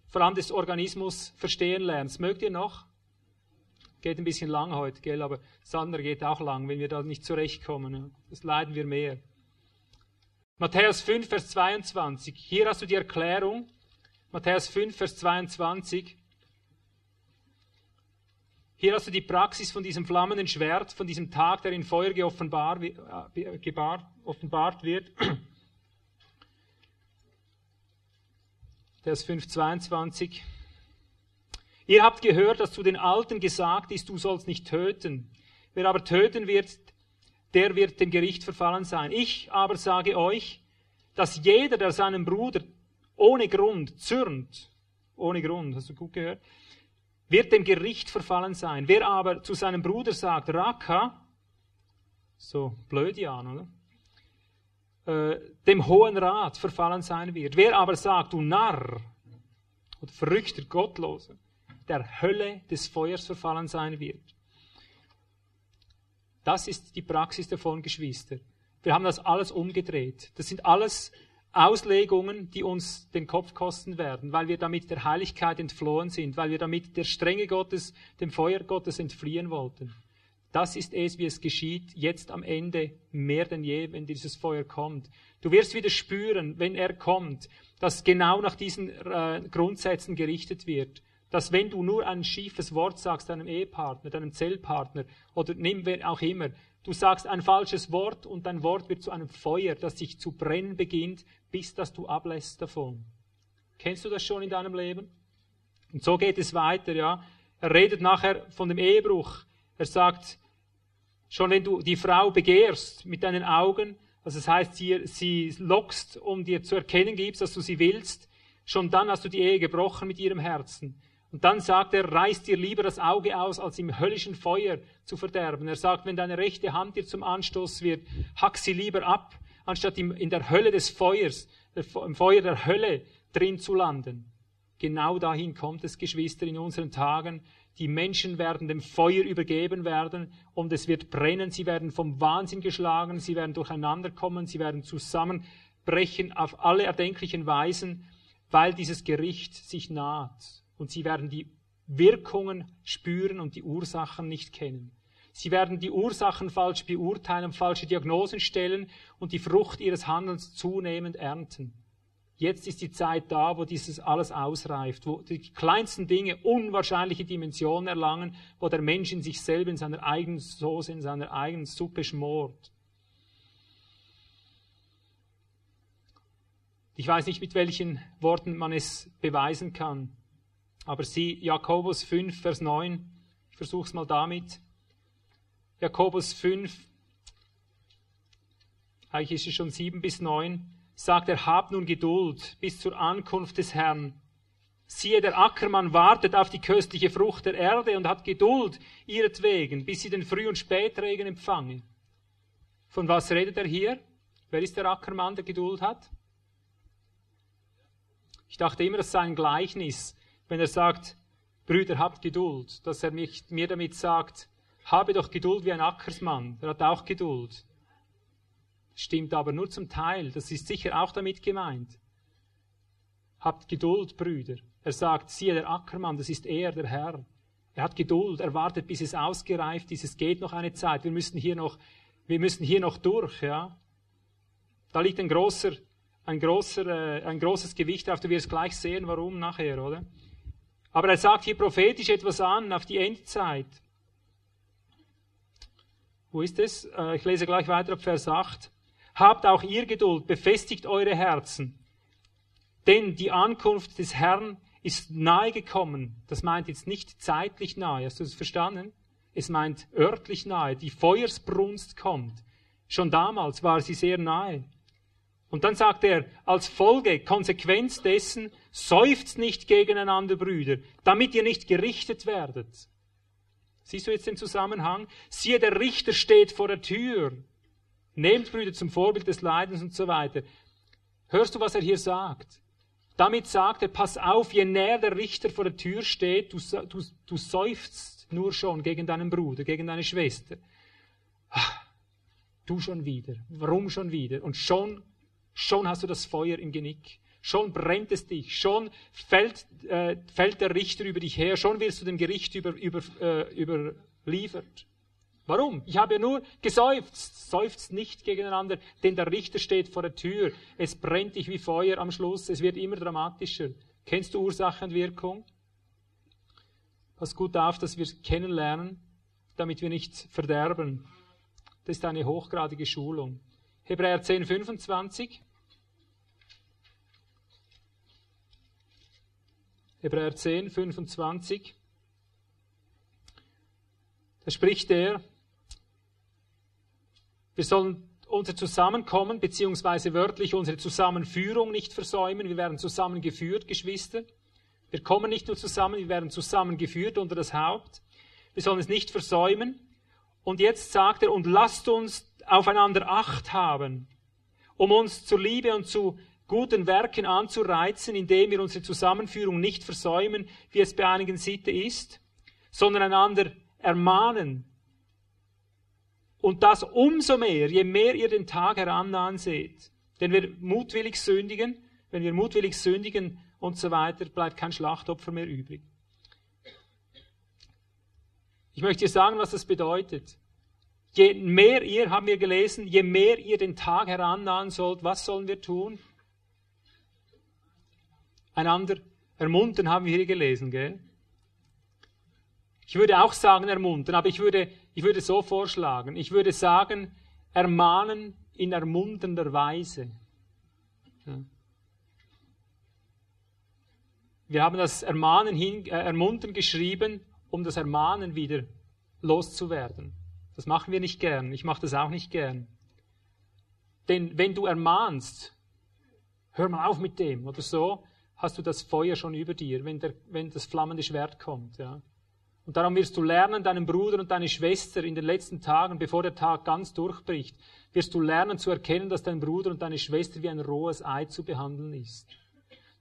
S2: vor allem des Organismus verstehen lernst. Mögt ihr noch? Geht ein bisschen lang heute, gell? Aber das andere geht auch lang, wenn wir da nicht zurechtkommen. Das leiden wir mehr. Matthäus 5, Vers 22. Hier hast du die Erklärung. Matthäus 5, Vers 22. Hier hast du die Praxis von diesem flammenden Schwert, von diesem Tag, der in Feuer geoffenbar, äh, gebar, offenbart wird. Vers 5, 22. Ihr habt gehört, dass zu den Alten gesagt ist, du sollst nicht töten. Wer aber töten wird, der wird dem Gericht verfallen sein. Ich aber sage euch, dass jeder, der seinem Bruder ohne Grund zürnt, ohne Grund, hast du gut gehört, wird dem Gericht verfallen sein. Wer aber zu seinem Bruder sagt, Raka, so blöd ja, oder? Äh, dem Hohen Rat verfallen sein wird. Wer aber sagt, du Narr oder verrückter Gottloser, der Hölle des Feuers verfallen sein wird. Das ist die Praxis davon, Geschwister. Wir haben das alles umgedreht. Das sind alles Auslegungen, die uns den Kopf kosten werden, weil wir damit der Heiligkeit entflohen sind, weil wir damit der Strenge Gottes, dem Feuer Gottes entfliehen wollten. Das ist es, wie es geschieht, jetzt am Ende mehr denn je, wenn dieses Feuer kommt. Du wirst wieder spüren, wenn er kommt, dass genau nach diesen äh, Grundsätzen gerichtet wird. Dass wenn du nur ein schiefes Wort sagst deinem Ehepartner, deinem Zellpartner oder nimm wer auch immer, du sagst ein falsches Wort und dein Wort wird zu einem Feuer, das sich zu brennen beginnt, bis dass du ablässt davon. Kennst du das schon in deinem Leben? Und so geht es weiter, ja. Er redet nachher von dem Ehebruch. Er sagt, Schon wenn du die Frau begehrst mit deinen Augen, also das heißt, sie, sie lockst, um dir zu erkennen gibst, dass du sie willst, schon dann hast du die Ehe gebrochen mit ihrem Herzen. Und dann sagt er, reiß dir lieber das Auge aus, als im höllischen Feuer zu verderben. Er sagt, wenn deine rechte Hand dir zum Anstoß wird, hack sie lieber ab, anstatt in der Hölle des Feuers, im Feuer der Hölle drin zu landen. Genau dahin kommt es, Geschwister, in unseren Tagen, die Menschen werden dem Feuer übergeben werden und es wird brennen. Sie werden vom Wahnsinn geschlagen, sie werden durcheinander kommen, sie werden zusammenbrechen auf alle erdenklichen Weisen, weil dieses Gericht sich naht. Und sie werden die Wirkungen spüren und die Ursachen nicht kennen. Sie werden die Ursachen falsch beurteilen, falsche Diagnosen stellen und die Frucht ihres Handelns zunehmend ernten. Jetzt ist die Zeit da, wo dieses alles ausreift, wo die kleinsten Dinge unwahrscheinliche Dimensionen erlangen, wo der Mensch in sich selber, in seiner eigenen Soße, in seiner eigenen Suppe schmort. Ich weiß nicht, mit welchen Worten man es beweisen kann, aber sieh Jakobus 5, Vers 9, ich versuche es mal damit. Jakobus 5, eigentlich ist es schon 7 bis 9 sagt er, habt nun Geduld bis zur Ankunft des Herrn. Siehe, der Ackermann wartet auf die köstliche Frucht der Erde und hat Geduld ihretwegen, bis sie den Früh- und Spätregen empfange. Von was redet er hier? Wer ist der Ackermann, der Geduld hat? Ich dachte immer, es sei ein Gleichnis, wenn er sagt, Brüder, habt Geduld, dass er mich, mir damit sagt, habe doch Geduld wie ein Ackersmann, der hat auch Geduld. Stimmt aber nur zum Teil. Das ist sicher auch damit gemeint. Habt Geduld, Brüder. Er sagt, siehe der Ackermann, das ist er, der Herr. Er hat Geduld, er wartet, bis es ausgereift ist. Es geht noch eine Zeit. Wir müssen hier noch, wir müssen hier noch durch, ja. Da liegt ein großer, ein großer, äh, ein großes Gewicht auf. Du wirst gleich sehen, warum nachher, oder? Aber er sagt hier prophetisch etwas an auf die Endzeit. Wo ist es? Äh, ich lese gleich weiter ab Vers 8. Habt auch ihr Geduld, befestigt eure Herzen. Denn die Ankunft des Herrn ist nahe gekommen. Das meint jetzt nicht zeitlich nahe. Hast du das verstanden? Es meint örtlich nahe. Die Feuersbrunst kommt. Schon damals war sie sehr nahe. Und dann sagt er, als Folge, Konsequenz dessen, seufzt nicht gegeneinander, Brüder, damit ihr nicht gerichtet werdet. Siehst du jetzt den Zusammenhang? Siehe, der Richter steht vor der Tür. Nehmt Brüder zum Vorbild des Leidens und so weiter. Hörst du, was er hier sagt? Damit sagt er, pass auf, je näher der Richter vor der Tür steht, du, du, du seufzt nur schon gegen deinen Bruder, gegen deine Schwester. Ach, du schon wieder. Warum schon wieder? Und schon, schon hast du das Feuer im Genick. Schon brennt es dich. Schon fällt, äh, fällt der Richter über dich her. Schon wirst du dem Gericht über, über, äh, überliefert. Warum? Ich habe ja nur geseufzt. Seufzt nicht gegeneinander, denn der Richter steht vor der Tür. Es brennt dich wie Feuer am Schluss. Es wird immer dramatischer. Kennst du Ursache und Wirkung? Pass gut auf, dass wir kennenlernen, damit wir nicht verderben. Das ist eine hochgradige Schulung. Hebräer 10, 25. Hebräer 10, 25. Da spricht er, wir sollen unser Zusammenkommen, beziehungsweise wörtlich unsere Zusammenführung nicht versäumen. Wir werden zusammengeführt, Geschwister. Wir kommen nicht nur zusammen, wir werden zusammengeführt unter das Haupt. Wir sollen es nicht versäumen. Und jetzt sagt er, und lasst uns aufeinander Acht haben, um uns zur Liebe und zu guten Werken anzureizen, indem wir unsere Zusammenführung nicht versäumen, wie es bei einigen Sitte ist, sondern einander ermahnen. Und das umso mehr, je mehr ihr den Tag herannahen seht. Denn wir mutwillig sündigen, wenn wir mutwillig sündigen und so weiter, bleibt kein Schlachtopfer mehr übrig. Ich möchte dir sagen, was das bedeutet. Je mehr ihr, haben wir gelesen, je mehr ihr den Tag herannahen sollt, was sollen wir tun? Einander ermuntern haben wir hier gelesen, gell? Ich würde auch sagen ermuntern, aber ich würde, ich würde so vorschlagen. Ich würde sagen, ermahnen in ermunternder Weise. Wir haben das Ermahnen hin, äh, ermuntern geschrieben, um das Ermahnen wieder loszuwerden. Das machen wir nicht gern. Ich mache das auch nicht gern. Denn wenn du ermahnst, hör mal auf mit dem oder so, hast du das Feuer schon über dir, wenn, der, wenn das flammende Schwert kommt. Ja. Und darum wirst du lernen, deinen Bruder und deine Schwester in den letzten Tagen, bevor der Tag ganz durchbricht, wirst du lernen zu erkennen, dass dein Bruder und deine Schwester wie ein rohes Ei zu behandeln ist.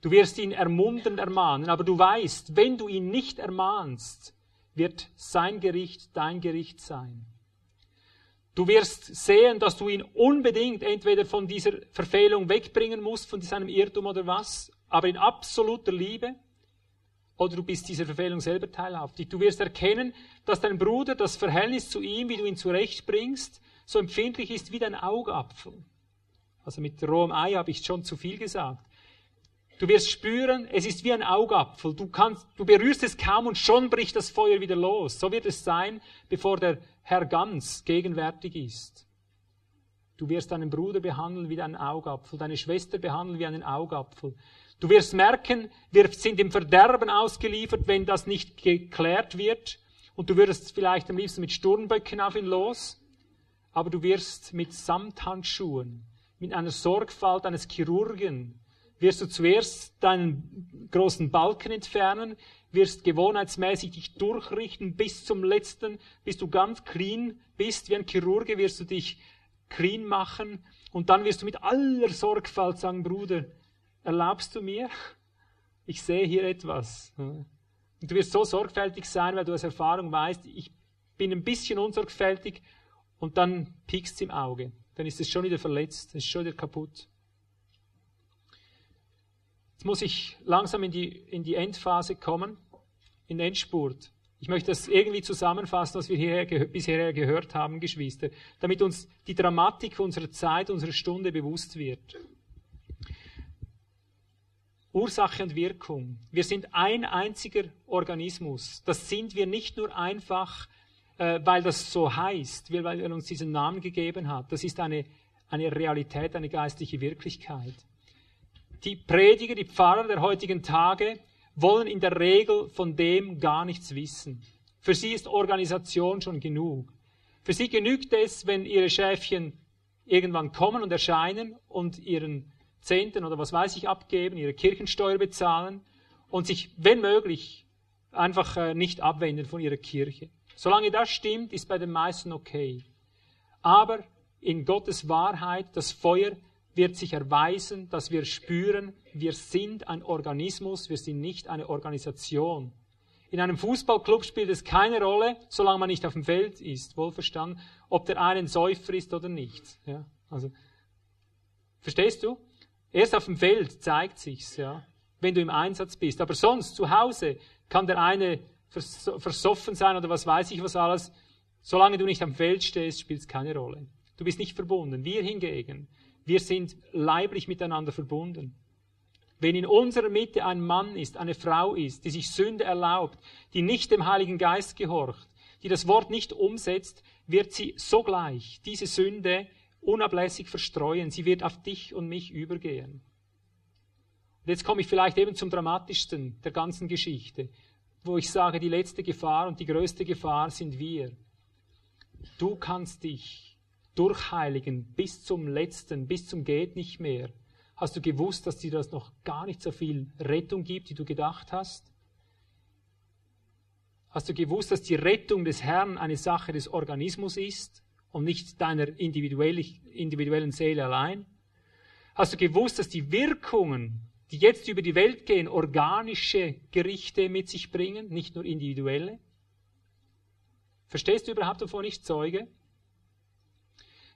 S2: Du wirst ihn ermuntern ermahnen, aber du weißt, wenn du ihn nicht ermahnst, wird sein Gericht dein Gericht sein. Du wirst sehen, dass du ihn unbedingt entweder von dieser Verfehlung wegbringen musst, von seinem Irrtum oder was, aber in absoluter Liebe, oder du bist dieser Verfehlung selber teilhaftig. Du wirst erkennen, dass dein Bruder das Verhältnis zu ihm, wie du ihn zurechtbringst, so empfindlich ist wie dein Augapfel. Also mit rohem Ei habe ich schon zu viel gesagt. Du wirst spüren, es ist wie ein Augapfel. Du, kannst, du berührst es kaum und schon bricht das Feuer wieder los. So wird es sein, bevor der Herr ganz gegenwärtig ist. Du wirst deinen Bruder behandeln wie einen Augapfel, deine Schwester behandeln wie einen Augapfel. Du wirst merken, wir sind im Verderben ausgeliefert, wenn das nicht geklärt wird. Und du würdest vielleicht am liebsten mit Sturmböcken auf ihn los. Aber du wirst mit Samthandschuhen, mit einer Sorgfalt eines Chirurgen, wirst du zuerst deinen großen Balken entfernen, wirst gewohnheitsmäßig dich durchrichten bis zum letzten, bis du ganz clean bist. Wie ein Chirurge wirst du dich clean machen. Und dann wirst du mit aller Sorgfalt sagen, Bruder, erlaubst du mir? Ich sehe hier etwas. Und du wirst so sorgfältig sein, weil du aus Erfahrung weißt, ich bin ein bisschen unsorgfältig und dann piekst im Auge. Dann ist es schon wieder verletzt, ist schon wieder kaputt. Jetzt muss ich langsam in die, in die Endphase kommen, in Endspurt. Ich möchte das irgendwie zusammenfassen, was wir hierher, bisher gehört haben, Geschwister, damit uns die Dramatik unserer Zeit, unserer Stunde bewusst wird. Ursache und Wirkung. Wir sind ein einziger Organismus. Das sind wir nicht nur einfach, äh, weil das so heißt, weil er uns diesen Namen gegeben hat. Das ist eine, eine Realität, eine geistliche Wirklichkeit. Die Prediger, die Pfarrer der heutigen Tage wollen in der Regel von dem gar nichts wissen. Für sie ist Organisation schon genug. Für sie genügt es, wenn ihre Schäfchen irgendwann kommen und erscheinen und ihren Zehnten oder was weiß ich abgeben, ihre Kirchensteuer bezahlen und sich, wenn möglich, einfach äh, nicht abwenden von ihrer Kirche. Solange das stimmt, ist bei den meisten okay. Aber in Gottes Wahrheit, das Feuer wird sich erweisen, dass wir spüren, wir sind ein Organismus, wir sind nicht eine Organisation. In einem Fußballclub spielt es keine Rolle, solange man nicht auf dem Feld ist, wohlverstanden, ob der eine ein Säufer ist oder nicht. Ja, also, verstehst du? Erst auf dem Feld zeigt sich's, ja, wenn du im Einsatz bist. Aber sonst, zu Hause, kann der eine versoffen sein oder was weiß ich was alles. Solange du nicht am Feld stehst, spielt es keine Rolle. Du bist nicht verbunden. Wir hingegen, wir sind leiblich miteinander verbunden. Wenn in unserer Mitte ein Mann ist, eine Frau ist, die sich Sünde erlaubt, die nicht dem Heiligen Geist gehorcht, die das Wort nicht umsetzt, wird sie sogleich diese Sünde unablässig verstreuen. Sie wird auf dich und mich übergehen. Und jetzt komme ich vielleicht eben zum dramatischsten der ganzen Geschichte, wo ich sage, die letzte Gefahr und die größte Gefahr sind wir. Du kannst dich durchheiligen bis zum letzten, bis zum geht nicht mehr. Hast du gewusst, dass dir das noch gar nicht so viel Rettung gibt, wie du gedacht hast? Hast du gewusst, dass die Rettung des Herrn eine Sache des Organismus ist und nicht deiner individuellen Seele allein? Hast du gewusst, dass die Wirkungen, die jetzt über die Welt gehen, organische Gerichte mit sich bringen, nicht nur individuelle? Verstehst du überhaupt, wovon ich zeuge?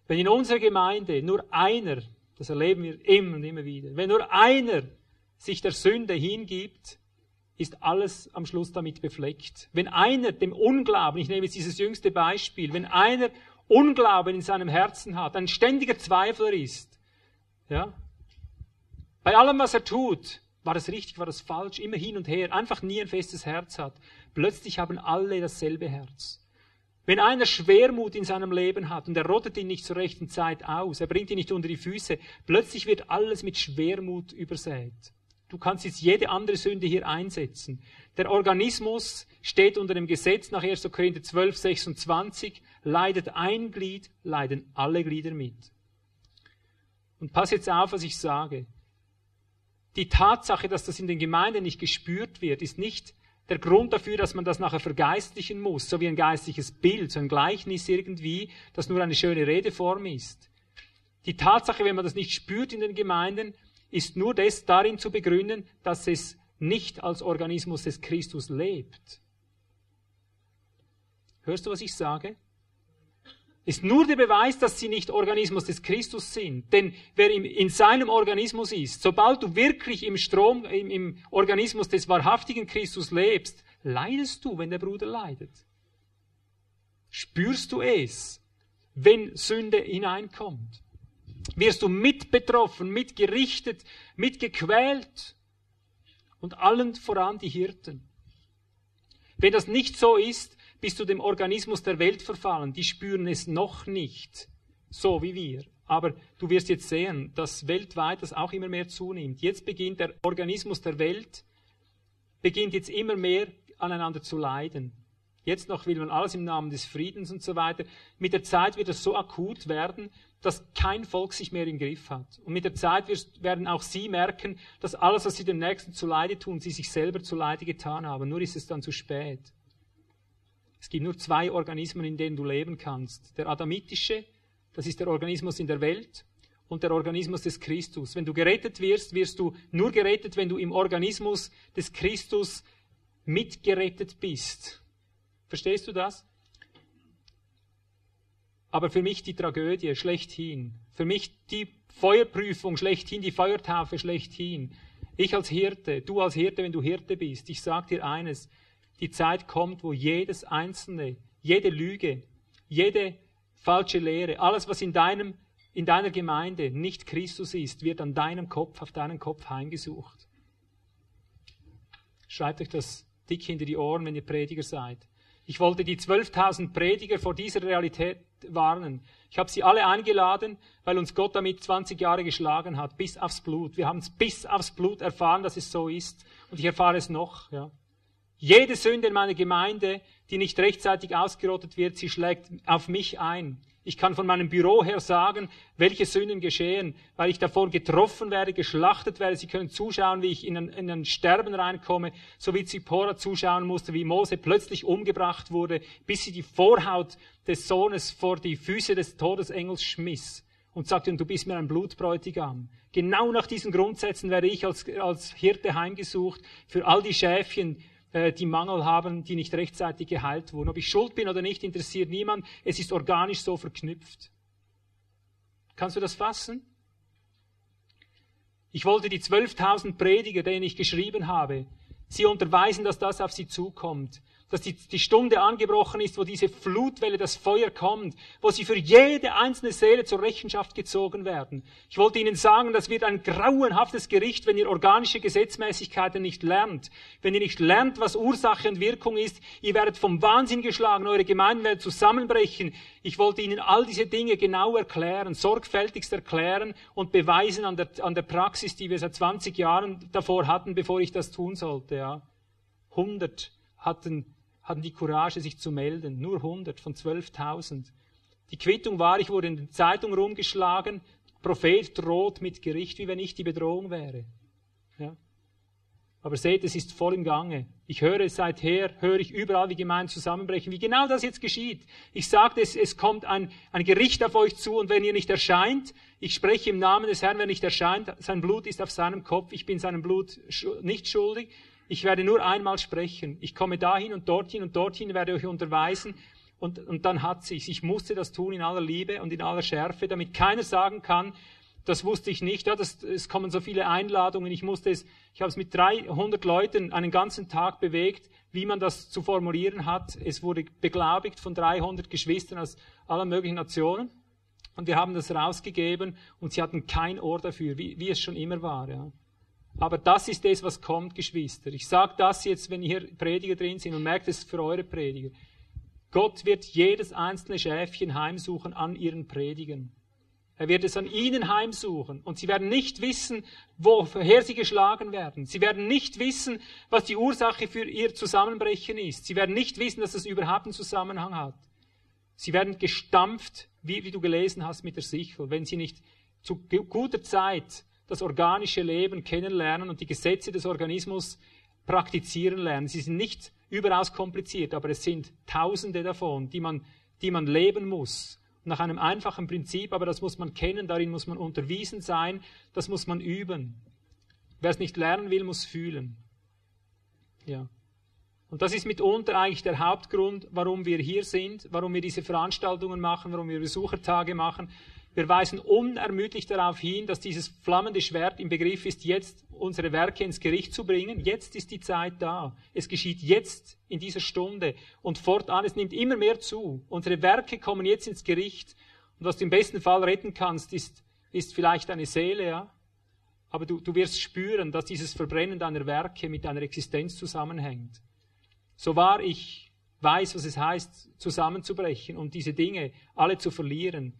S2: Wenn in unserer Gemeinde nur einer das erleben wir immer und immer wieder. Wenn nur einer sich der Sünde hingibt, ist alles am Schluss damit befleckt. Wenn einer dem Unglauben, ich nehme jetzt dieses jüngste Beispiel, wenn einer Unglauben in seinem Herzen hat, ein ständiger Zweifler ist, ja, bei allem, was er tut, war das richtig, war das falsch, immer hin und her, einfach nie ein festes Herz hat, plötzlich haben alle dasselbe Herz. Wenn einer Schwermut in seinem Leben hat und er rottet ihn nicht zur rechten Zeit aus, er bringt ihn nicht unter die Füße, plötzlich wird alles mit Schwermut übersät. Du kannst jetzt jede andere Sünde hier einsetzen. Der Organismus steht unter dem Gesetz nach 1. Korinther 12, 26, leidet ein Glied, leiden alle Glieder mit. Und pass jetzt auf, was ich sage. Die Tatsache, dass das in den Gemeinden nicht gespürt wird, ist nicht der Grund dafür, dass man das nachher vergeistlichen muss, so wie ein geistliches Bild, so ein Gleichnis irgendwie, das nur eine schöne Redeform ist. Die Tatsache, wenn man das nicht spürt in den Gemeinden, ist nur das darin zu begründen, dass es nicht als Organismus des Christus lebt. Hörst du, was ich sage? Ist nur der Beweis, dass sie nicht Organismus des Christus sind. Denn wer in seinem Organismus ist, sobald du wirklich im Strom, im, im Organismus des wahrhaftigen Christus lebst, leidest du, wenn der Bruder leidet. Spürst du es, wenn Sünde hineinkommt? Wirst du mit betroffen, mitgerichtet, mitgequält? Und allen voran die Hirten. Wenn das nicht so ist, bist du dem Organismus der Welt verfallen. Die spüren es noch nicht, so wie wir. Aber du wirst jetzt sehen, dass weltweit das auch immer mehr zunimmt. Jetzt beginnt der Organismus der Welt, beginnt jetzt immer mehr aneinander zu leiden. Jetzt noch will man alles im Namen des Friedens und so weiter. Mit der Zeit wird es so akut werden, dass kein Volk sich mehr im Griff hat. Und mit der Zeit werden auch sie merken, dass alles, was sie dem Nächsten zu Leide tun, sie sich selber zu Leide getan haben. Nur ist es dann zu spät. Es gibt nur zwei Organismen, in denen du leben kannst. Der adamitische, das ist der Organismus in der Welt, und der Organismus des Christus. Wenn du gerettet wirst, wirst du nur gerettet, wenn du im Organismus des Christus mitgerettet bist. Verstehst du das? Aber für mich die Tragödie schlechthin. Für mich die Feuerprüfung schlechthin, die Feuertaufe schlechthin. Ich als Hirte, du als Hirte, wenn du Hirte bist, ich sage dir eines, die Zeit kommt, wo jedes einzelne, jede Lüge, jede falsche Lehre, alles, was in deinem, in deiner Gemeinde nicht Christus ist, wird an deinem Kopf, auf deinen Kopf heimgesucht. Schreibt euch das dick hinter die Ohren, wenn ihr Prediger seid. Ich wollte die 12.000 Prediger vor dieser Realität warnen. Ich habe sie alle eingeladen, weil uns Gott damit 20 Jahre geschlagen hat, bis aufs Blut. Wir haben es bis aufs Blut erfahren, dass es so ist. Und ich erfahre es noch. Ja. Jede Sünde in meiner Gemeinde, die nicht rechtzeitig ausgerottet wird, sie schlägt auf mich ein. Ich kann von meinem Büro her sagen, welche Sünden geschehen, weil ich davor getroffen werde, geschlachtet werde. Sie können zuschauen, wie ich in ein, in ein Sterben reinkomme, so wie Zippora zuschauen musste, wie Mose plötzlich umgebracht wurde, bis sie die Vorhaut des Sohnes vor die Füße des Todesengels schmiss und sagte, du bist mir ein Blutbräutigam. Genau nach diesen Grundsätzen werde ich als, als Hirte heimgesucht für all die Schäfchen, äh, die Mangel haben, die nicht rechtzeitig geheilt wurden. Ob ich schuld bin oder nicht, interessiert niemand. Es ist organisch so verknüpft. Kannst du das fassen? Ich wollte die 12.000 Prediger, denen ich geschrieben habe, sie unterweisen, dass das auf sie zukommt dass die, die Stunde angebrochen ist, wo diese Flutwelle, das Feuer kommt, wo sie für jede einzelne Seele zur Rechenschaft gezogen werden. Ich wollte Ihnen sagen, das wird ein grauenhaftes Gericht, wenn ihr organische Gesetzmäßigkeiten nicht lernt. Wenn ihr nicht lernt, was Ursache und Wirkung ist, ihr werdet vom Wahnsinn geschlagen, eure Gemeinden werden zusammenbrechen. Ich wollte Ihnen all diese Dinge genau erklären, sorgfältigst erklären und beweisen an der, an der Praxis, die wir seit 20 Jahren davor hatten, bevor ich das tun sollte. Ja. 100 hatten hatten die Courage, sich zu melden. Nur 100 von 12.000. Die Quittung war, ich wurde in den Zeitungen rumgeschlagen. Prophet droht mit Gericht, wie wenn ich die Bedrohung wäre. Ja. Aber seht, es ist voll im Gange. Ich höre seither, höre ich überall, wie Gemeinden zusammenbrechen, wie genau das jetzt geschieht. Ich sagte, es, es kommt ein, ein Gericht auf euch zu und wenn ihr nicht erscheint, ich spreche im Namen des Herrn, wenn nicht erscheint, sein Blut ist auf seinem Kopf, ich bin seinem Blut nicht schuldig, ich werde nur einmal sprechen. Ich komme dahin und dorthin und dorthin, werde euch unterweisen. Und, und dann hat sich's. Ich musste das tun in aller Liebe und in aller Schärfe, damit keiner sagen kann, das wusste ich nicht. Ja, das, es kommen so viele Einladungen. Ich musste es, ich habe es mit 300 Leuten einen ganzen Tag bewegt, wie man das zu formulieren hat. Es wurde beglaubigt von 300 Geschwistern aus aller möglichen Nationen. Und wir haben das rausgegeben und sie hatten kein Ohr dafür, wie, wie es schon immer war. Ja. Aber das ist es, was kommt, Geschwister. Ich sage das jetzt, wenn hier Prediger drin sind und merkt es für eure Prediger. Gott wird jedes einzelne Schäfchen heimsuchen an ihren Predigen. Er wird es an ihnen heimsuchen und sie werden nicht wissen, woher sie geschlagen werden. Sie werden nicht wissen, was die Ursache für ihr Zusammenbrechen ist. Sie werden nicht wissen, dass es überhaupt einen Zusammenhang hat. Sie werden gestampft, wie, wie du gelesen hast mit der Sichel, wenn sie nicht zu guter Zeit das organische Leben kennenlernen und die Gesetze des Organismus praktizieren lernen. Sie sind nicht überaus kompliziert, aber es sind Tausende davon, die man, die man leben muss. Nach einem einfachen Prinzip, aber das muss man kennen, darin muss man unterwiesen sein, das muss man üben. Wer es nicht lernen will, muss fühlen. Ja. Und das ist mitunter eigentlich der Hauptgrund, warum wir hier sind, warum wir diese Veranstaltungen machen, warum wir Besuchertage machen, wir weisen unermüdlich darauf hin, dass dieses flammende Schwert im Begriff ist, jetzt unsere Werke ins Gericht zu bringen. Jetzt ist die Zeit da. Es geschieht jetzt in dieser Stunde und fortan. Es nimmt immer mehr zu. Unsere Werke kommen jetzt ins Gericht. Und was du im besten Fall retten kannst, ist, ist vielleicht deine Seele, ja. Aber du, du wirst spüren, dass dieses Verbrennen deiner Werke mit deiner Existenz zusammenhängt. So wahr ich weiß, was es heißt, zusammenzubrechen und diese Dinge alle zu verlieren,